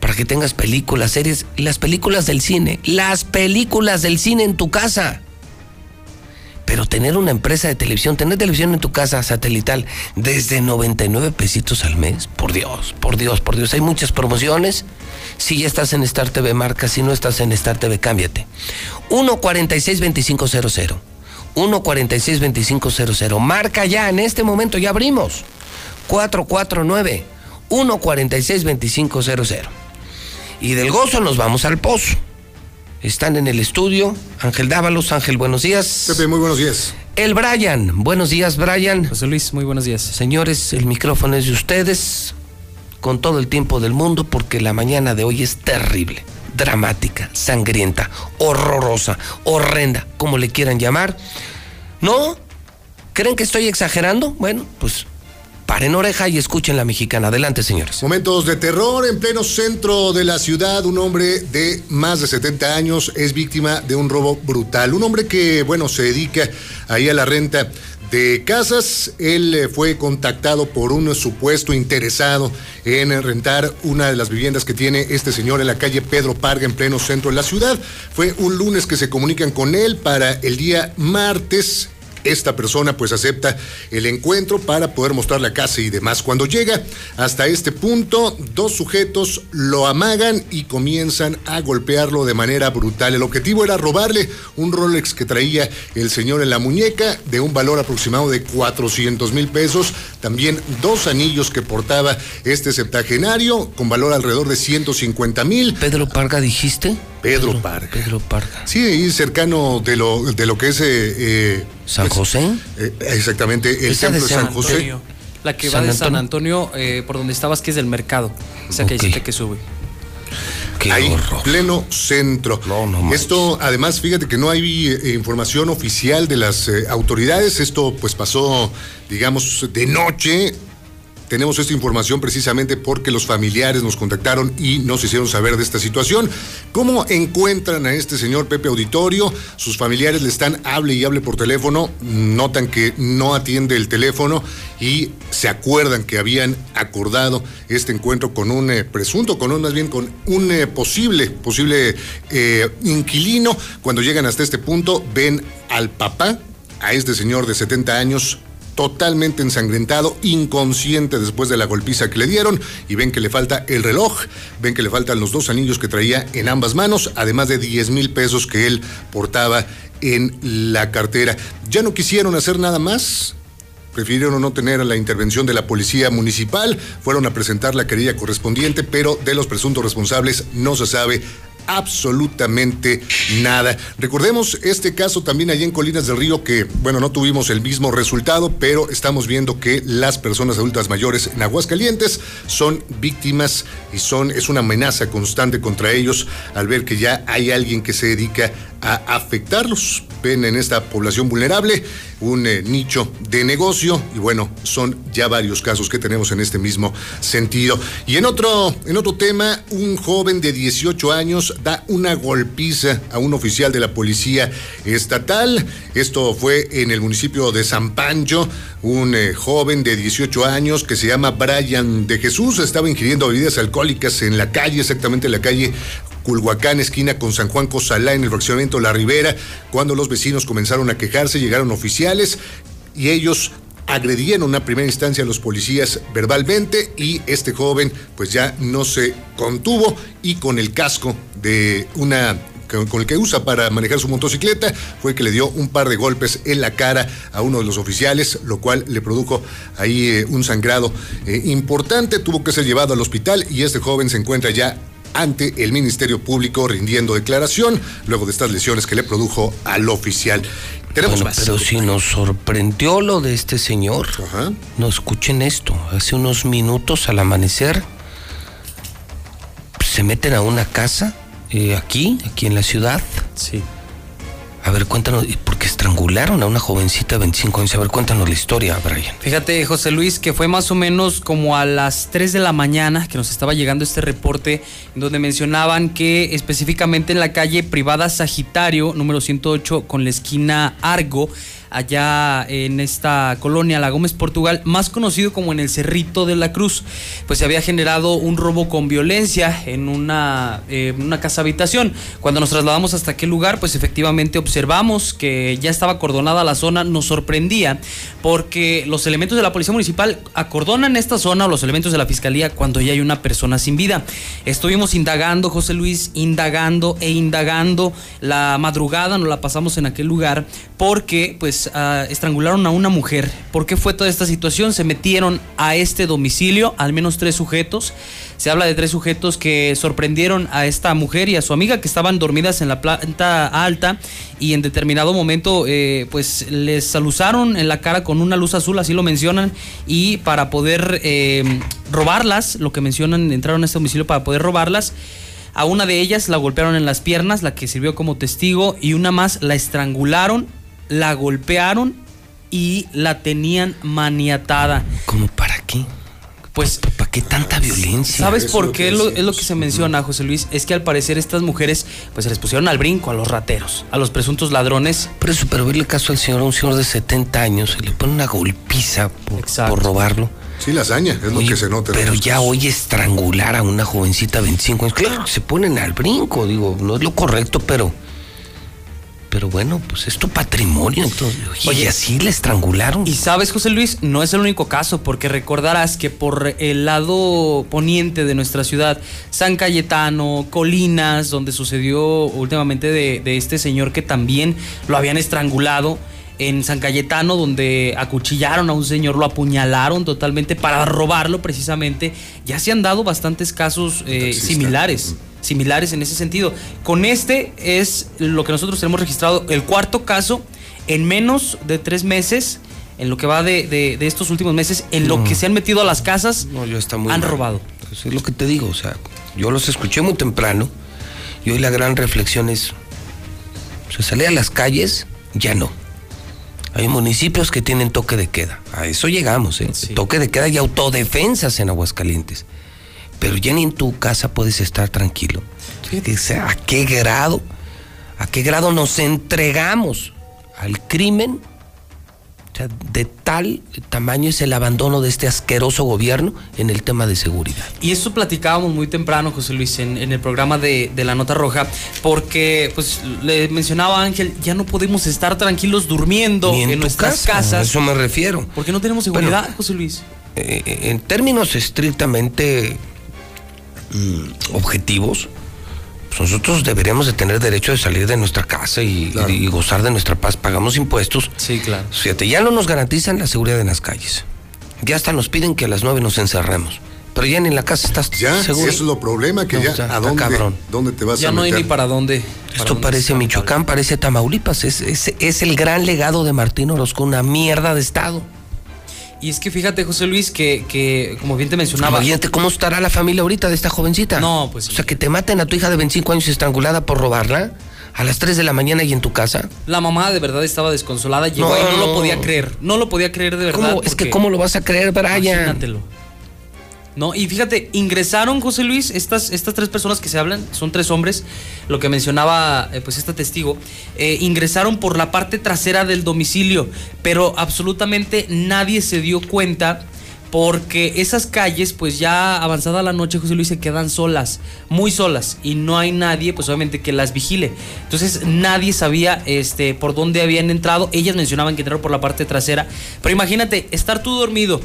Para que tengas películas, series, las películas del cine. Las películas del cine en tu casa. Pero tener una empresa de televisión, tener televisión en tu casa satelital desde 99 pesitos al mes, por Dios, por Dios, por Dios. Hay muchas promociones. Si ya estás en Star TV, marca. Si no estás en Star TV, cámbiate. 146-2500. 146-2500. Marca ya, en este momento ya abrimos. 449 146-2500. Y del gozo nos vamos al pozo. Están en el estudio Ángel Dávalos. Ángel, buenos días. Pepe, muy buenos días. El Brian. Buenos días, Brian. José Luis, muy buenos días. Señores, el micrófono es de ustedes con todo el tiempo del mundo porque la mañana de hoy es terrible, dramática, sangrienta, horrorosa, horrenda, como le quieran llamar. ¿No? ¿Creen que estoy exagerando? Bueno, pues paren oreja y escuchen la mexicana. Adelante, señores. Momentos de terror en pleno centro de la ciudad. Un hombre de más de 70 años es víctima de un robo brutal. Un hombre que, bueno, se dedica ahí a la renta de casas. Él eh, fue contactado por un supuesto interesado en rentar una de las viviendas que tiene este señor en la calle Pedro Parga en pleno centro de la ciudad. Fue un lunes que se comunican con él para el día martes esta persona pues acepta el encuentro para poder mostrar la casa y demás. Cuando llega hasta este punto, dos sujetos lo amagan y comienzan a golpearlo de manera brutal. El objetivo era robarle un Rolex que traía el señor en la muñeca de un valor aproximado de 400 mil pesos. También dos anillos que portaba este septagenario con valor alrededor de 150 mil. Pedro Parga, dijiste. Pedro, Parga. Pedro Parga. Sí, cercano de lo, de lo que es... eh, eh, ¿San José? eh, exactamente, el templo de San José. Antonio. La que va ¿San de San Antonio? Eh, por donde estabas, que es del mercado. Esa Ok. callecita que sube. Qué ahí, horror. pleno centro. Esto, además, fíjate que no hay eh, información oficial de las eh, autoridades. Esto, pues, pasó, digamos, de noche. Tenemos esta información precisamente porque los familiares nos contactaron y nos hicieron saber de esta situación. ¿Cómo encuentran a este señor Pepe Auditorio? Sus familiares le están hable y hable por teléfono, notan que no atiende el teléfono y se acuerdan que habían acordado este encuentro con un eh, presunto, con un más bien con un eh, posible, posible eh, inquilino. Cuando llegan hasta este punto, ven al papá, a este señor de 70 años, totalmente ensangrentado, inconsciente después de la golpiza que le dieron y ven que le falta el reloj, ven que le faltan los dos anillos que traía en ambas manos, además de 10 mil pesos que él portaba en la cartera. Ya no quisieron hacer nada más. Prefirieron no tener la intervención de la policía municipal, fueron a presentar la querella correspondiente, pero de los presuntos responsables no se sabe absolutamente nada. Recordemos este caso también allá en Colinas del Río que, bueno, no tuvimos el mismo resultado, pero estamos viendo que las personas adultas mayores en Aguascalientes son víctimas y son es una amenaza constante contra ellos al ver que ya hay alguien que se dedica a afectarlos. Ven en esta población vulnerable un eh, nicho de negocio y bueno, son ya varios casos que tenemos en este mismo sentido. Y en otro, en otro tema, un joven de 18 años da una golpiza a un oficial de la policía estatal. Esto fue en el municipio de San Pancho. Un eh, joven de 18 años que se llama Brian de Jesús estaba ingiriendo bebidas alcohólicas en la calle, exactamente en la calle Culhuacán, esquina con San Juan Cosalá, en el fraccionamiento La Ribera, cuando los vecinos comenzaron a quejarse, llegaron oficiales y ellos agredieron a primera instancia a los policías verbalmente y este joven pues ya no se contuvo y con el casco de una con el que usa para manejar su motocicleta, fue que le dio un par de golpes en la cara a uno de los oficiales, lo cual le produjo ahí eh, un sangrado eh, importante. Tuvo que ser llevado al hospital y este joven se encuentra ya ante el Ministerio Público rindiendo declaración luego de estas lesiones que le produjo al oficial. Tenemos Bueno, pero si nos sorprendió lo de este señor, no escuchen esto. Hace unos minutos al amanecer se meten a una casa eh, aquí, aquí en la ciudad. Sí. A ver, cuéntanos, ¿y por qué estrangularon a una jovencita de 25 años? A ver, cuéntanos la historia, Brian. Fíjate, José Luis, que fue más o menos como a las 3 de la mañana que nos estaba llegando este reporte, donde mencionaban que específicamente en la calle privada Sagitario, número 108, con la esquina Argo, allá en esta colonia, La Gómez, Portugal, más conocido como en el Cerrito de la Cruz, pues se había generado un robo con violencia en una, eh, una casa habitación. Cuando nos trasladamos hasta aquel lugar, pues efectivamente observamos que ya estaba acordonada la zona, nos sorprendía porque los elementos de la Policía Municipal acordonan esta zona o los elementos de la Fiscalía cuando ya hay una persona sin vida. Estuvimos indagando, José Luis, indagando e indagando. La madrugada nos la pasamos en aquel lugar porque pues ah, estrangularon a una mujer. ¿Por qué fue toda esta situación? Se metieron a este domicilio, al menos tres sujetos. Se habla de tres sujetos que sorprendieron a esta mujer y a su amiga que estaban dormidas en la planta alta y en determinado momento eh, pues les alusaron en la cara con una luz azul, así lo mencionan, y para poder eh, robarlas, lo que mencionan, entraron a este domicilio para poder robarlas. A una de ellas la golpearon en las piernas, la que sirvió como testigo, y una más la estrangularon, la golpearon y la tenían maniatada. ¿Cómo para qué? Pues, ¿para qué tanta violencia? ¿Sabes Eso por qué lo, es lo que se menciona, José Luis? Es que al parecer estas mujeres pues se les pusieron al brinco a los rateros, a los presuntos ladrones. Por eso, pero verle caso al señor, a un señor de 70 años, se le pone una golpiza por, por robarlo. Sí, la hazaña, es lo que se nota. Pero ya hoy estrangular a una jovencita de 25 años, claro, que se ponen al brinco, digo, no es lo correcto, pero. Pero bueno, pues es tu patrimonio, entonces. Oye, y así la estrangularon. Y sabes, José Luis, no es el único caso, porque recordarás que por el lado poniente de nuestra ciudad, San Cayetano, Colinas, donde sucedió últimamente de, de este señor que también lo habían estrangulado, en San Cayetano, donde acuchillaron a un señor, lo apuñalaron totalmente para robarlo precisamente, ya se han dado bastantes casos eh, similares similares en ese sentido. Con este es lo que nosotros tenemos registrado, el cuarto caso en menos de tres meses, en lo que va de, de- de estos últimos meses, en lo que se han metido a las casas, No, yo está muy han mal. robado. Eso es lo que te digo, o sea, yo los escuché muy temprano y hoy la gran reflexión es, se sale a las calles, ya no. Hay municipios que tienen toque de queda, a eso llegamos, ¿eh? Toque de queda y autodefensas en Aguascalientes. Pero ya ni en tu casa puedes estar tranquilo. ¿A qué grado? ¿A qué grado nos entregamos al crimen? O sea, de tal tamaño es el abandono de este asqueroso gobierno en el tema de seguridad. Y eso platicábamos muy temprano, José Luis, en, en el programa de, de La Nota Roja, porque, pues, le mencionaba Ángel, ya no podemos estar tranquilos durmiendo Ni en, nuestras casa, casas. a eso me refiero. Porque no tenemos seguridad, José Luis. Eh, en términos estrictamente mm, objetivos, pues nosotros deberíamos de tener derecho de salir de nuestra casa y, y gozar de nuestra paz. Pagamos impuestos. Sí, claro. Fíjate, ya no nos garantizan la seguridad en las calles. Ya hasta nos piden que a las nueve nos encerremos. Pero ya ni en la casa estás Ya, seguro. eso es lo problema, que No, ya, está- ¿a dónde, cabrón. dónde te vas Ya a no hay meter? ni para dónde. para Esto dónde parece Michoacán, parece Tamaulipas. Es, es, es el gran legado de Martín Orozco, una mierda de estado. Y es que fíjate, José Luis, que, que como bien te mencionaba. Imagínate cómo estará la familia ahorita de esta jovencita. No, pues O sea, que te maten a tu hija de 25 años estrangulada por robarla a las 3 de la mañana y en tu casa. La mamá de verdad estaba desconsolada, llegó No, y no lo no. podía creer. No lo podía creer de verdad. ¿Cómo? Es que ¿cómo lo vas a creer, Brian? Imagínatelo. No, y fíjate, ingresaron, José Luis, estas, estas tres personas que se hablan, son tres hombres, lo que mencionaba eh, pues esta testigo, eh, ingresaron por la parte trasera del domicilio, pero absolutamente nadie se dio cuenta porque esas calles, pues ya avanzada la noche, José Luis, se quedan solas, muy solas, y no hay nadie, pues obviamente que las vigile. Entonces nadie sabía este, por dónde habían entrado, ellas mencionaban que entraron por la parte trasera, pero imagínate, estar tú dormido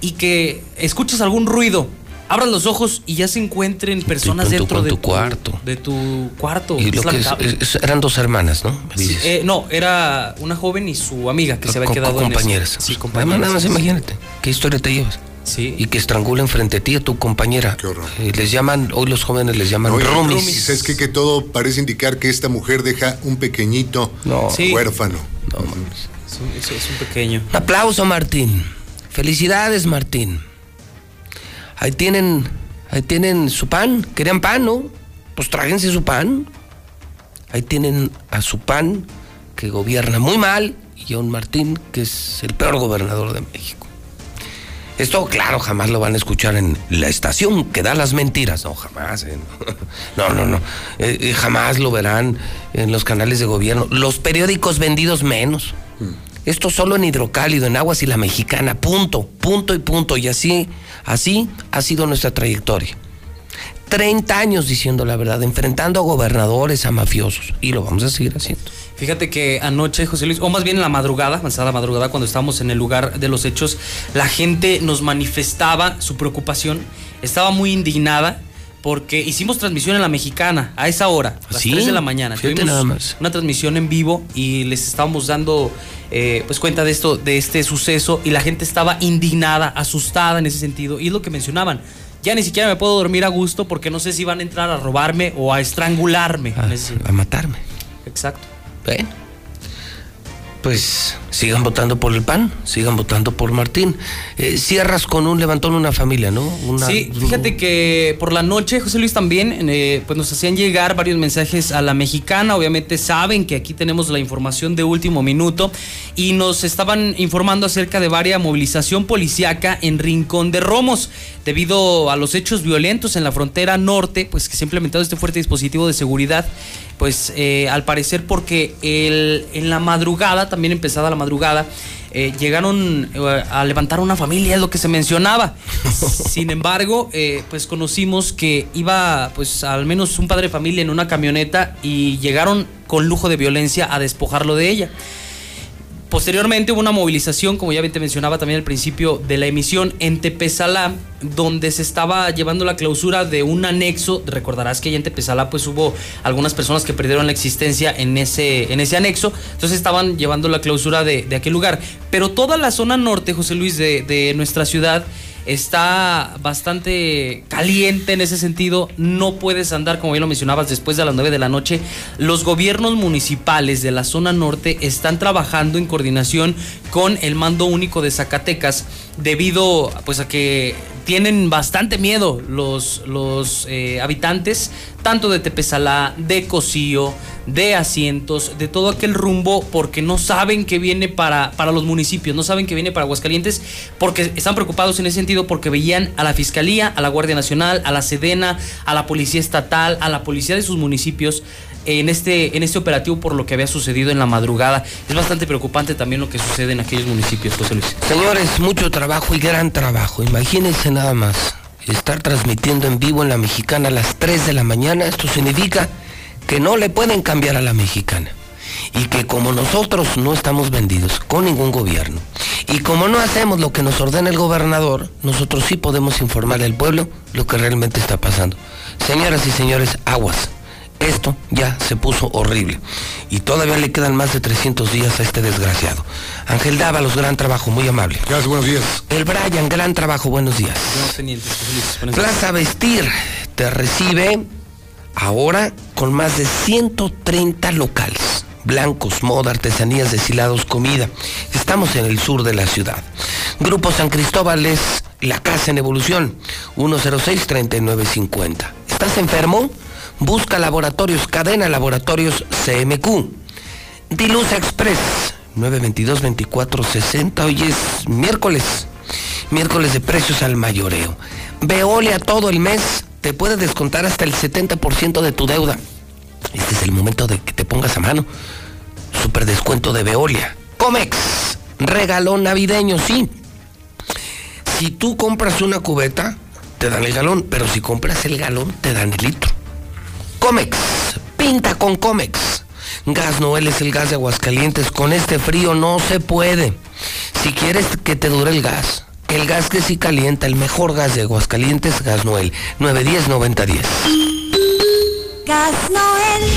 y que escuchas algún ruido abras los ojos y ya se encuentren personas dentro en de tu cuarto. De tu cuarto. Y lo Es que es- es- eran dos hermanas, ¿no? Sí, eh, no, era una joven y su amiga que se había quedado en compañeras. Sí, Nada más, compañeras. nada más imagínate. ¿Qué historia te llevas? Sí. Y que estrangulen frente a ti a tu compañera. Qué horror. les llaman, hoy los jóvenes les llaman roomies. ¿Y sabes qué? Que todo parece indicar que esta mujer deja un pequeñito Sí. huérfano. Es un, es- es un pequeño. Un aplauso, Martín. Felicidades, Martín. Ahí tienen, ahí tienen su pan. ¿Querían pan, no? Pues tráiganse su pan. Ahí tienen a su pan que gobierna muy mal y a un Martín que es el peor gobernador de México. Esto, claro, jamás lo van a escuchar en la estación que da las mentiras. No, jamás. eh, No, no, no. Eh, eh, jamás lo verán en los canales de gobierno. Los periódicos vendidos menos. Esto solo en hidrocálido, en aguas y la mexicana. Punto, punto y punto. Y así, así ha sido nuestra trayectoria. 30 años diciendo la verdad, enfrentando a gobernadores, a mafiosos. Y lo vamos a seguir haciendo. Fíjate que anoche, José Luis, o más bien en la madrugada, avanzada madrugada, cuando estábamos en el lugar de los hechos, la gente nos manifestaba su preocupación, estaba muy indignada porque hicimos transmisión en la mexicana a esa hora, a las ¿Sí? 3 de la mañana. Fíjate Tuvimos nada más. una transmisión en vivo y les estábamos dando eh, pues cuenta de esto, de este suceso, y la gente estaba indignada, asustada en ese sentido, y es lo que mencionaban. Ya ni siquiera me puedo dormir a gusto porque no sé si van a entrar a robarme o a estrangularme. en ese sentido. A matarme. Exacto. Bueno, pues sigan votando por el PAN, sigan votando por Martín. Eh, cierras con un levantón una familia, ¿no? Una- Sí, fíjate que por la noche, José Luis, también eh, pues nos hacían llegar varios mensajes a la mexicana. Obviamente saben que aquí tenemos la información de último minuto y nos estaban informando acerca de varias movilización policiaca en Rincón de Romos. Debido a los hechos violentos en la frontera norte, pues que se ha implementado este fuerte dispositivo de seguridad, pues eh, al parecer porque el, en la madrugada, también empezada la madrugada, eh, llegaron eh, a levantar una familia, es lo que se mencionaba. Sin embargo, eh, pues conocimos que iba pues al menos un padre de familia en una camioneta y llegaron con lujo de violencia a despojarlo de ella. Posteriormente hubo una movilización, como ya te mencionaba también al principio de la emisión, en Tepezalá, donde se estaba llevando la clausura de un anexo. Recordarás que allá en Tepezalá pues hubo algunas personas que perdieron la existencia en ese, en ese anexo. Entonces estaban llevando la clausura de, de aquel lugar. Pero toda la zona norte, José Luis, de, de nuestra ciudad está bastante caliente en ese sentido. No puedes andar, como bien lo mencionabas, después de las 9 de la noche. Los gobiernos municipales de la zona norte están trabajando en coordinación con el mando único de Zacatecas debido pues a que tienen bastante miedo los, los eh, habitantes, tanto de Tepezalá, de Cocío, de Asientos, de todo aquel rumbo, porque no saben que viene para, para los municipios, no saben que viene para Aguascalientes, porque están preocupados en ese sentido, porque veían a la Fiscalía, a la Guardia Nacional, a la Sedena, a la Policía Estatal, a la Policía de sus municipios. En este, en este operativo por lo que había sucedido en la madrugada. Es bastante preocupante también lo que sucede en aquellos municipios, José Luis. Señores, mucho trabajo y gran trabajo. Imagínense nada más. Estar transmitiendo en vivo en la mexicana a las 3 de la mañana, esto significa que no le pueden cambiar a la mexicana. Y que como nosotros no estamos vendidos con ningún gobierno, y como no hacemos lo que nos ordena el gobernador, nosotros sí podemos informar al pueblo lo que realmente está pasando. Señoras y señores, aguas. Esto ya se puso horrible. Y todavía le quedan más de 300 días a este desgraciado. Ángel Dávalos, gran trabajo, muy amable. Gracias, buenos días. El Brian, gran trabajo, buenos días. José Luis. Buenos días. Plaza Vestir te recibe ahora con más de 130 locales. Blancos, moda, artesanías, deshilados, comida. Estamos en el sur de la ciudad. Grupo San Cristóbal es la casa en evolución. 106-3950. ¿Estás enfermo? Busca laboratorios, cadena laboratorios CMQ. Dilusa Express, 922-2460. Hoy es miércoles. Miércoles de precios al mayoreo. Veolia todo el mes. Te puede descontar hasta el 70% de tu deuda. Este es el momento de que te pongas a mano. Super descuento de Veolia. Comex, regalón navideño, sí. Si tú compras una cubeta, te dan el galón, pero si compras el galón, te dan el litro. Comex, pinta con Comex. Gas Noel es el gas de Aguascalientes. Con este frío no se puede. Si quieres que te dure el gas, El gas que sí calienta, el mejor gas de Aguascalientes, Gas Noel. 910-9010. Gas Noel.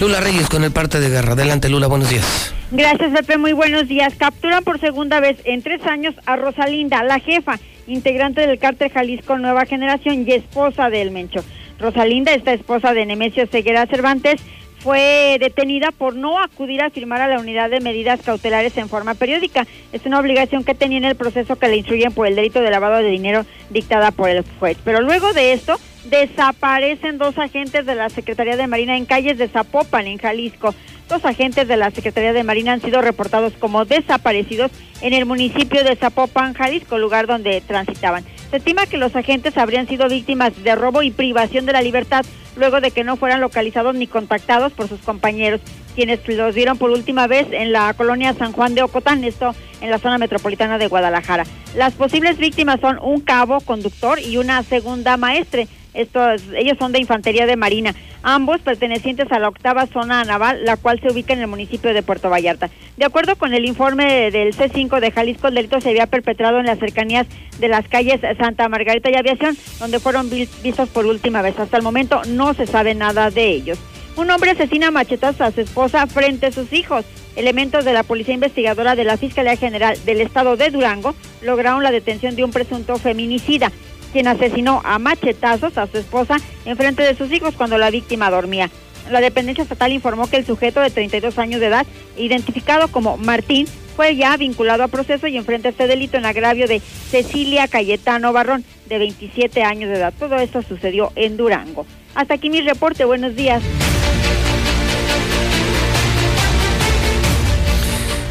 Lula Reyes con el parte de guerra. Adelante, Lula, buenos días. Gracias, Pepe. Muy buenos días. Capturan por segunda vez en tres años a Rosalinda, la jefa, integrante del cártel Jalisco Nueva Generación y esposa de El Mencho. Rosalinda, esta esposa de Nemesio Ceguera Cervantes, fue detenida por no acudir a firmar a la unidad de medidas cautelares en forma periódica. Es una obligación que tenía en el proceso que le instruyen por el delito de lavado de dinero dictada por el juez. Pero luego de esto, desaparecen dos agentes de la Secretaría de Marina en calles de Zapopan, en Jalisco. Dos agentes de la Secretaría de Marina han sido reportados como desaparecidos en el municipio de Zapopan, Jalisco, lugar donde transitaban. Se estima que los agentes habrían sido víctimas de robo y privación de la libertad luego de que no fueran localizados ni contactados por sus compañeros, quienes los vieron por última vez en la colonia San Juan de Ocotán, esto en la zona metropolitana de Guadalajara. Las posibles víctimas son un cabo conductor y una segunda maestre. Estos, ellos son de Infantería de Marina, ambos pertenecientes a la octava zona naval, la cual se ubica en el municipio de Puerto Vallarta. De acuerdo con el informe del C5 de Jalisco, el delito se había perpetrado en las cercanías de las calles Santa Margarita y Aviación, donde fueron vi- vistos por última vez. Hasta el momento no se sabe nada de ellos. Un hombre asesina a machetazos a su esposa frente a sus hijos. Elementos de la Policía Investigadora de la Fiscalía General del Estado de Durango lograron la detención de un presunto feminicida, quien asesinó a machetazos a su esposa en frente de sus hijos cuando la víctima dormía. La dependencia estatal informó que el sujeto de 32 años de edad, identificado como Martín, fue ya vinculado a proceso y enfrenta este delito en agravio de Cecilia Cayetano Barrón, de 27 años de edad. Todo esto sucedió en Durango. Hasta aquí mi reporte. Buenos días.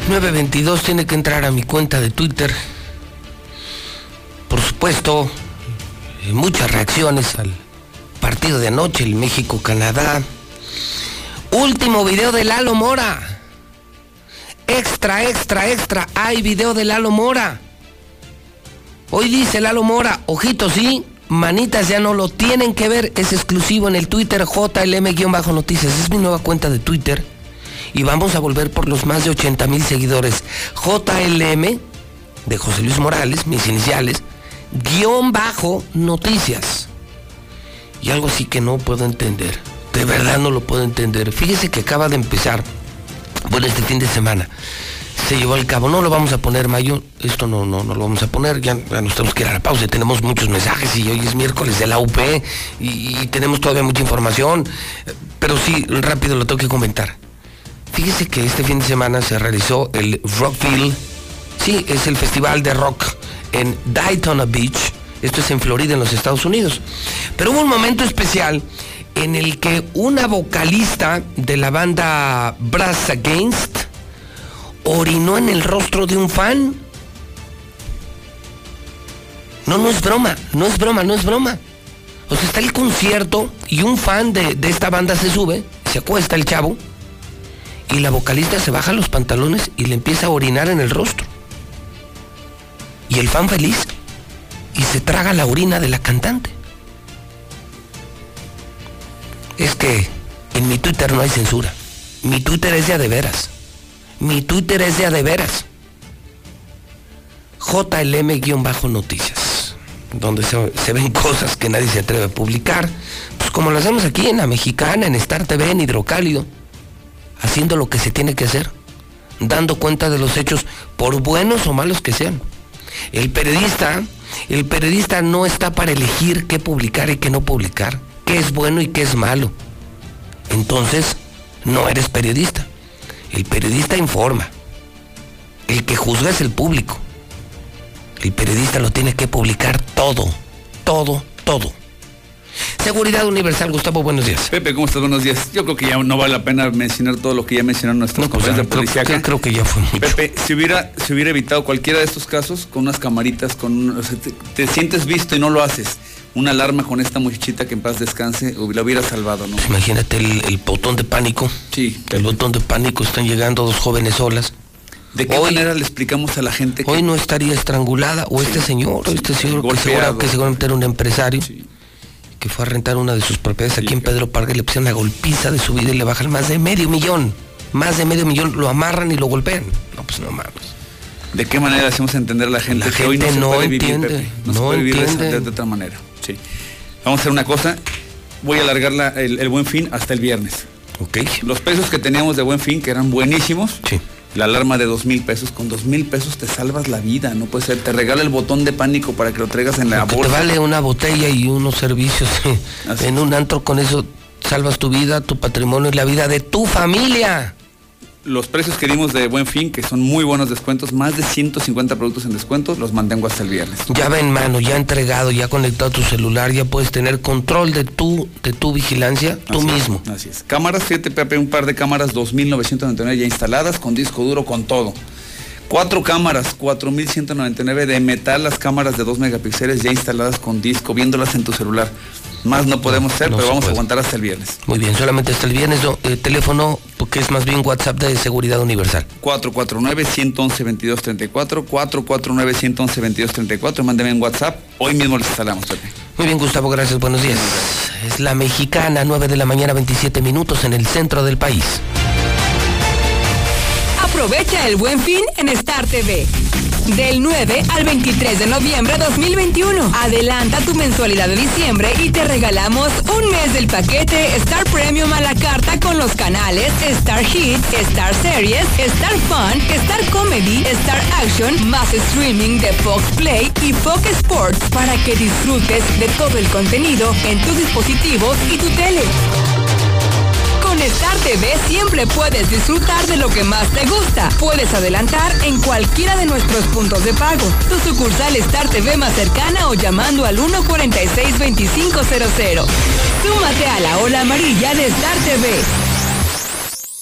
922 tiene que entrar a mi cuenta de Twitter. Por supuesto, muchas reacciones al partido de anoche, el México-Canadá. Último video de Lalo Mora. Extra, extra, extra. Hay video de Lalo Mora. Hoy dice Lalo Mora, ojitos sí, manitas ya no lo tienen que ver. Es exclusivo en el Twitter JLM-noticias. Es mi nueva cuenta de Twitter y vamos a volver por los más de 80 mil seguidores. JLM de José Luis Morales, mis iniciales, guion bajo noticias. Y algo así que no puedo entender. De verdad no lo puedo entender. Fíjese que acaba de empezar, bueno, este fin de semana. Se llevó al cabo, no lo vamos a poner, Mayo, esto no, no, no lo vamos a poner, ya, nos tenemos que ir a la pausa, tenemos muchos mensajes y hoy es miércoles de la UP y, y tenemos todavía mucha información, pero sí, rápido lo tengo que comentar. Fíjese que este fin de semana se realizó el Rockville, sí, es el festival de rock en Daytona Beach, esto es en Florida, en los Estados Unidos. Pero hubo un momento especial en el que una vocalista de la banda Brass Against orinó en el rostro de un fan. No, no es broma, no es broma, no es broma. O sea, está el concierto y un fan de, de esta banda se sube, se acuesta el chavo, y la vocalista se baja los pantalones y le empieza a orinar en el rostro. Y el fan feliz y se traga la orina de la cantante. Es que en mi Twitter no hay censura. Mi Twitter es de a de veras. Mi Twitter es de a de veras. JLM-noticias. Donde se, se ven cosas que nadie se atreve a publicar. Pues como lo hacemos aquí en la mexicana, en Star TV, en Hidrocálido haciendo lo que se tiene que hacer, dando cuenta de los hechos, por buenos o malos que sean. El periodista, el periodista no está para elegir qué publicar y qué no publicar, qué es bueno y qué es malo. Entonces, no eres periodista. El periodista informa. El que juzga es el público. El periodista lo tiene que publicar todo, todo, todo. Seguridad Universal, Gustavo, buenos días. Pepe, ¿cómo estás? Buenos días. Yo creo que ya no vale la pena mencionar todo lo que ya mencionaron nuestros compañeros de policía. Creo, creo que ya fue mucho. Pepe, si hubiera, si hubiera evitado cualquiera de estos casos con unas camaritas, con o sea, te, te sientes visto y no lo haces. Una alarma con esta muchachita que en paz descanse, la hubiera salvado, ¿no? Imagínate el, el botón de pánico. Sí. El botón de pánico, están llegando dos jóvenes solas. ¿De qué manera le explicamos a la gente que Hoy no estaría estrangulada, o este señor, o este señor que, segura- que seguramente era un empresario, que fue a rentar una de sus propiedades aquí en Pedro Parque, le pusieron la golpiza de su vida y le bajan más de medio millón. Más de medio millón, lo amarran y lo golpean. No, pues no mames. ¿De qué manera hacemos entender a la gente La que hoy no gente se no puede entiende, Pepe? No, se no puede vivir de, de- otra manera. Sí. Vamos a hacer una cosa. Voy a alargar la- el, el buen fin hasta el viernes. Ok. Los pesos que teníamos de buen fin, que eran buenísimos. La alarma de dos mil pesos. Con dos mil pesos te salvas la vida. No puede ser. Te regala el botón de pánico para que lo traigas en la que te bolsa. vale una botella y unos servicios en un antro, con eso salvas tu vida, tu patrimonio y la vida de tu familia. Los precios que dimos de buen fin, que son muy buenos descuentos, más de 150 productos en descuento, los mantengo hasta el viernes. Llave en mano, ya entregado, ya conectado a tu celular, ya puedes tener control de tu, de tu vigilancia tú es, mismo. Así es. Cámaras 7 PP, un par de cámaras 2.999 ya instaladas, con disco duro, con todo. Cuatro cámaras, 4.199 de metal, las cámaras de 2 megapíxeles ya instaladas con disco, viéndolas en tu celular. Más no podemos hacer, no pero se vamos a aguantar hasta el viernes. Muy bien, solamente hasta el viernes, no, eh, teléfono, porque es más bien WhatsApp de seguridad universal. 449-111-2234, 449-111-2234, mándeme en WhatsApp, hoy mismo les instalamos. Muy bien, Gustavo, gracias, buenos días. Es la mexicana, 9 de la mañana, 27 minutos en el centro del país. Aprovecha el buen fin en Star TV. Del 9 al 23 de noviembre 2021. Adelanta tu mensualidad de diciembre y te regalamos un mes del paquete Star Premium a la carta con los canales Star Hit, Star Series, Star Fun, Star Comedy, Star Action, más streaming de Fox Play y Fox Sports para que disfrutes de todo el contenido en tus dispositivos y tu tele. Con Star TV siempre puedes disfrutar de lo que más te gusta. Puedes adelantar en cualquiera de nuestros puntos de pago. Tu sucursal Star TV más cercana o llamando al 146-2500. Súmate a la ola amarilla de Star TV.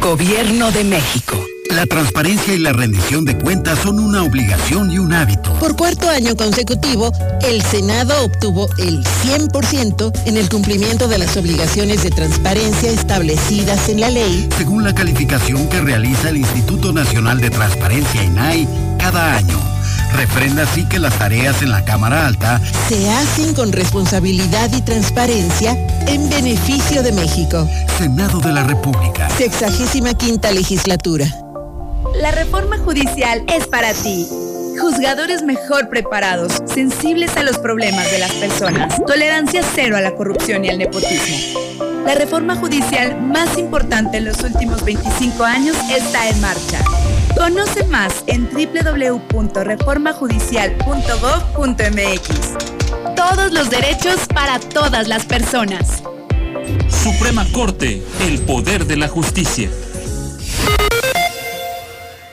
Gobierno de México. La transparencia y la rendición de cuentas son una obligación y un hábito. Por cuarto año consecutivo, el Senado obtuvo el 100% en el cumplimiento de las obligaciones de transparencia establecidas en la ley. Según la calificación que realiza el Instituto Nacional de Transparencia INAI cada año. Refrenda así que las tareas en la Cámara Alta Se hacen con responsabilidad y transparencia en beneficio de México. Senado de la República. Sexagésima quinta legislatura. La reforma judicial es para ti. Juzgadores mejor preparados, sensibles a los problemas de las personas, tolerancia cero a la corrupción y al nepotismo. La reforma judicial más importante en los últimos 25 años está en marcha. Conoce más en www.reformajudicial.gov.mx. Todos los derechos para todas las personas. Suprema Corte, el poder de la justicia.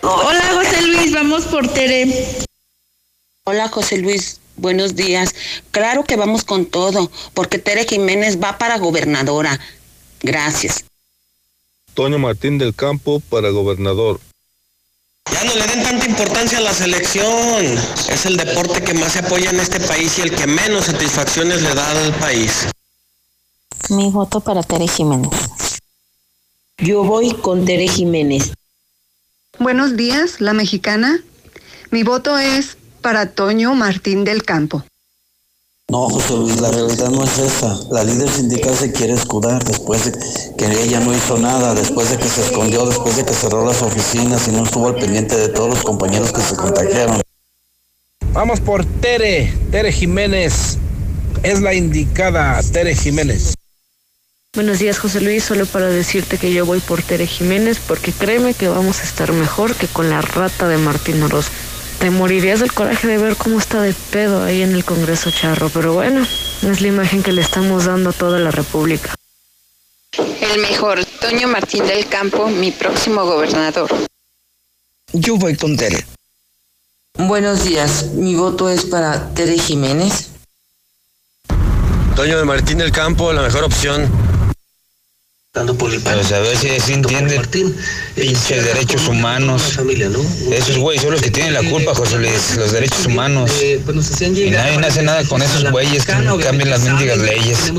Hola José Luis, vamos por Tere. Hola José Luis, buenos días. Claro que vamos con todo, porque Tere Jiménez va para gobernadora. Gracias. Toño Martín del Campo para gobernador. Ya no le den tanta importancia a la selección. Es el deporte que más se apoya en este país y el que menos satisfacciones le da al país. Mi voto para Tere Jiménez. Yo voy con Tere Jiménez. Buenos días, la mexicana. Mi voto es para Toño Martín del Campo. No, José Luis, la realidad no es esa. La líder sindical se quiere escudar después de que ella no hizo nada, después de que se escondió, después de que cerró las oficinas y no estuvo al pendiente de todos los compañeros que se contagiaron. Vamos por Tere, Tere Jiménez. Es la indicada, Tere Jiménez. Buenos días, José Luis. Solo para decirte que yo voy por Tere Jiménez porque créeme que vamos a estar mejor que con la rata de Martín Orozco. Te morirías del coraje de ver cómo está de pedo ahí en el Congreso Charro, pero bueno, es la imagen que le estamos dando a toda la República. El mejor, Toño Martín del Campo, mi próximo gobernador. Yo voy con Tere. Buenos días, mi voto es para Tere Jiménez. Toño de Martín del Campo, la mejor opción. Dando por el Pues a ver si se entiende pinches derechos humanos. Esos güeyes son los que tienen la culpa, José Luis, los derechos humanos. Y nadie hace nada con esos güeyes que no cambian las mendigas leyes.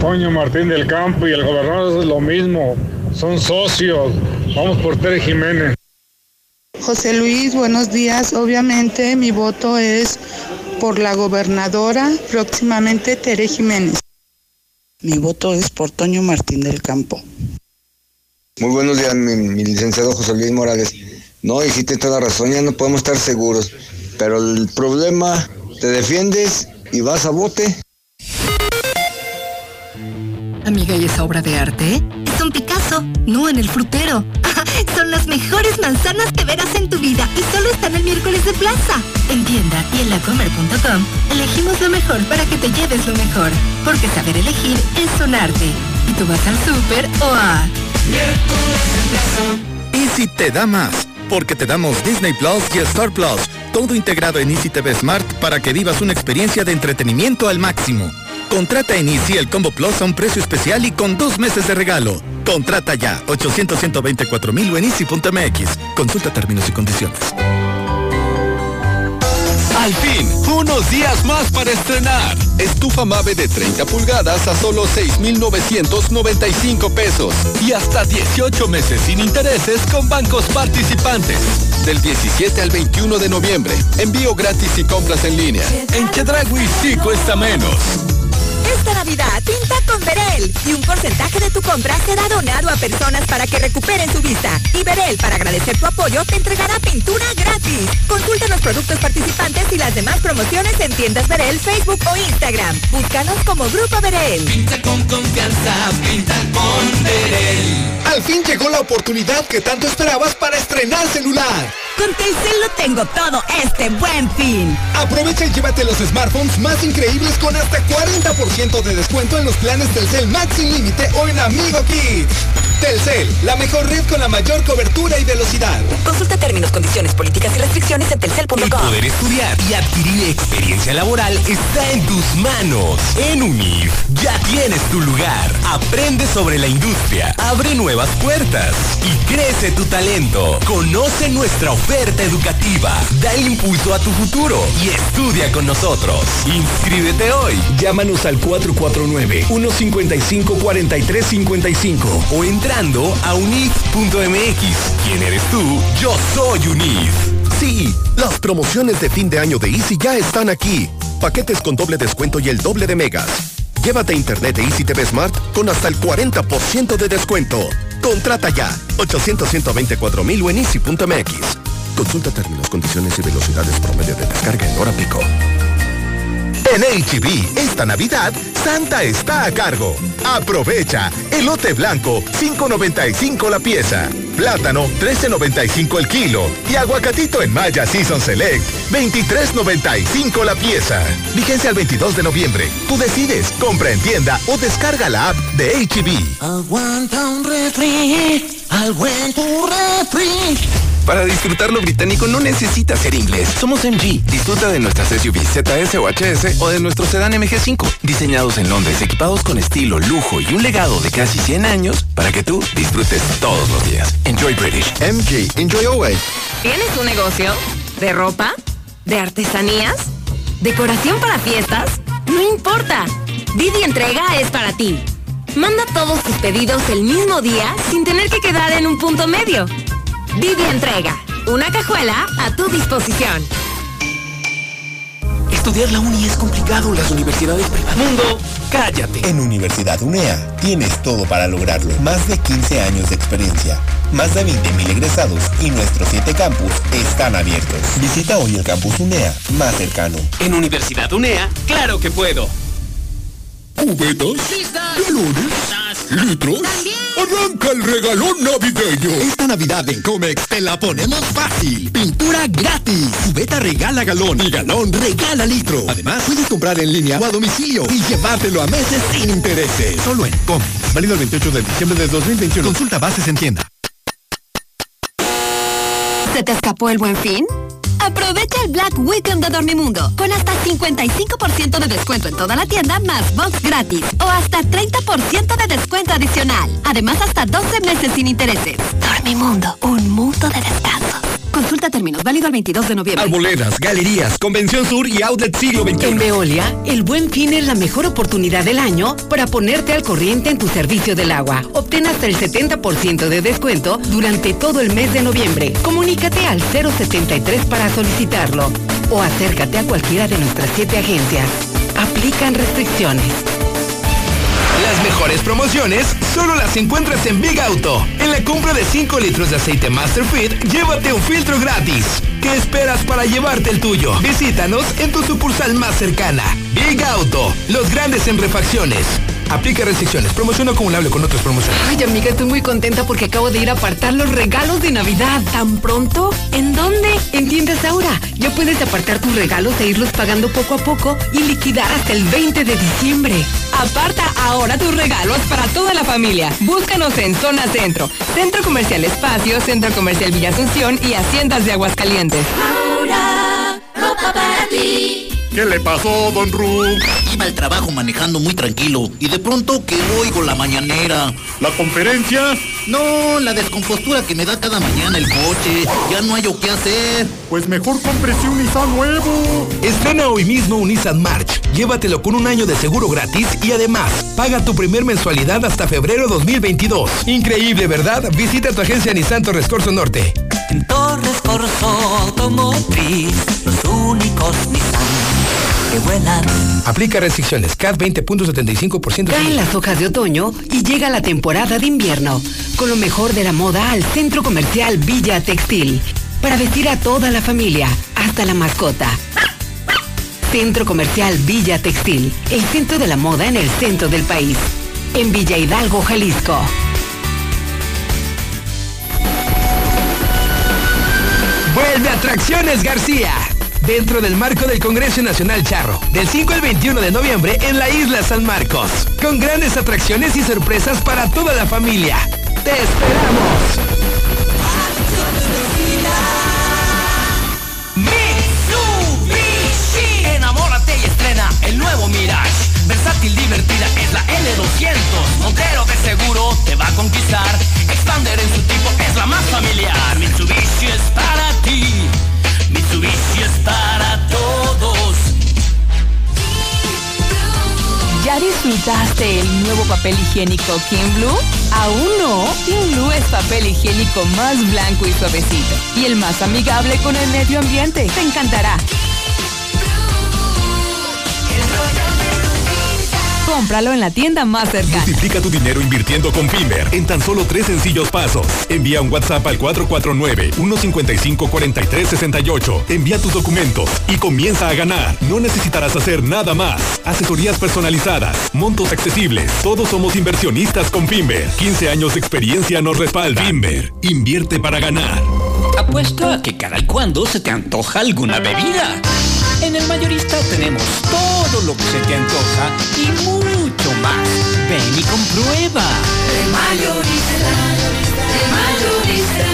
Toño Martín del Campo y el gobernador es lo mismo, son socios. Vamos por Tere Jiménez. José Luis, buenos días. Obviamente mi voto es por la gobernadora, próximamente Tere Jiménez. Mi voto es por Toño Martín del Campo. Muy buenos días, mi, mi licenciado José Luis Morales. No, hiciste toda la razón, ya no podemos estar seguros. Pero el problema, te defiendes y vas a bote. Amiga, ¿y esa obra de arte? Es un Picasso, no en el frutero. Son las mejores manzanas que verás en tu vida y solo están el miércoles de plaza. En tienda y en lacomer.com elegimos lo mejor para que te lleves lo mejor. Porque saber elegir es un arte. Y tú vas al súper o a... Easy te da más, porque te damos Disney Plus y Star Plus, todo integrado en Easy TV Smart para que vivas una experiencia de entretenimiento al máximo. Contrata en Easy el Combo Plus a un precio especial y con dos meses de regalo. Contrata ya, 800 124 mil en easy.mx. Consulta términos y condiciones. Al fin, unos días más para estrenar. Estufa Mave de 30 pulgadas a solo 6,995 pesos. Y hasta 18 meses sin intereses con bancos participantes. Del 17 al 21 de noviembre. Envío gratis y compras en línea. En Chedragui sí cuesta menos. Esta Navidad pinta con Verel y un porcentaje de tu compra será donado a personas para que recuperen su vista. Y Verel, para agradecer tu apoyo, te entregará pintura gratis. Consulta los productos participantes y las demás promociones en tiendas Verel, Facebook o Instagram. Búscanos como Grupo Verel. Pinta con confianza, pinta con Verel. Al fin llegó la oportunidad que tanto esperabas para estrenar celular. Con Telcel lo tengo todo este buen fin. Aprovecha y llévate los smartphones más increíbles con hasta 40% de descuento en los planes Telcel Max sin límite o en Amigo Kids. Telcel, la mejor red con la mayor cobertura y velocidad. Consulta términos, condiciones, políticas y restricciones en telcel.com. El poder estudiar y adquirir experiencia laboral está en tus manos. En UNIF ya tienes tu lugar. Aprende sobre la industria, abre nuevas puertas y crece tu talento. Conoce nuestra oferta educativa, da el impulso a tu futuro y estudia con nosotros. Inscríbete hoy. Llámanos al 449-155-4355 o entrando a unif.mx. ¿Quién eres tú? Yo soy UNIF. Sí, las promociones de fin de año de Easy ya están aquí. Paquetes con doble descuento y el doble de megas. Llévate internet de Easy TV Smart con hasta el 40% de descuento. Contrata ya. 800 124 mil o. Consulta términos, condiciones y velocidades promedio de descarga en hora pico. En HB, esta Navidad, Santa está a cargo. Aprovecha. Elote blanco, 5.95 la pieza. Plátano, 13.95 el kilo. Y aguacatito en Maya Season Select, 23.95 la pieza. Vigencia al 22 de noviembre. Tú decides, compra en tienda o descarga la app de HB. Aguanta un refri, al buen tu refri. Para disfrutar lo británico no necesitas ser inglés. Somos MG. Disfruta de nuestras SUV ZS o HS o de nuestro sedán MG5. Diseñados en Londres, equipados con estilo, lujo y un legado de casi 100 años para que tú disfrutes todos los días. Enjoy British. MG. Enjoy always. ¿Tienes un negocio? ¿De ropa? ¿De artesanías? ¿Decoración para fiestas? No importa. Didi Entrega es para ti. Manda todos tus pedidos el mismo día sin tener que quedar en un punto medio. Didi Entrega, una cajuela a tu disposición. Estudiar la uni es complicado, las universidades privadas. Mundo, cállate. En Universidad UNEA tienes todo para lograrlo. Más de 15 años de experiencia, más de 20.000 egresados y nuestros 7 campus están abiertos. Visita hoy el campus UNEA más cercano. En Universidad UNEA, claro que puedo. ¿Cubetas? ¿Galones? ¿Litros? ¡Arranca el regalón navideño! Esta Navidad en Comex te la ponemos fácil. Pintura gratis. Cubeta regala galón y galón regala litro. Además, puedes comprar en línea o a domicilio y llevártelo a meses sin intereses. Solo en Comex. Válido el 28 de diciembre de 2021. Consulta bases en tienda. ¿Se te escapó el buen fin? Aprovecha el Black Weekend de Dormimundo con hasta 55% de descuento en toda la tienda más box gratis o hasta 30% de descuento adicional. Además hasta 12 meses sin intereses. Dormimundo, un mundo de descanso. Consulta términos, válido el 22 de noviembre. Arboledas, galerías, Convención Sur y Outlet Siglo XXI. En Veolia, el buen fin es la mejor oportunidad del año para ponerte al corriente en tu servicio del agua. Obtén hasta el 70% de descuento durante todo el mes de noviembre. Comunícate al 073 para solicitarlo o acércate a cualquiera de nuestras siete agencias. Aplican restricciones. Las mejores promociones solo las encuentras en Big Auto. En la compra de 5 litros de aceite Masterfit, llévate un filtro gratis. ¿Qué esperas para llevarte el tuyo? Visítanos en tu sucursal más cercana. Big Auto, los grandes en refacciones. Aplica restricciones. Promoción acumulable con otras promociones. Ay, amiga, estoy muy contenta porque acabo de ir a apartar los regalos de Navidad. ¿Tan pronto? ¿En dónde? En Tiendas Aura. Ya puedes apartar tus regalos e irlos pagando poco a poco y liquidar hasta el 20 de diciembre. Aparta ahora tus regalos para toda la familia. Búscanos en Zona Centro, Centro Comercial Espacio, Centro Comercial Villa Asunción y Haciendas de Aguascalientes. Aura, ropa para ti. ¿Qué le pasó, don Ru? Iba al trabajo manejando muy tranquilo y de pronto que oigo la mañanera. ¿La conferencia? No, la descompostura que me da cada mañana el coche. Ya no hay o qué hacer. Pues mejor cómprese un Nissan nuevo. Estrena hoy mismo un Nissan March. Llévatelo con un año de seguro gratis y además paga tu primer mensualidad hasta febrero 2022. Increíble, ¿verdad? Visita tu agencia Nissan Torres Corso Norte. En Torres Corso Automotriz, los únicos Nissan que vuelan. Aplica restricciones. CAT 20.75%. Caen las hojas de otoño y llega la temporada de invierno. Con lo mejor de la moda al centro comercial Villa Textil. Para vestir a toda la familia, hasta la mascota. Centro Comercial Villa Textil. El centro de la moda en el centro del país. En Villa Hidalgo, Jalisco. Vuelve Atracciones García. Dentro del marco del Congreso Nacional Charro, del 5 al 21 de noviembre en la isla San Marcos, con grandes atracciones y sorpresas para toda la familia. ¡Te esperamos! Mitsubishi. Enamórate y estrena el nuevo Mirage. Versátil, divertida es la L200. Montero de seguro te va a conquistar. Expander en su tipo es la más familiar. Mitsubishi es para ti. Mitsubishi es para todos. ¿Ya disfrutaste el nuevo papel higiénico King Blue? ¿Aún no? King Blue es papel higiénico más blanco y suavecito y el más amigable con el medio ambiente. Te encantará. Cómpralo en la tienda más cercana. Multiplica tu dinero invirtiendo con Finver en tan solo tres sencillos pasos. Envía un WhatsApp al 449-155-4368. Envía tus documentos y comienza a ganar. No necesitarás hacer nada más. Asesorías personalizadas, montos accesibles. Todos somos inversionistas con Finver. 15 años de experiencia nos respalda. Finver, invierte para ganar. Apuesto a que cada y cuando se te antoja alguna bebida. En el mayorista tenemos todo lo que se te antoja y mucho más. Ven y comprueba. El mayorista, el mayorista.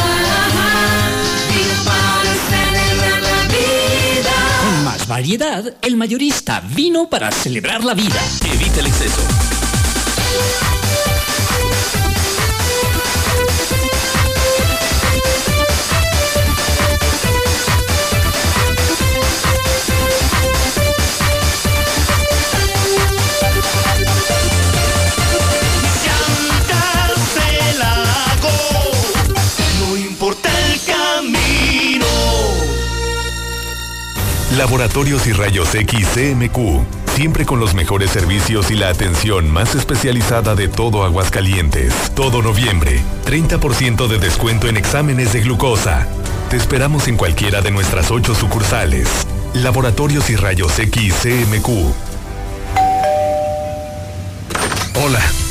Vino para celebrar la vida. Con más variedad, el mayorista vino para celebrar la vida. Evita el exceso. Laboratorios y Rayos X CMQ. Siempre con los mejores servicios y la atención más especializada de todo Aguascalientes. Todo noviembre. 30% de descuento en exámenes de glucosa. Te esperamos en cualquiera de nuestras ocho sucursales. Laboratorios y Rayos X CMQ. Hola,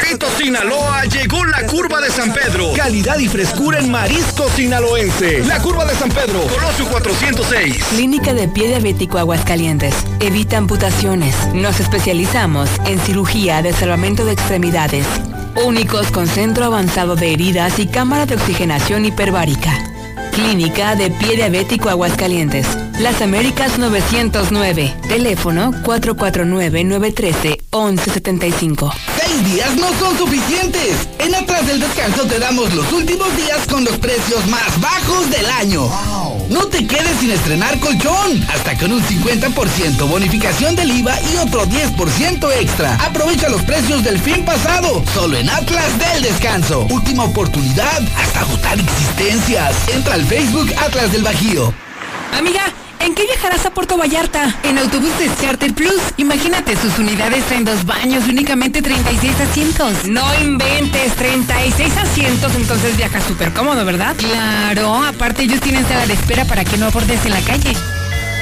Del Merito Sinaloa llegó la curva de San Pedro. Calidad y frescura en marisco sinaloense. La curva de San Pedro, Colosio 406. Clínica de Pie Diabético Aguascalientes. Evita amputaciones. Nos especializamos en cirugía de salvamento de extremidades. Únicos con centro avanzado de heridas y cámara de oxigenación hiperbárica. Clínica de Pie Diabético Aguascalientes. Las Américas 909. Teléfono 449-913-1175. Seis días no son suficientes. En Atrás del Descanso te damos los últimos días con los precios más bajos del año. No te quedes sin estrenar colchón. Hasta con un 50% bonificación del IVA y otro 10% extra. Aprovecha los precios del fin pasado. Solo en Atlas del Descanso. Última oportunidad hasta agotar existencias. Entra al Facebook Atlas del Bajío. Amiga, ¿en qué viajarás a Puerto Vallarta? En autobuses Charter Plus. Imagínate, sus unidades traen dos baños y únicamente 36 asientos. No inventes, 36 asientos, entonces viajas súper cómodo, ¿verdad? Claro, aparte ellos tienen sala de espera para que no abordes en la calle.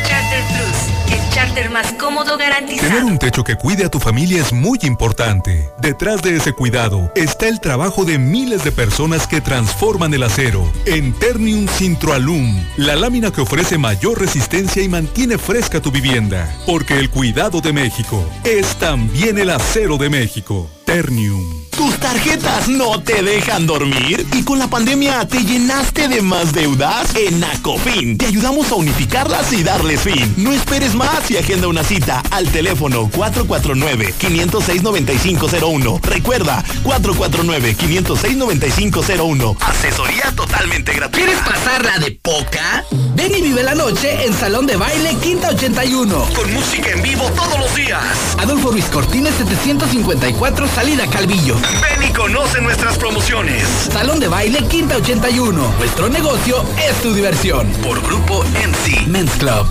Charter Plus, el charter más cómodo garantizado. Tener un techo que cuide a tu familia es muy importante. Detrás de ese cuidado está el trabajo de miles de personas que transforman el acero en Ternium Sintroalum, la lámina que ofrece mayor resistencia y mantiene fresca tu vivienda. Porque el cuidado de México es también el acero de México. Ternium. ¿Tus tarjetas no te dejan dormir? ¿Y con la pandemia te llenaste de más deudas? En Acofin te ayudamos a unificarlas y darles fin. No esperes más y agenda una cita al teléfono 449-506-9501. Recuerda, 449-506-9501. Asesoría totalmente gratuita. ¿Quieres pasarla de poca? Ven y vive la noche en Salón de Baile Quinta 81. Con música en vivo todos los días. Adolfo Ruiz Cortines 754 Salida Calvillo. Ven y conoce nuestras promociones. Salón de Baile Quinta 81. Nuestro negocio es tu diversión. Por Grupo MC. Men's Club.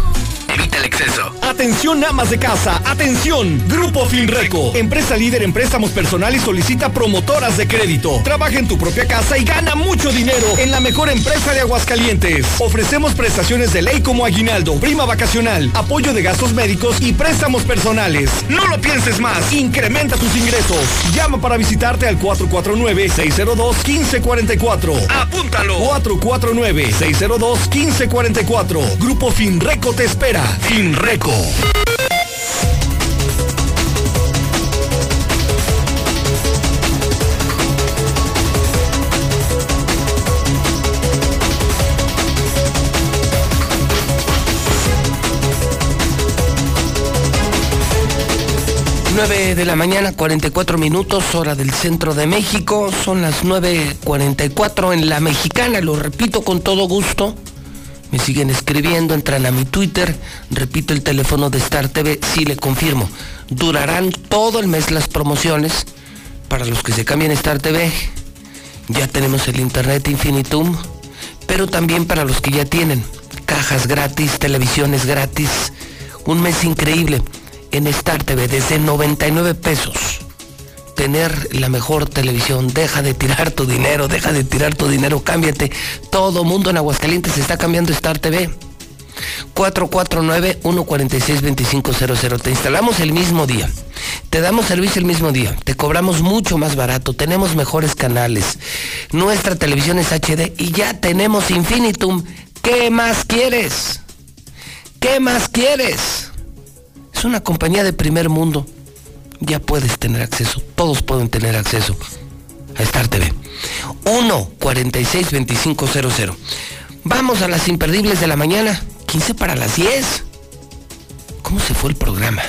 Evita el exceso. Atención amas de casa, atención. Grupo Finreco, empresa líder en préstamos personales solicita promotoras de crédito. Trabaja en tu propia casa y gana mucho dinero en la mejor empresa de Aguascalientes. Ofrecemos prestaciones de ley como aguinaldo, prima vacacional, apoyo de gastos médicos y préstamos personales. No lo pienses más, incrementa tus ingresos. Llama para visitarte al 449-602-1544. Apúntalo. 449-602-1544. Grupo Finreco te espera. Finreco. Nueve de la mañana, 44 minutos, hora del centro de México. Son las 9.44 en la mexicana, lo repito con todo gusto. Me siguen escribiendo, entran a mi Twitter, repito el teléfono de Star TV, sí le confirmo. Durarán todo el mes las promociones para los que se cambien a Star TV. Ya tenemos el Internet Infinitum, pero también para los que ya tienen cajas gratis, televisiones gratis. Un mes increíble en Star TV desde 99 pesos tener la mejor televisión. Deja de tirar tu dinero, deja de tirar tu dinero, cámbiate. Todo mundo en Aguascalientes está cambiando Star TV. 449-146-2500. Te instalamos el mismo día. Te damos servicio el mismo día. Te cobramos mucho más barato. Tenemos mejores canales. Nuestra televisión es HD y ya tenemos Infinitum. ¿Qué más quieres? ¿Qué más quieres? Es una compañía de primer mundo ya puedes tener acceso, todos pueden tener acceso a Star TV. 1 46 2500. Vamos a las imperdibles de la mañana, 15 para las 10. ¿Cómo se fue el programa?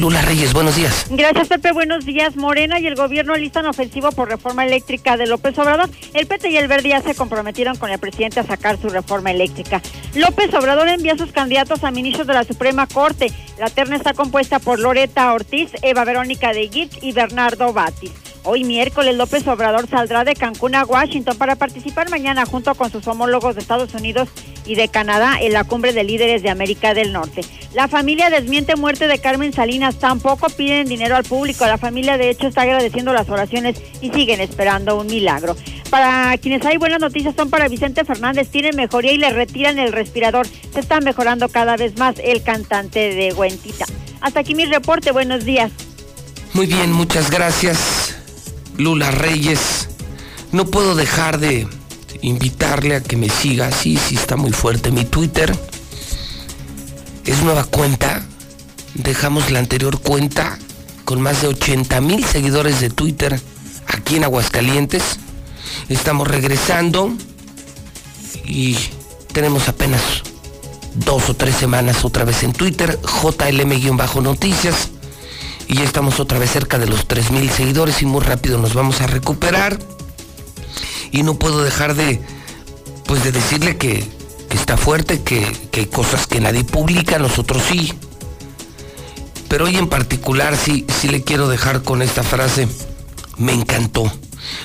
Lula Reyes, buenos días. Gracias, Pepe. Buenos días. Morena y el gobierno listan ofensivo por reforma eléctrica de López Obrador. El PT y el Verde ya se comprometieron con el presidente a sacar su reforma eléctrica. López Obrador envía a sus candidatos a ministros de la Suprema Corte. La terna está compuesta por Loreta Ortiz, Eva Verónica de Guicht y Bernardo Batis. Hoy miércoles López Obrador saldrá de Cancún a Washington para participar mañana junto con sus homólogos de Estados Unidos y de Canadá en la cumbre de líderes de América del Norte. La familia desmiente muerte de Carmen Salinas, tampoco piden dinero al público. La familia de hecho está agradeciendo las oraciones y siguen esperando un milagro. Para quienes hay buenas noticias son para Vicente Fernández, tiene mejoría y le retiran el respirador. Se está mejorando cada vez más el cantante de Güentita. Hasta aquí mi reporte, buenos días. Muy bien, muchas gracias. Lula Reyes. No puedo dejar de invitarle a que me siga. Sí, sí, está muy fuerte. Mi Twitter es nueva cuenta. Dejamos la anterior cuenta con más de 80 mil seguidores de Twitter aquí en Aguascalientes. Estamos regresando y tenemos apenas dos o tres semanas otra vez en Twitter, JLM-noticias. Y ya estamos otra vez cerca de los 3 mil seguidores y muy rápido nos vamos a recuperar. Y no puedo dejar de, pues de decirle que, que está fuerte, que, que hay cosas que nadie publica, nosotros sí. Pero hoy en particular sí, sí le quiero dejar con esta frase, me encantó.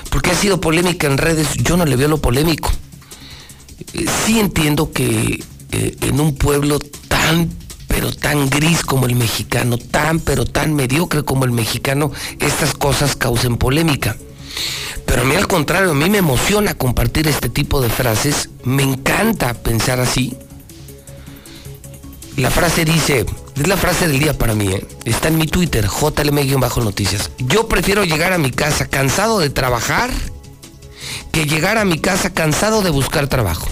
Porque ha sido polémica en redes, yo no le veo lo polémico. Eh, Sí entiendo que eh, en un pueblo tan pero tan gris como el mexicano, tan pero tan mediocre como el mexicano, estas cosas causen polémica. Pero a mí al contrario, a mí me emociona compartir este tipo de frases, me encanta pensar así. La frase dice, es la frase del día para mí, ¿eh? está en mi Twitter, JLM-noticias. Yo prefiero llegar a mi casa cansado de trabajar que llegar a mi casa cansado de buscar trabajo.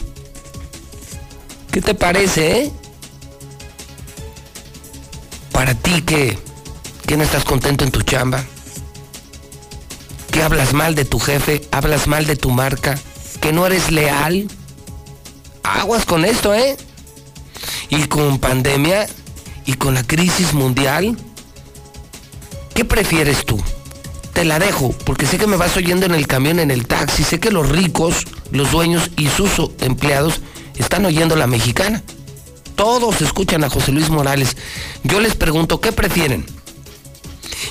¿Qué te parece, eh? Para ti que, que no estás contento en tu chamba, que hablas mal de tu jefe, hablas mal de tu marca, que no eres leal, aguas con esto, ¿eh? Y con pandemia y con la crisis mundial, ¿qué prefieres tú? Te la dejo, porque sé que me vas oyendo en el camión, en el taxi, sé que los ricos, los dueños y sus empleados están oyendo la mexicana. Todos escuchan a José Luis Morales. Yo les pregunto, ¿qué prefieren?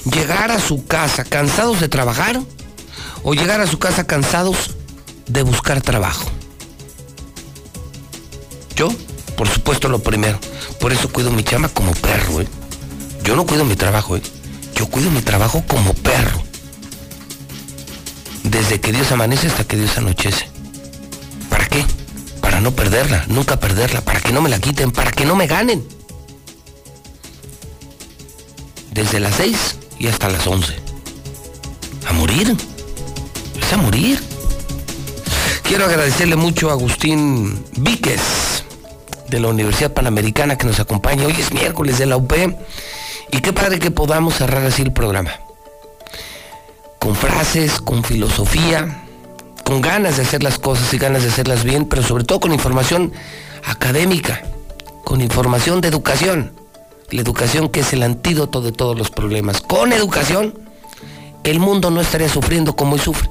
¿Llegar a su casa cansados de trabajar o llegar a su casa cansados de buscar trabajo? Yo, por supuesto, lo primero. Por eso cuido mi chama como perro, ¿eh? Yo no cuido mi trabajo, ¿eh? Yo cuido mi trabajo como perro. Desde que Dios amanece hasta que Dios anochece. No perderla, nunca perderla, para que no me la quiten, para que no me ganen. Desde las 6 y hasta las 11. A morir. Es a morir. Quiero agradecerle mucho a Agustín Víquez de la Universidad Panamericana que nos acompaña. Hoy es miércoles de la UP. Y qué padre que podamos cerrar así el programa. Con frases, con filosofía, con ganas de hacer las cosas y ganas de hacerlas bien, pero sobre todo con información académica, con información de educación. La educación que es el antídoto de todos los problemas. Con educación, el mundo no estaría sufriendo como hoy sufre.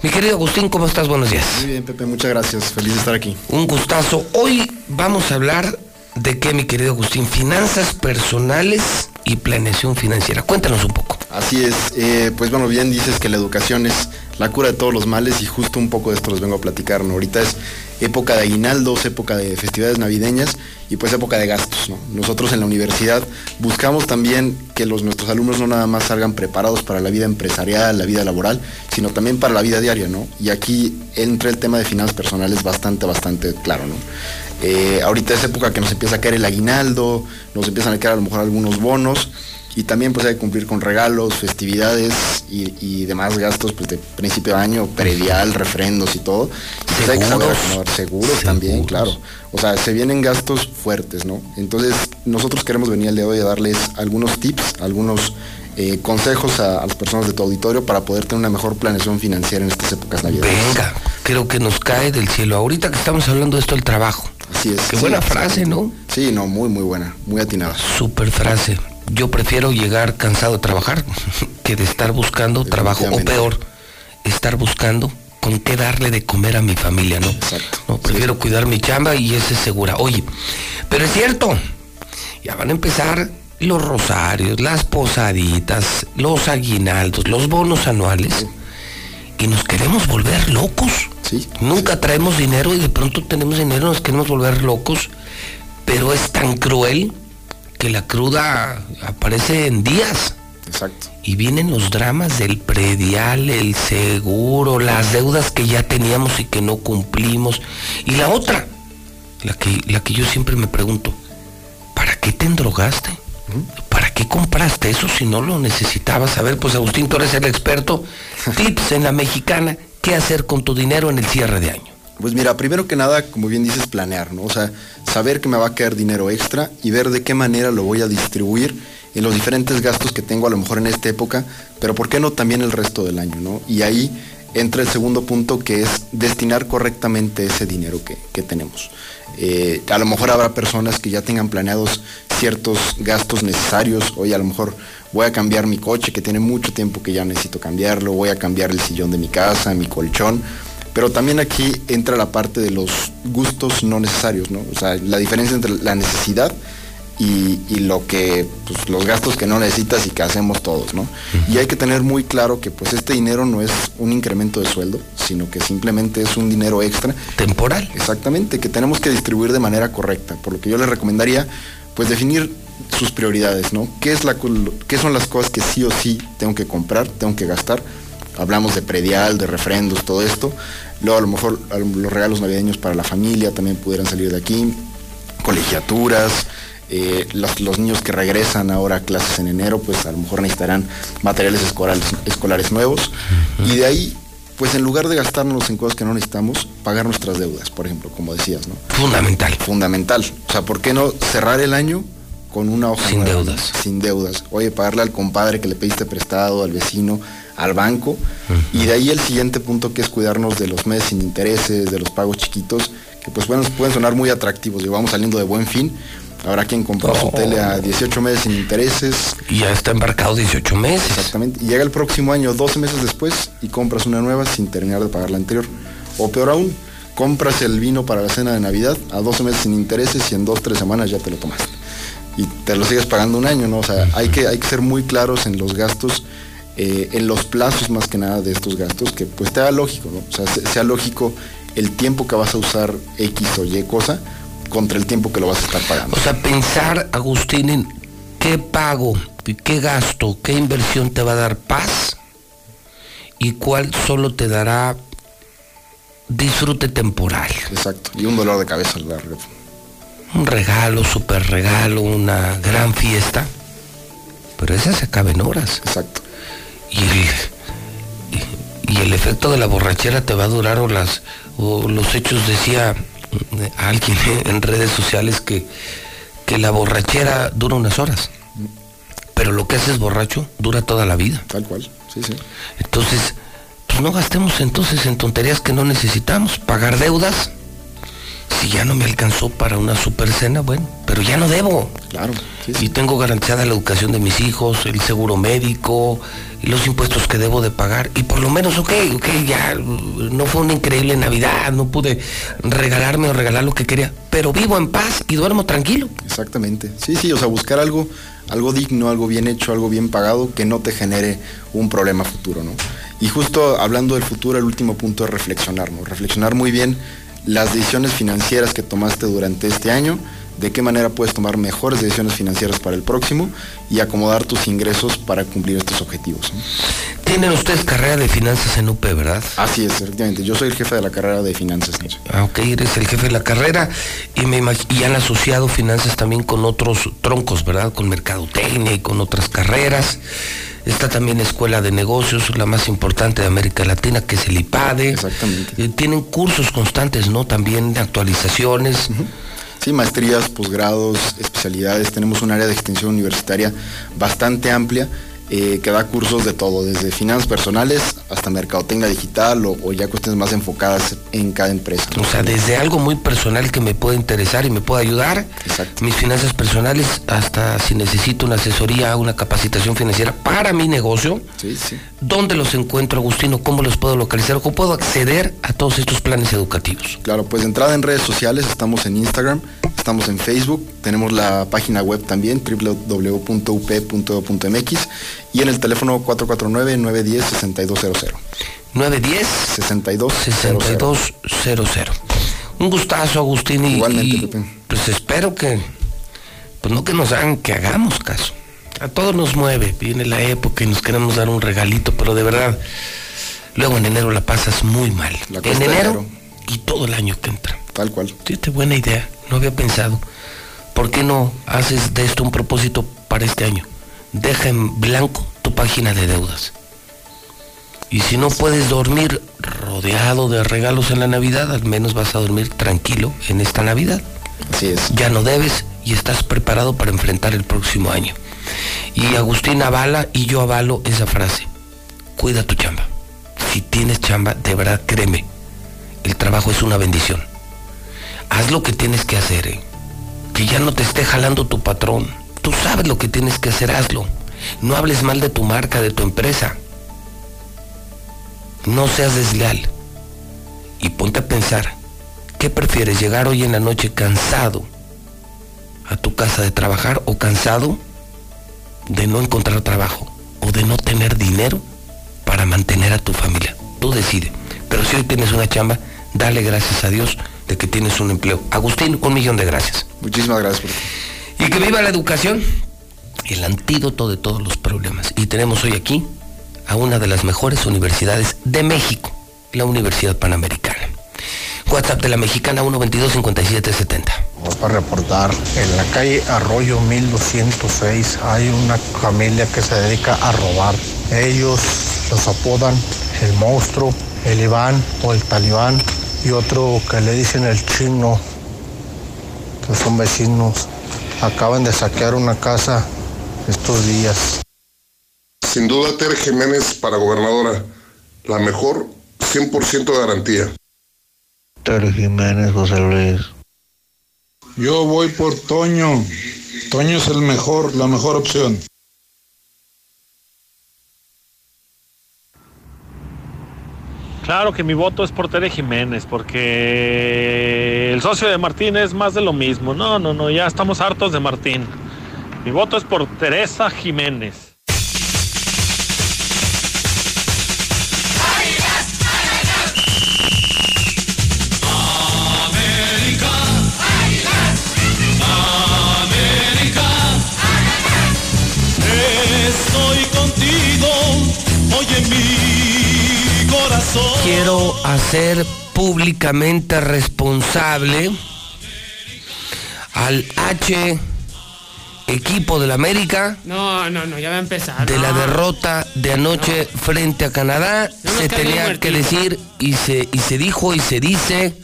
Mi querido Agustín, ¿cómo estás? Buenos días. Muy bien, Pepe, muchas gracias. Feliz de estar aquí. Un gustazo. Hoy vamos a hablar de qué, mi querido Agustín? Finanzas personales y planeación financiera. Cuéntanos un poco. Así es, eh, pues bueno, bien dices que la educación es la cura de todos los males y justo un poco de esto los vengo a platicar. Ahorita es época de aguinaldos, época de festividades navideñas y pues época de gastos, ¿no? Nosotros en la universidad buscamos también que los, nuestros alumnos no nada más salgan preparados para la vida empresarial, la vida laboral, sino también para la vida diaria, ¿no? Y aquí entra el tema de finanzas personales bastante, bastante claro, ¿no? Eh, ahorita es época que nos empieza a caer el aguinaldo, nos empiezan a caer a lo mejor algunos bonos y también pues hay que cumplir con regalos, festividades y, y demás gastos pues de principio de año, predial, refrendos y todo. Y pues hay que saber acomodar seguros, también, claro. O sea, se vienen gastos fuertes, ¿no? Entonces nosotros queremos venir el día de hoy a darles algunos tips, algunos eh, consejos a, a, las personas de tu auditorio para poder tener una mejor planeación financiera en estas épocas navideñas. Venga, creo que nos cae del cielo. Ahorita que estamos hablando de esto, el trabajo. Así es. Qué buena frase, ¿no? Sí, no, muy, muy buena, muy atinada. Super frase. Yo prefiero llegar cansado de trabajar que de estar buscando trabajo o peor, estar buscando con qué darle de comer a mi familia, ¿no? Exacto. No, prefiero sí. cuidar mi chamba y ese es segura. Oye, pero es cierto, ya van a empezar los rosarios, las posaditas, los aguinaldos, los bonos anuales. Y nos queremos volver locos. Sí. Nunca traemos dinero y de pronto tenemos dinero, nos queremos volver locos. Pero es tan cruel que la cruda aparece en días. Exacto. Y vienen los dramas del predial, el seguro, las deudas que ya teníamos y que no cumplimos. Y la otra, la que, la que yo siempre me pregunto, ¿para qué te endrogaste? ¿Para qué compraste eso si no lo necesitabas? A ver, pues Agustín, tú eres el experto. Tips en la mexicana, ¿qué hacer con tu dinero en el cierre de año? Pues mira, primero que nada, como bien dices, planear, ¿no? O sea, saber que me va a caer dinero extra y ver de qué manera lo voy a distribuir en los diferentes gastos que tengo a lo mejor en esta época, pero ¿por qué no también el resto del año, ¿no? Y ahí entra el segundo punto que es destinar correctamente ese dinero que, que tenemos. Eh, a lo mejor habrá personas que ya tengan planeados ciertos gastos necesarios. Hoy a lo mejor voy a cambiar mi coche que tiene mucho tiempo que ya necesito cambiarlo, voy a cambiar el sillón de mi casa, mi colchón. Pero también aquí entra la parte de los gustos no necesarios, ¿no? O sea, la diferencia entre la necesidad y, y lo que, pues, los gastos que no necesitas y que hacemos todos, ¿no? Y hay que tener muy claro que pues este dinero no es un incremento de sueldo, sino que simplemente es un dinero extra. Temporal. Exactamente, que tenemos que distribuir de manera correcta. Por lo que yo les recomendaría, pues definir sus prioridades, ¿no? ¿Qué, es la, ¿Qué son las cosas que sí o sí tengo que comprar, tengo que gastar? Hablamos de predial, de refrendos, todo esto. Luego a lo mejor los regalos navideños para la familia también pudieran salir de aquí. Colegiaturas, eh, los, los niños que regresan ahora a clases en enero, pues a lo mejor necesitarán materiales escolares, escolares nuevos. Y de ahí, pues en lugar de gastarnos en cosas que no necesitamos, pagar nuestras deudas, por ejemplo, como decías, ¿no? Fundamental. Fundamental. O sea, ¿por qué no cerrar el año con una hoja Sin nueva, deudas. Sin deudas. Oye, pagarle al compadre que le pediste prestado, al vecino, al banco. Y de ahí el siguiente punto que es cuidarnos de los meses sin intereses, de los pagos chiquitos, que pues bueno, pueden sonar muy atractivos. Digo, vamos saliendo de buen fin. Habrá quien compró su Oh. tele a 18 meses sin intereses. Y ya está embarcado 18 meses. Exactamente. Y llega el próximo año, 12 meses después, y compras una nueva sin terminar de pagar la anterior. O peor aún, compras el vino para la cena de Navidad a 12 meses sin intereses y en 2, 3 semanas ya te lo tomaste. Y te lo sigues pagando un año, ¿no? O sea, hay que, hay que ser muy claros en los gastos, eh, en los plazos más que nada de estos gastos, que pues te haga lógico, ¿no? O sea, se- sea lógico el tiempo que vas a usar X o Y cosa contra el tiempo que lo vas a estar pagando. O sea, pensar, Agustín, en qué pago, qué gasto, qué inversión te va a dar paz y cuál solo te dará disfrute temporal. Exacto. Y un dolor de cabeza al largo. Un regalo, super regalo, una gran fiesta. Pero esa se acaba en horas. Exacto. Y el, y, y el efecto de la borrachera te va a durar o las o los hechos decía eh, alguien en redes sociales que, que la borrachera dura unas horas. Pero lo que haces borracho dura toda la vida. Tal cual. Sí, sí. Entonces, pues no gastemos entonces en tonterías que no necesitamos. Pagar deudas. Si ya no me alcanzó para una super cena, bueno, pero ya no debo. Claro. Y tengo garantizada la educación de mis hijos, el seguro médico, y los impuestos que debo de pagar. Y por lo menos, ok, ok, ya no fue una increíble Navidad, no pude regalarme o regalar lo que quería, pero vivo en paz y duermo tranquilo. Exactamente. Sí, sí, o sea, buscar algo, algo digno, algo bien hecho, algo bien pagado, que no te genere un problema futuro, ¿no? Y justo hablando del futuro, el último punto es reflexionar, ¿no? Reflexionar muy bien las decisiones financieras que tomaste durante este año, de qué manera puedes tomar mejores decisiones financieras para el próximo y acomodar tus ingresos para cumplir estos objetivos. Tienen ustedes carrera de finanzas en UP, ¿verdad? Así es, efectivamente. Yo soy el jefe de la carrera de finanzas. Ah, ok, eres el jefe de la carrera y me imag- y han asociado finanzas también con otros troncos, ¿verdad? Con mercadotecnia y con otras carreras. Está también Escuela de Negocios, la más importante de América Latina, que es el IPADE. Exactamente. tienen cursos constantes, ¿no? También de actualizaciones. Sí, maestrías, posgrados, especialidades. Tenemos un área de extensión universitaria bastante amplia eh, que da cursos de todo, desde finanzas personales hasta mercadotecnia digital o, o ya cuestiones más enfocadas en cada empresa. O sea, desde algo muy personal que me puede interesar y me puede ayudar, mis finanzas personales, hasta si necesito una asesoría, una capacitación financiera para mi negocio, Sí, sí. ¿dónde los encuentro, Agustino? ¿Cómo los puedo localizar? ¿Cómo puedo acceder a todos estos planes educativos? Claro, pues de entrada en redes sociales, estamos en Instagram, estamos en Facebook, tenemos la página web también, www.up.edu.mx y en el teléfono 449-910-6200. 910 6200. Un gustazo, Agustín. Y, Igualmente, y, Pepe. pues espero que, pues no que nos hagan, que hagamos caso. A todos nos mueve, viene la época y nos queremos dar un regalito, pero de verdad, luego en enero la pasas muy mal. La En enero enero. y todo el año que entra. Tal cual. Fíjate, buena idea, no había pensado. ¿Por qué no haces de esto un propósito para este año? Deja en blanco tu página de deudas. Y si no puedes dormir rodeado de regalos en la Navidad, al menos vas a dormir tranquilo en esta Navidad. Así es. Ya no debes y estás preparado para enfrentar el próximo año. Y Agustín avala y yo avalo esa frase. Cuida tu chamba. Si tienes chamba, de verdad créeme, el trabajo es una bendición. Haz lo que tienes que hacer, ¿eh? que ya no te esté jalando tu patrón. Tú sabes lo que tienes que hacer, hazlo. No hables mal de tu marca, de tu empresa. No seas desleal. Y ponte a pensar, ¿qué prefieres? ¿Llegar hoy en la noche cansado a tu casa de trabajar o cansado de no encontrar trabajo o de no tener dinero para mantener a tu familia? Tú decides. Pero si hoy tienes una chamba, dale gracias a Dios de que tienes un empleo. Agustín, un millón de gracias. Muchísimas gracias por Y que viva la educación, el antídoto de todos los problemas. Y tenemos hoy aquí a una de las mejores universidades de México, la Universidad Panamericana. WhatsApp de la Mexicana 122-5770. Vamos para reportar, en la calle Arroyo 1206 hay una familia que se dedica a robar. Ellos los apodan el monstruo, el Iván o el talibán y otro que le dicen el chino, que son vecinos. Acaban de saquear una casa estos días. Sin duda, Tere Jiménez para gobernadora. La mejor, 100% garantía. Tere Jiménez, José Luis. Yo voy por Toño. Toño es el mejor, la mejor opción. Claro que mi voto es por Tere Jiménez, porque el socio de Martín es más de lo mismo. No, no, no, ya estamos hartos de Martín. Mi voto es por Teresa Jiménez. Estoy contigo, oye. Quiero hacer públicamente responsable al H equipo del América No, no, no, ya va a empezar. de la derrota de anoche frente a Canadá. No se tenía que decir y se, y se dijo y se dice,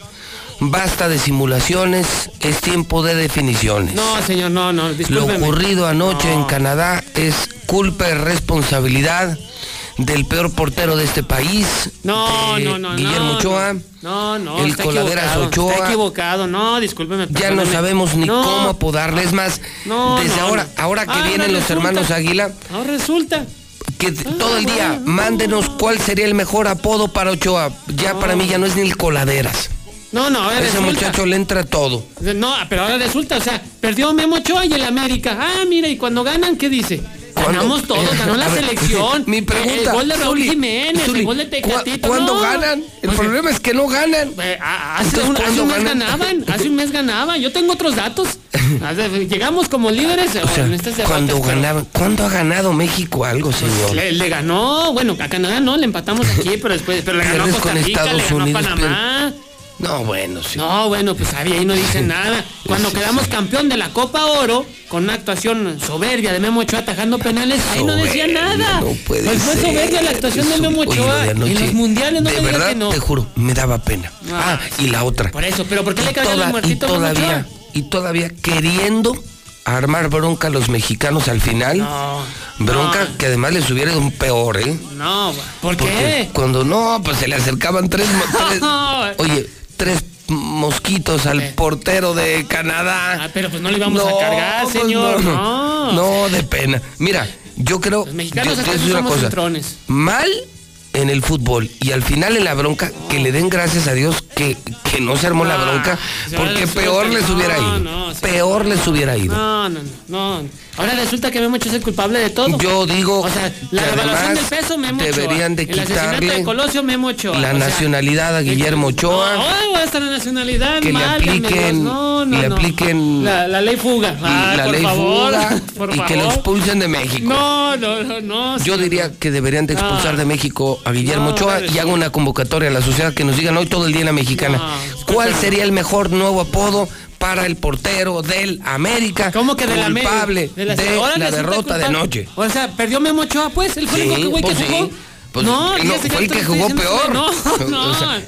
basta de simulaciones, es tiempo de definiciones. No, señor, no, no, Lo ocurrido anoche No. en Canadá es culpa y responsabilidad del peor portero de este país, No, no, no, Guillermo no, Ochoa. No, no, el está coladeras Ochoa. Está equivocado, no, discúlpeme. Ya no sabemos ni No. cómo apodarle. Es más, No, desde ahora, ahora que Ahora vienen los hermanos Águila, Ahora resulta. que todo el día mándenos cuál sería el mejor apodo para Ochoa. Ya para mí ya no es ni el coladeras. No, no, ahora Ese resulta. muchacho le entra todo. No, pero ahora resulta, o sea, perdió Memo Ochoa y el América. Ah, mira, y cuando ganan, ¿qué dice? Ganamos todos, ganó la selección. Mi pregunta. El gol de Raúl Zuli, Jiménez, Zuli, el gol de ¿cu- Tecatito. ¿Cuándo no. ganan? El Pues, problema es que no ganan. eh, hace, un, hace ¿cuándo un mes ganan? ganaban, hace un mes ganaban. Yo tengo otros datos. Llegamos como líderes O sea, en este debates, cuando pero- ganaban, ¿cuándo ha ganado México algo, señor? Le, le ganó, bueno, a Canadá no, le empatamos aquí, pero después, pero le ganó a Costa Rica, Estados le ganó Unidos, a Panamá. No, bueno, sí. No, bueno, pues ahí, no dicen nada. Cuando quedamos campeón de la Copa Oro, con una actuación soberbia de Memo Ochoa atajando penales, ahí no decía nada. No puede pues fue soberbia la actuación de Memo Ochoa en los mundiales, no de me verdad, que no. Te juro, me daba pena. Ah, y la otra. Por eso, pero ¿por qué y le cayó toda, el muertito y todavía, y todavía queriendo armar bronca a los mexicanos al final. No, bronca que además les hubiera un peor, ¿eh? No, ¿por qué? cuando no, pues se le acercaban tres. tres oye, tres mosquitos al portero de ah, Canadá. Ah, pero pues no le íbamos a cargar, pues señor. No, no. no, de pena. Mira, yo creo. Los mexicanos yo, yo una cosa. Mal en el fútbol y al final en la bronca que le den gracias a Dios que, que no se armó la ah, bronca porque peor les hubiera ido. peor les hubiera ido. No, no, no. Ahora resulta que Memo es el culpable de todo. Yo digo. O sea, la devaluación del peso, Memo Ochoa. Deberían de quitarle. El Colosio, Memo Ochoa. La nacionalidad a Guillermo Ochoa. No, hasta la nacionalidad. Que mal, le apliquen. No, le apliquen. La, ley fuga. La ley fuga. Y que lo expulsen de México. No, no, no. no Yo diría que deberían de expulsar ah. de México a Guillermo Ochoa y hago una convocatoria a la sociedad que nos digan hoy todo el día en la mexicana. ¿Cuál sería el mejor nuevo apodo para el portero del América. ¿Cómo que del América? Culpable de la, de la, derrota de noche. O sea, perdió Memo Ochoa, pues. El único que, pues pues que jugó. No, no fue el que jugó peor. No,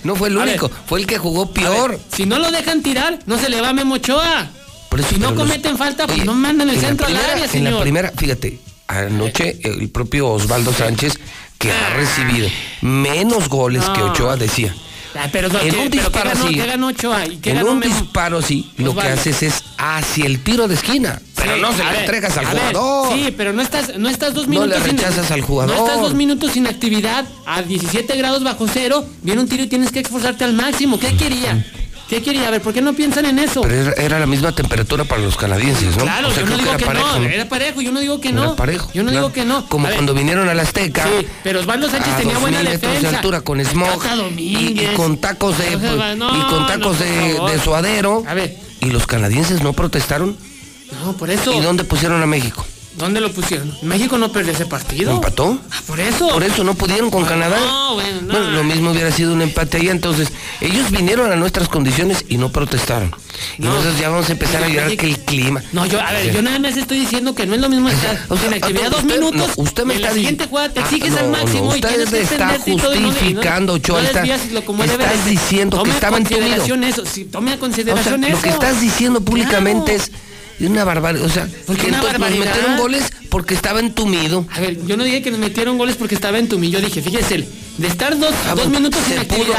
no. Fue el único, fue el que jugó peor. Si no lo dejan tirar, no se le va Memo Ochoa. Si no cometen falta, pues no mandan el centro primera, al área, señor. En la primera, fíjate, anoche el propio Osvaldo Sánchez, que ha recibido menos goles que Ochoa, decía. Ah, pero, en que, un disparo que ganó, en un disparo así, pues lo que haces es hacia el tiro de esquina. Pero no se lo entregas al jugador. Sí, pero no estás, no estás dos minutos. No le rechazas al jugador. No estás dos minutos sin actividad, a 17 grados bajo cero, viene un tiro y tienes que esforzarte al máximo. ¿Qué quería? ¿Qué quería? A ver, ¿por qué no piensan en eso? Pero era, la misma temperatura para los canadienses, ¿no? Claro, o sea, era parejo, era parejo, yo no digo que no. Era parejo. Yo no digo que no. Como cuando vinieron a la Azteca. Pero Osvaldo Sánchez tenía buena defensa. de altura con smog y, con tacos de y con tacos de, de suadero. A ver. ¿Y los canadienses no protestaron? No, por eso. ¿Y dónde pusieron a México? ¿Dónde lo pusieron? México no perdió ese partido. ¿Empató? Ah, por eso. Por eso no pudieron con ah, Canadá. No, bueno, no. bueno, lo mismo hubiera sido un empate ahí. Entonces, ellos vinieron a nuestras condiciones y no protestaron. Y nosotros ya vamos a empezar a llorar que el clima. No, yo, a ver, yo nada más estoy diciendo que no es lo mismo estar o sea, en dos usted, minutos. usted me está la ah, usted y está justificando, Ochoa. Está, estás diciendo que estaban en eso, Tome a consideración eso. Lo que estás diciendo públicamente es y una barbaridad. O sea, porque nos metieron goles porque estaba entumido. A ver, yo no dije que nos metieron goles porque estaba entumido. Yo dije, fíjese, de estar dos, ah, dos minutos en pudo,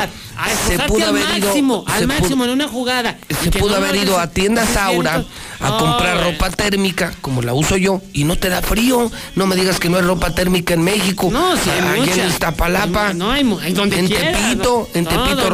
se pudo haber al máximo, al máximo en una jugada. Se pudo haber ido a tienda Saura a comprar ropa térmica, como la uso yo, y no te da frío. No me digas que no hay ropa térmica en México. No, sí, hay Allí en Iztapalapa. Hay, no, hay, hay donde en quiera, Tepito, en Tepito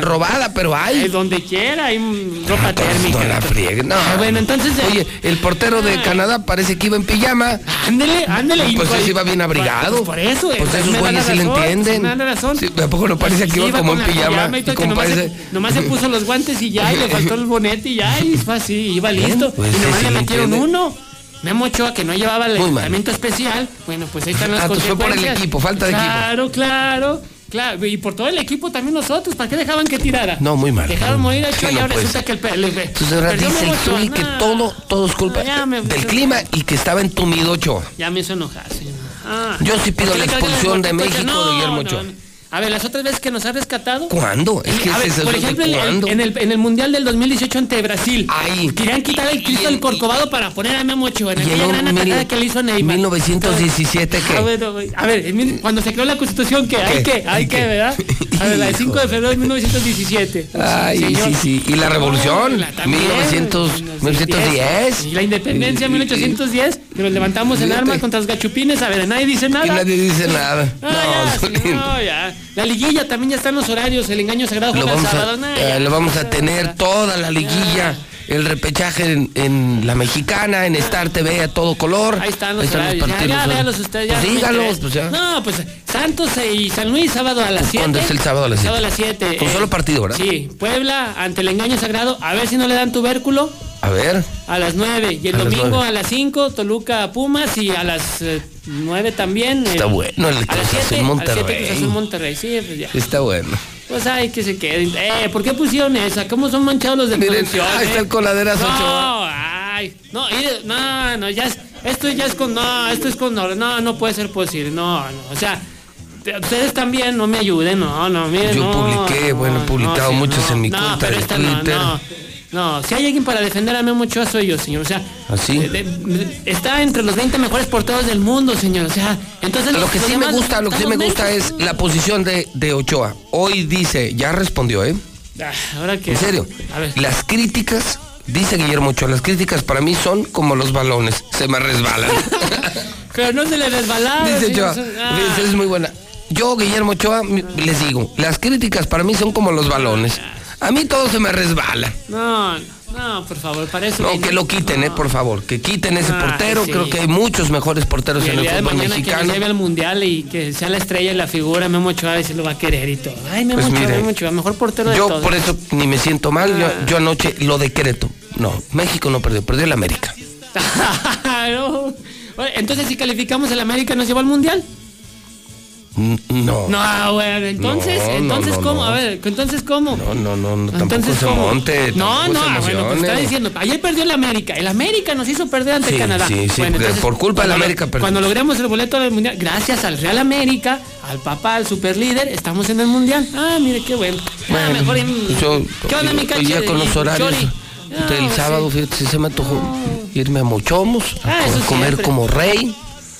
robada, pero hay. hay. donde quiera hay ropa ah, pues, térmica. No la friegue, no. Ah, bueno, entonces. Oye, el portero de Canadá parece que iba en pijama. Ándele, ándele. Pues, pues, iba bien abrigado. Pues por eso. Pues eh, esos güeyes sí le entienden bien. Con razón. Sí, ¿A poco no parece que iba como en pijama? y todo, que nomás, parece... se, puso los guantes y ya, y le faltó el bonete y ya, y fue así, iba listo. Pues y nomás le metieron uno. me Memo Ochoa, que no llevaba el tratamiento especial, bueno, pues ahí están las ah. Pues fue por el equipo, falta de claro, equipo. Claro, claro. Claro, y por todo el equipo también nosotros, ¿para qué dejaban que tirara? No, muy mal. Dejaron morir a Ochoa y ahora pues, resulta que el PLB. Entonces ahora dice que todo, todo es culpa del clima y que estaba entumido Ochoa. Ya me hizo enojar, señor. Yo sí pido la expulsión de México no, de Guillermo Ochoa. A ver, las otras veces que nos ha rescatado. ¿Cuándo? Es que a ver, por ejemplo, en, el, Mundial del 2018 ante Brasil. Ahí. Querían quitar el Cristo del Corcovado para poner a Memo Ochoa en aquella gran mil, atacada que le hizo Neymar. 1917 que. Ah, a ver, a ver cuando se creó la Constitución, ¿qué? Hay que, hay que, ¿verdad? A ver, la del 5 de febrero de 1917. Ay, Señor. sí, sí. ¿Y la Revolución? La, también, 1910. Y la Independencia, 1810. Que nos levantamos en armas contra los gachupines. A ver, nadie dice nada. Nadie dice nada. No, no no, ya. La liguilla también ya están los horarios. El engaño sagrado lo vamos, a, eh, vamos a tener toda la liguilla. El repechaje en, La Mexicana, en Star TV a todo color. Ahí están los, partidos. Ya, pues dígalos, pues ya. No, pues Santos y San Luis, sábado a las 7. ¿Cuándo es el sábado a las 7? Sábado a las 7. Con eh, solo partido, ¿verdad? Sí. Puebla, ante el engaño sagrado. A ver si no le dan tubérculo. A ver. A las 9. Y el domingo a las 5, Toluca Pumas y a las eh, 9 también. Eh, está bueno el Cruz Azul Monterrey. Cruz Azul Monterrey, sí, pues ya. Está bueno. Pues ay, que se queden. Eh, ¿por qué pusieron esa? ¿Cómo son manchados los de Miren, está el eh? No, ay, no, no, no, ya es, esto ya es con, no, esto es con, no, no puede ser posible, no, no, o sea, ustedes también no me ayuden, no, no, miren, Yo no, publiqué, no, bueno, he publicado no, sí, muchos en mi cuenta pero de esta Twitter no. Si hay alguien para defender a Memo Ochoa soy yo, señor. O sea, ¿Así? eh, de- está entre los 20 mejores porteros del mundo, señor. O sea, entonces Lo que sí me gusta, lo que sí me gusta es la posición de, de Ochoa. Hoy dice, ya respondió, ¿eh? Ah, ahora que En serio. A ver. Las críticas, dice Guillermo Ochoa, las críticas para mí son como los balones, se me resbalan. Pero no se le resbalaba. dice. Ochoa, Ah. Es muy buena. Yo, Guillermo Ochoa, les digo, las críticas para mí son como los balones. A mí todo se me resbala. No, no, por favor, para eso. No, que lo quiten, eh, por favor. Que quiten ese portero. sí. Creo que hay muchos mejores porteros Y en el de fútbol mañana que mexicano. nos lleve al mundial y que sea la estrella y la figura, Memo Ochoa, y se lo va a querer y todo. Ay, Memo Pues Ochoa, Memo Ochoa, mejor portero de Yo todos. por eso ni me siento mal. Ah. Yo, yo anoche lo decreto. No, México no perdió, perdió el América. No. Entonces, si calificamos el América, ¿nos lleva al mundial? No. No, bueno, entonces, No, entonces, no, ¿cómo? no. A ver, entonces, ¿cómo? No, no, no, no, tampoco Entonces, se ¿cómo? monte. No, tampoco no, se ah, bueno, pues está diciendo, ayer perdió el América. El América nos hizo perder ante Sí, Canadá. sí, sí, Bueno, de- por culpa del América perdió. Cuando logremos el boleto del mundial, gracias al Real América, al papá, al superlíder, estamos en el mundial. Ah, mire qué bueno. Ah, Bueno, mejor en- yo, ¿Qué onda, mi día con los horarios del No, sábado, sí. fíjate, si se me antojó irme a Mochomos, a Ah, comer siempre. como rey.